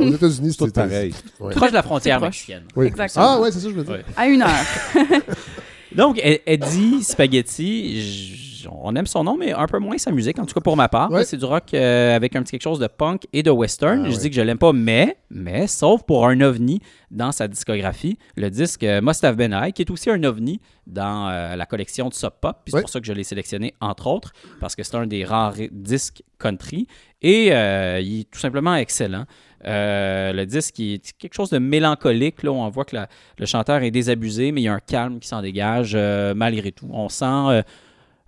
Aux États-Unis, tout c'est pareil. Ouais. Proche de la frontière mexicaine. Oui. Exactement. Ah, ouais, c'est ça que je veux dire. Ouais. À une heure. Donc, E- Eddie Spaghetti, on aime son nom, mais un peu moins sa musique, en tout cas pour ma part. Ouais. C'est du rock euh, avec un petit quelque chose de punk et de western. Ah, je ouais. dis que je l'aime pas, mais, mais, sauf pour un ovni dans sa discographie, le disque euh, Must Have Been High, qui est aussi un ovni dans euh, la collection de Sub Pop. Puis c'est Ouais. pour ça que je l'ai sélectionné, entre autres, parce que c'est un des rares disques country. Et euh, il est tout simplement excellent. Euh, le disque il est quelque chose de mélancolique. Là, on voit que la- le chanteur est désabusé, mais il y a un calme qui s'en dégage euh, malgré tout. On sent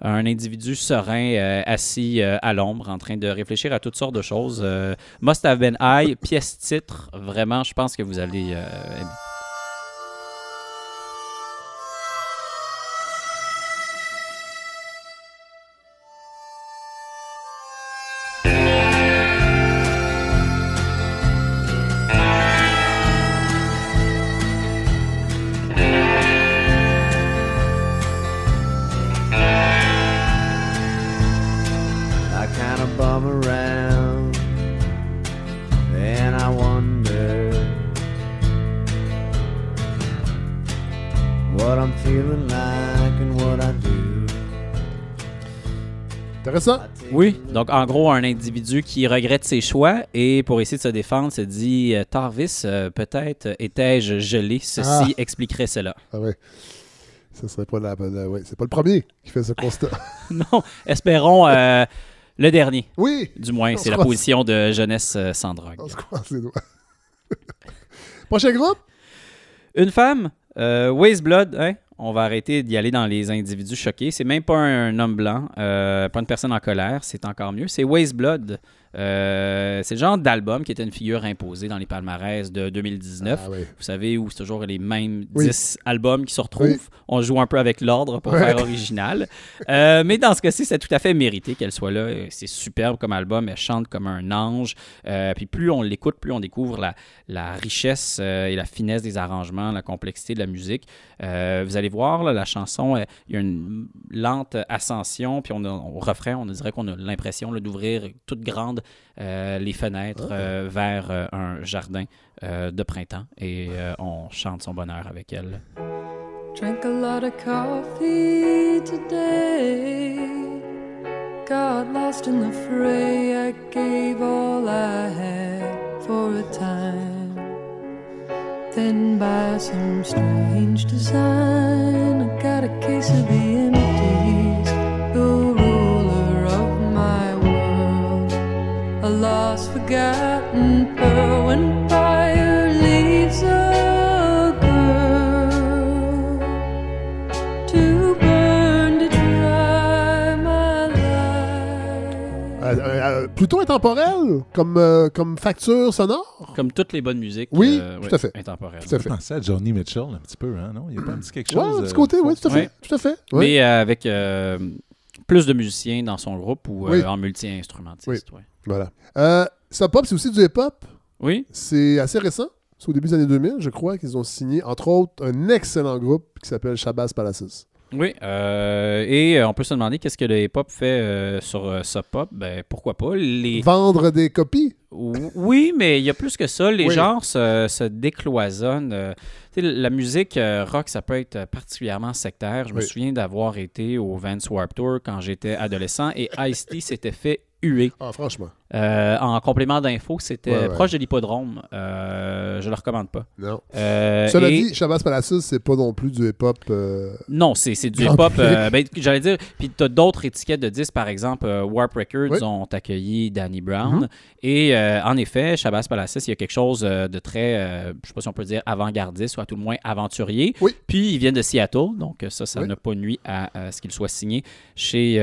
un individu serein, euh, assis euh, à l'ombre, en train de réfléchir à toutes sortes de choses. Euh, Must Have Been High, pièce titre. Vraiment, je pense que vous allez. Feeling like and what I do. Intéressant. Oui, donc en gros, un individu qui regrette ses choix et pour essayer de se défendre se dit euh, Tarvis, euh, peut-être étais-je gelé, ceci Ah. expliquerait cela. Ah ouais. Ce serait pas la bonne. Ouais, c'est pas le premier qui fait ce constat. non, espérons euh, le dernier. Oui. Du moins, On c'est se la croise. position de jeunesse euh, sans drogue. On se croise les doigts. Prochain groupe? Une femme, euh, Waze Blood, hein? On va arrêter d'y aller dans les individus choqués. C'est même pas un homme blanc, euh, pas une personne en colère, c'est encore mieux. C'est Waze Blood. Euh, c'est le genre d'album qui était une figure imposée dans les palmarès de 2019. Ah oui. Vous savez, où c'est toujours les mêmes Oui. 10 albums qui se retrouvent. Oui. On joue un peu avec l'ordre pour Ouais. faire original. Euh, mais dans ce cas-ci, c'est tout à fait mérité qu'elle soit là. C'est superbe comme album. Elle chante comme un ange. Euh, puis plus on l'écoute, plus on découvre la, la richesse et la finesse des arrangements, la complexité de la musique. Vous allez voir, là, la chanson, il y a une lente ascension. Puis on a- au refrain, on dirait qu'on a l'impression d'ouvrir toute grande euh, les fenêtres euh, vers euh, un jardin euh, de printemps. Et euh, on chante son bonheur avec elle. Drank a lot of coffee today. Got lost in the fray. I gave all I had for a time. Then, by some strange design, I got a case of the empties. Plutôt intemporel comme, euh, comme facture sonore? Comme toutes les bonnes musiques. Oui, euh, tout ouais, à fait. intemporelles. Tout à fait. penser à Johnny Mitchell un petit peu, hein, non? Il y a pas un petit quelque Ouais, chose. un petit euh, côté, oui, tout à fait. Ouais. Tout à fait. Ouais. Mais euh, avec euh, plus de musiciens dans son groupe ou euh, Oui. en multi-instrumentiste. ouais. Voilà. Euh, Sub Pop, c'est aussi du hip-hop. Oui. C'est assez récent. C'est au début des années 2000, je crois, qu'ils ont signé, entre autres, un excellent groupe qui s'appelle Shabazz Palaces. Oui, euh, et euh, on peut se demander qu'est-ce que le hip-hop fait euh, sur Sub Pop? Ben, pourquoi pas? Les... Vendre des copies? Oui, mais il y a plus que ça. Les Oui. genres se, se décloisonnent. La musique rock, ça peut être particulièrement sectaire. Je me souviens d'avoir été au Vans Warped Tour quand j'étais adolescent et Ice-T s'était fait huer. Ah, franchement. Euh, en complément d'info, c'était Ouais, ouais. proche de l'hippodrome. Euh, je le recommande pas. Non. Euh, Cela et- dit, Shabazz Palacios, c'est pas non plus du hip-hop. euh, Non, c'est c'est du hip-hop. euh, ben, J'allais dire, puis tu as d'autres étiquettes de disques, par exemple, Warp Records Oui. ont accueilli Danny Brown. Mhm. Et en effet, Shabazz Palacis, il y a quelque chose de très, je sais pas si on peut dire avant-gardiste, ou à tout le moins aventurier. Puis ils viennent de Seattle, donc ça, ça Oui. n'a pas nuit à, à ce qu'il soit signé chez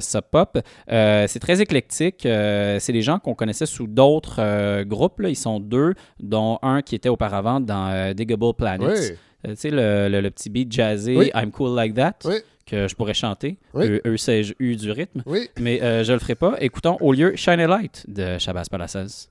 Sub Pop. C'est très éclectique. euh, c'est des gens qu'on connaissait sous d'autres euh, groupes. là. Ils sont deux, dont un qui était auparavant dans euh, Diggable Planets. Oui. Euh, tu sais, le, le- le petit beat jazzé Oui. I'm Cool Like That, Oui. que je pourrais chanter. Eux, eux, c'est eu du rythme. Mais euh, je le ferai pas. Écoutons au lieu Shine a Light de Shabazz Palaces.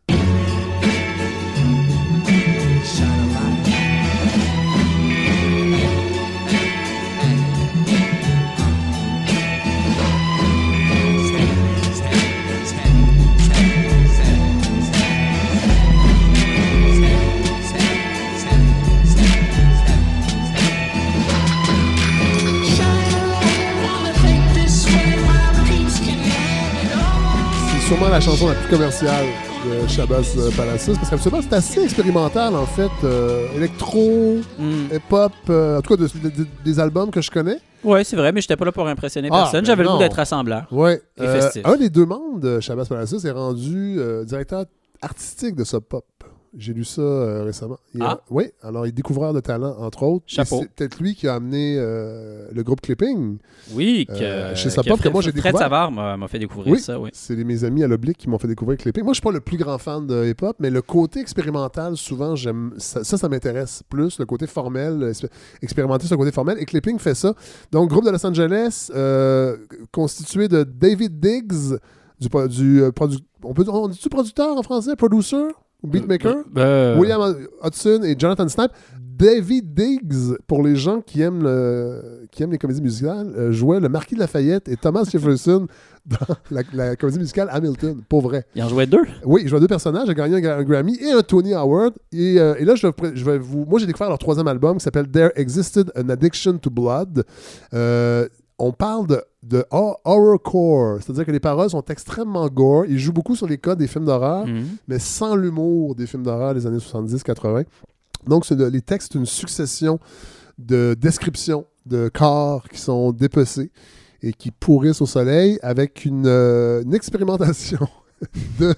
Sûrement la chanson la plus commerciale de Shabazz euh, Palacios, parce qu'habituellement, c'est assez expérimental, en fait. euh, électro, hip-hop, euh, en tout cas, de- de- de- des albums que je connais. Ouais, c'est vrai, mais j'étais pas là pour impressionner Ah, personne. ben J'avais le goût d'être rassembleur. Ouais. Et festif. un des deux membres de Shabazz Palacios est rendu directeur artistique de Sub Pop. J'ai lu ça euh, récemment. Il est- Ah. oui, alors il est découvreur de talent, entre autres. Chapeau. C'est peut-être lui qui a amené euh, le groupe Clipping. Oui, que, Euh, chez Sub que Pop, que Fred- moi j'ai Fred découvert. Savard m'a m'a fait découvrir ça, oui. C'est mes amis à l'oblique qui m'ont fait découvrir Clipping. Moi, je suis pas le plus grand fan de hip-hop, mais le côté expérimental, souvent, j'aime ça, ça, ça m'intéresse plus. Le côté formel, euh, expé- expérimenter sur le côté formel. Et Clipping fait ça. Donc, groupe de Los Angeles, euh, constitué de David Diggs, du, du euh, produ- on peut on dit-tu producteur en français, producer? Beatmaker, euh, William Hudson et Jonathan Snipe. David Diggs, pour les gens qui aiment, le- qui aiment les comédies musicales, euh, jouait le Marquis de Lafayette et Thomas Jefferson dans la, la comédie musicale Hamilton, pour vrai. Il en jouait deux? Oui, il jouait deux personnages, il a gagné un, gra- un Grammy et un Tony Award. Et, euh, et là, je vais, pré- je vais vous... Moi, j'ai découvert leur troisième album qui s'appelle There Existed an Addiction to Blood. Euh, on parle de, de hor- horrorcore, c'est-à-dire que les paroles sont extrêmement gore. Ils jouent beaucoup sur les codes des films d'horreur, Mhm. mais sans l'humour des films d'horreur des années 70-80. Donc, de- les textes, c'est une succession de descriptions de corps qui sont dépecés et qui pourrissent au soleil avec une, euh, une expérimentation de,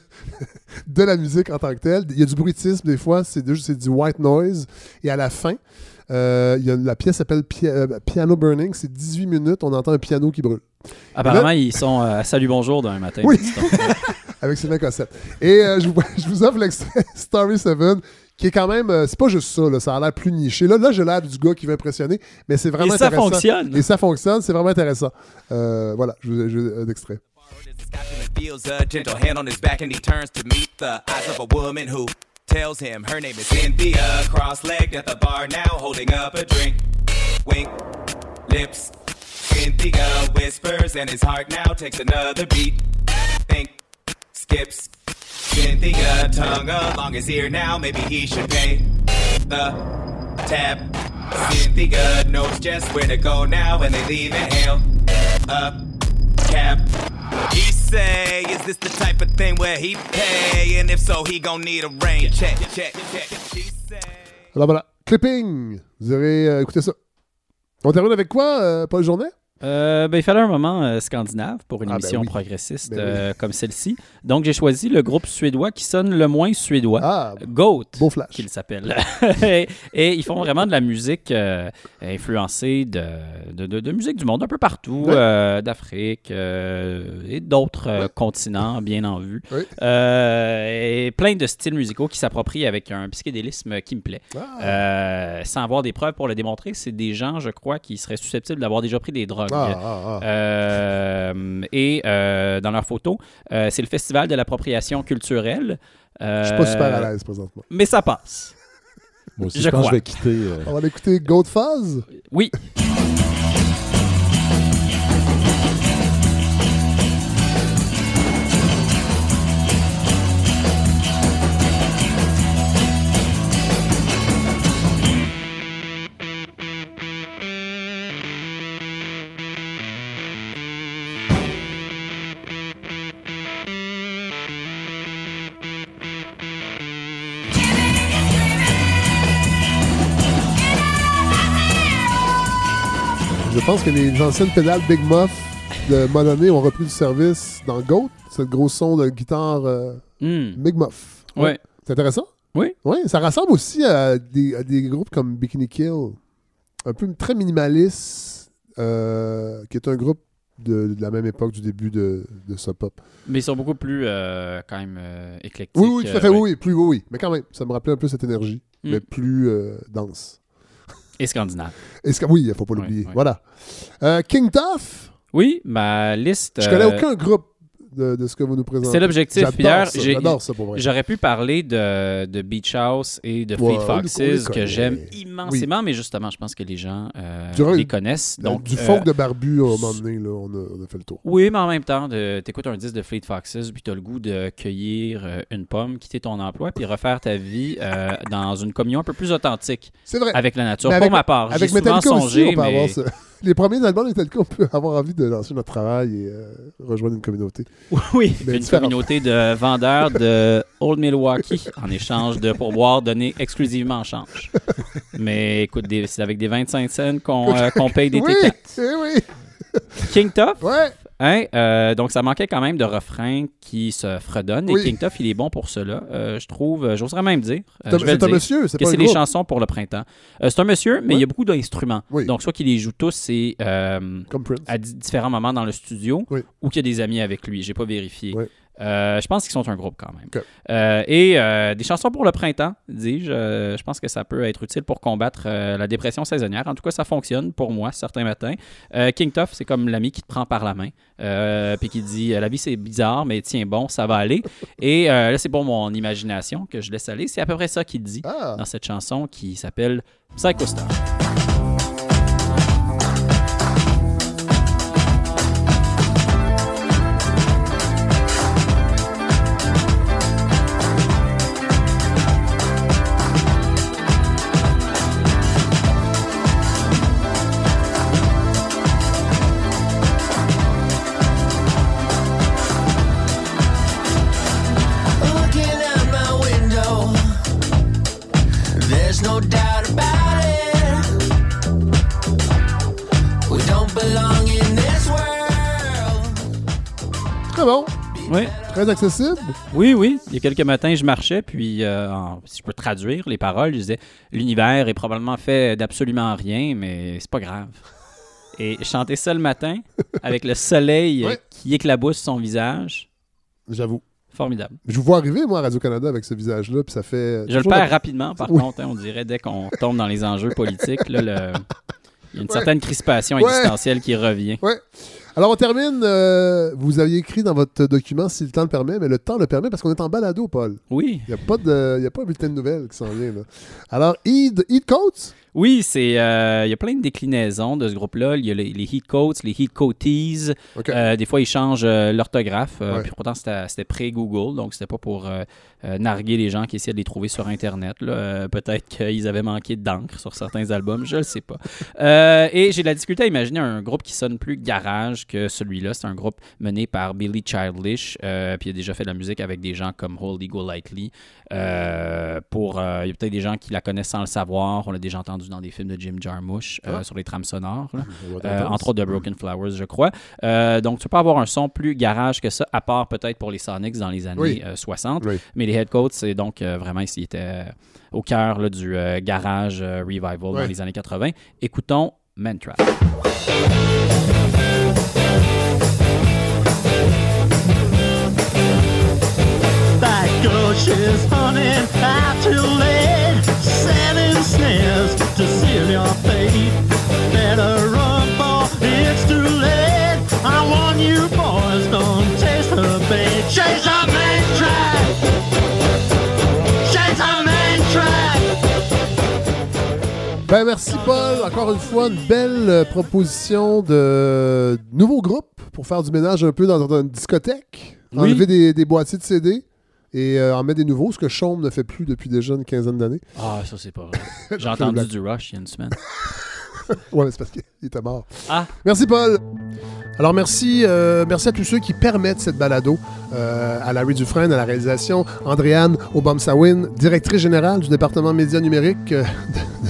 de la musique en tant que telle. Il y a du bruitisme des fois, c'est du white noise. Et à la fin, euh, il y a, la pièce s'appelle Pia- euh, Piano Burning. C'est 18 minutes, on entend un piano qui brûle. Apparemment, là- ils sont euh, à Salut Bonjour d'un matin. Oui. Avec Sylvain Cossette. Et euh, je, vous, je vous offre l'extrait Story 7, qui est quand même. euh, c'est pas juste ça, là, ça a l'air plus niché. Là, là j'ai l'air du gars qui veut impressionner, mais c'est vraiment Et ça intéressant. fonctionne. Et ça fonctionne, c'est vraiment intéressant. Euh, voilà, je vous je vous- un extrait. And tells him her name is Cynthia. Cross-legged at the bar now, holding up a drink. Wink, lips. Cynthia whispers and his heart now takes another beat. Think, skips. Cynthia tongue along his ear now, maybe he should pay the tab. Cynthia knows just where to go now when they leave and hail a He say, is this the type of thing where he if so, he need a rain check, check, check. Alors voilà, Clipping. Vous aurez euh, écouté ça. On termine avec quoi, euh, Paul Journet? Euh, ben, il fallait un moment euh, scandinave pour une Ah, ben émission oui. progressiste Ben oui. euh, comme celle-ci. Donc, j'ai choisi le groupe suédois qui sonne le moins suédois, Goat, beau flash. qu'il s'appelle. et, et ils font vraiment de la musique influencée de, de, de- de musique du monde un peu partout, Ouais. d'Afrique et d'autres continents bien en vue. Et plein de styles musicaux qui s'approprient avec un psychédélisme qui me plaît. Ah. Sans avoir des preuves pour le démontrer, c'est des gens, je crois, qui seraient susceptibles d'avoir déjà pris des drogues. Ah, ah, ah. Euh, et euh, dans leur photo, euh, c'est le festival de l'appropriation culturelle. Je suis pas super à Euh, l'aise présentement. Mais ça passe. Moi aussi, Je je, pense que je vais quitter. euh, On va écouter Goat Fuzz. Oui. Pense que les anciennes pédales Big Muff de Mononé ont repris du service dans Goat, ce gros son de guitare euh, Hmm. Big Muff. Ouais. C'est intéressant? Oui. Oui, ça ressemble aussi à des, à des groupes comme Bikini Kill, un peu très minimaliste, euh, qui est un groupe de, de la même époque du début de, de Sub Pop. Mais ils sont beaucoup plus, euh, quand même, éclectiques. Oui, oui, tout à fait, oui, plus, oui, oui. Mais quand même, ça me rappelait un peu cette énergie, Mm. mais plus dense. Et scandinave. Oui, il ne faut pas l'oublier. Voilà. Euh, King Tough, Oui, ma liste. je connais euh, aucun groupe de, de ce que vous nous présentez. C'est l'objectif. Hier. J'aurais pu parler de, de Beach House et de Ouais, Fleet Foxes que j'aime immensément, mais justement, je pense que les gens euh, les connaissent. Donc, du euh, folk de barbu, à un moment donné, là, on, a, on a fait le tour. Oui, mais en même temps, t'écoutes un disque de Fleet Foxes, puis t'as le goût de cueillir euh, une pomme, quitter ton emploi, puis refaire ta vie euh, dans une communion un peu plus authentique C'est vrai. avec la nature. Pour ma part, j'ai Avec souvent Metallica aussi, songé, on peut avoir mais... ça. Les premiers albums de Metallica, on peut avoir envie de lancer notre travail et euh, rejoindre une communauté. Oui, Mais une différente. communauté de vendeurs de Old Milwaukee en échange de pourboires donnés exclusivement en change. Mais écoute, des- c'est avec des 25 cents qu'on euh, qu'on paye des oui, T4. eh oui. King Tough, Ouais. Hein, euh, donc ça manquait quand même de refrains qui se fredonnent. Et. King il est bon pour cela. Euh, je trouve, euh, j'oserais même dire. euh, C'est un- monsieur, c'est pas c'est des chansons pour le printemps. C'est un monsieur, mais Ouais. il y a beaucoup d'instruments. Oui. Donc, soit qu'il les joue tous à di- différents moments dans le studio, Oui. ou qu'il y a des amis avec lui. J'ai pas vérifié. Euh, je pense qu'ils sont un groupe quand même. Euh, et euh, des chansons pour le printemps, dis-je. Je pense que ça peut être utile pour combattre la dépression saisonnière. En tout cas, ça fonctionne pour moi certains matins. King Tough, c'est comme l'ami qui te prend par la main, puis qui dit la vie c'est bizarre, mais tiens bon, ça va aller. Et là, c'est pour mon imagination que je laisse aller. C'est à peu près ça qu'il dit Ah. dans cette chanson qui s'appelle Psycho Star. Très bon. Oui. Très accessible. Oui, oui. Il y a quelques matins, je marchais, puis euh, en- si je peux traduire les paroles, je disais L'univers est probablement fait d'absolument rien, mais c'est pas grave. Et chanter ça le matin, avec le soleil euh, Ouais. qui éclabousse son visage, J'avoue. formidable. Je vous vois arriver, moi, à Radio-Canada avec ce visage-là, puis ça fait... Je le perds rapidement, par Oui. contre, hein, on dirait, dès qu'on tombe dans les enjeux politiques. là, le- Il y a une Ouais. certaine crispation Ouais. existentielle qui revient. Ouais. Alors, on termine. euh, vous aviez écrit dans votre document si le temps le permet, mais le temps le permet parce qu'on est en balado, Paul. Oui. Il n'y a, pas de- il y a pas un bulletin de nouvelles qui s'en vient. Là. Alors, Eid, Eid Coats? Oui, c'est euh, il y a plein de déclinaisons de ce groupe-là. Il y a les, les Heat Coats, les Heat Coaties. OK. Euh, des fois, ils changent euh, l'orthographe. Ouais. Puis pourtant, c'était c'était pré-Google, donc c'était pas pour euh, narguer les gens qui essayaient de les trouver sur Internet. là. Euh, Peut-être qu'ils avaient manqué d'encre sur certains albums, je le sais pas. Euh, et j'ai de la difficulté à imaginer un groupe qui sonne plus garage que celui-là. C'est un groupe mené par Billy Childish. euh, puis il a déjà fait de la musique avec des gens comme Holy Golightly. Pour, il y a peut-être des gens qui la connaissent sans le savoir. On l'a déjà entendu dans des films de Jim Jarmusch Ah. sur les trames sonores. là. intense. entre autres de Broken Flowers, je crois. Donc, tu peux avoir un son plus garage que ça, à part peut-être pour les Sonics dans les années Oui. euh, 60. Oui. Mais les Headcoats, c'est donc euh, vraiment, ils étaient euh, au cœur là, du euh, garage revival Ouais. dans les années 80. Écoutons Mantra. Merci Paul, encore une fois une belle euh, proposition de nouveau groupe pour faire du ménage un peu dans, dans une discothèque, Oui. enlever des, des boîtiers de CD et euh, en mettre des nouveaux, ce que Chaume ne fait plus depuis déjà une quinzaine d'années. Ah, ça, c'est pas vrai. J'ai entendu du Rush il y a une semaine. Ouais, mais c'est parce qu'il était mort. Ah. Merci Paul. Alors merci, euh, merci à tous ceux qui permettent cette balado, euh, à Larry Dufresne à la réalisation, Andréane Obamsawin, directrice générale du département médias numériques euh,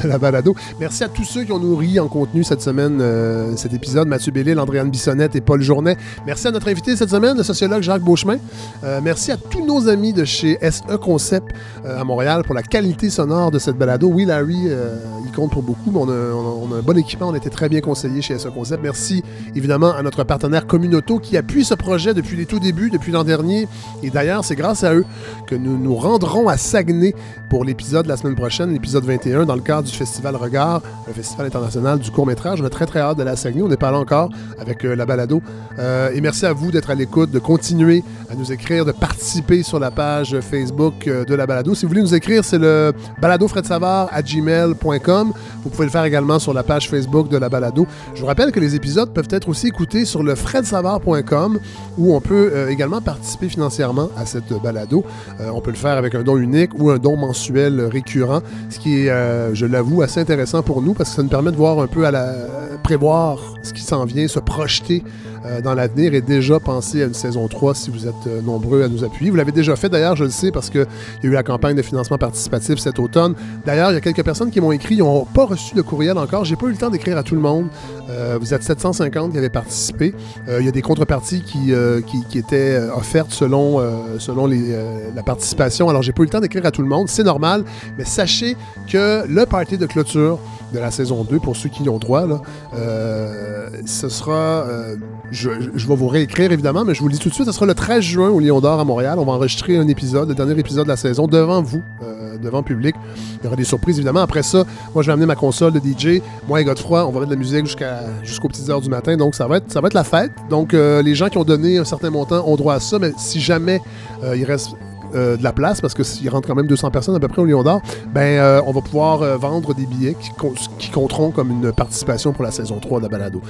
de la balado. Merci à tous ceux qui ont nourri en contenu cette semaine, cet épisode. Mathieu Bellil, Andréane Bissonnette et Paul Journet. Merci à notre invité cette semaine, le sociologue Jacques Beauchemin. Merci à tous nos amis de chez SE Concept à Montréal pour la qualité sonore de cette balado. Oui, Larry, il compte pour beaucoup, mais on a, on a- on a un bon équipement. On été très bien conseillés chez SE Concept. Merci évidemment à notre partenaire Communauto qui appuie ce projet depuis les tout débuts, depuis l'an dernier. Et d'ailleurs, c'est grâce à eux que nous nous rendrons à Saguenay pour l'épisode de la semaine prochaine, l'épisode 21, dans le cadre du Festival Regard, le Festival international du court-métrage. On a très, très hâte d'aller à Saguenay. On n'est pas là encore avec euh, la balado. Euh, et merci à vous d'être à l'écoute, de continuer à nous écrire, de participer sur la page Facebook euh, de la balado. Si vous voulez nous écrire, c'est le baladofredsavard à gmail.com. Vous pouvez le faire également sur la page Facebook de la balado. Je vous rappelle que les épisodes peuvent être aussi écoutés sur le fredsavard.com où on peut euh, également participer financièrement à cette balado. Euh, on peut le faire avec un don unique ou un don mensuel récurrent, ce qui est, euh, je l'avoue, assez intéressant pour nous parce que ça nous permet de voir un peu à la prévoir ce qui s'en vient, se projeter euh, dans l'avenir et déjà penser à une saison 3 si vous êtes euh, nombreux à nous appuyer. Vous l'avez déjà fait d'ailleurs, je le sais, parce qu'il y a eu la campagne de financement participatif cet automne. D'ailleurs, il y a quelques personnes qui m'ont écrit, ils n'ont pas reçu de courriel encore. J'ai pas eu le temps d'écrire à tout le monde. Euh, vous êtes 750 qui avaient participé. Il y a des contreparties qui, étaient offertes selon, selon la participation. Alors, j'ai pas eu le temps d'écrire à tout le monde. C'est normal, mais sachez que le party de clôture de la saison 2, pour ceux qui y ont droit, ce sera. Je, je vais vous réécrire évidemment, mais je vous le dis tout de suite, ce sera le 13 juin au Lion d'Or à Montréal. On va enregistrer un épisode, le dernier épisode de la saison, devant vous, euh, devant le public. Il y aura des surprises évidemment. Après ça, moi je vais amener ma console de DJ. Moi et Godefroy, on va mettre de la musique jusqu'à jusqu'aux petites heures du matin. Donc ça va être, ça va être la fête. Donc euh, les gens qui ont donné un certain montant ont droit à ça, mais si jamais euh, il reste euh, de la place, parce que rentre quand même 200 personnes à peu près au Lion d'Or, ben, euh, on va pouvoir euh, vendre des billets qui, com- qui compteront comme une participation pour la saison 3 de la balado.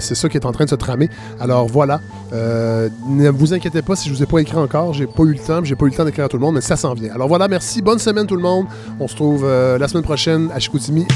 C'est ça qui est en train de se tramer. Alors voilà, ne vous inquiétez pas si je vous ai pas écrit encore, j'ai pas eu le temps, j'ai pas eu le temps d'écrire à tout le monde, mais ça s'en vient. Alors voilà, merci, bonne semaine tout le monde. On se trouve la semaine prochaine à Chicoutimi.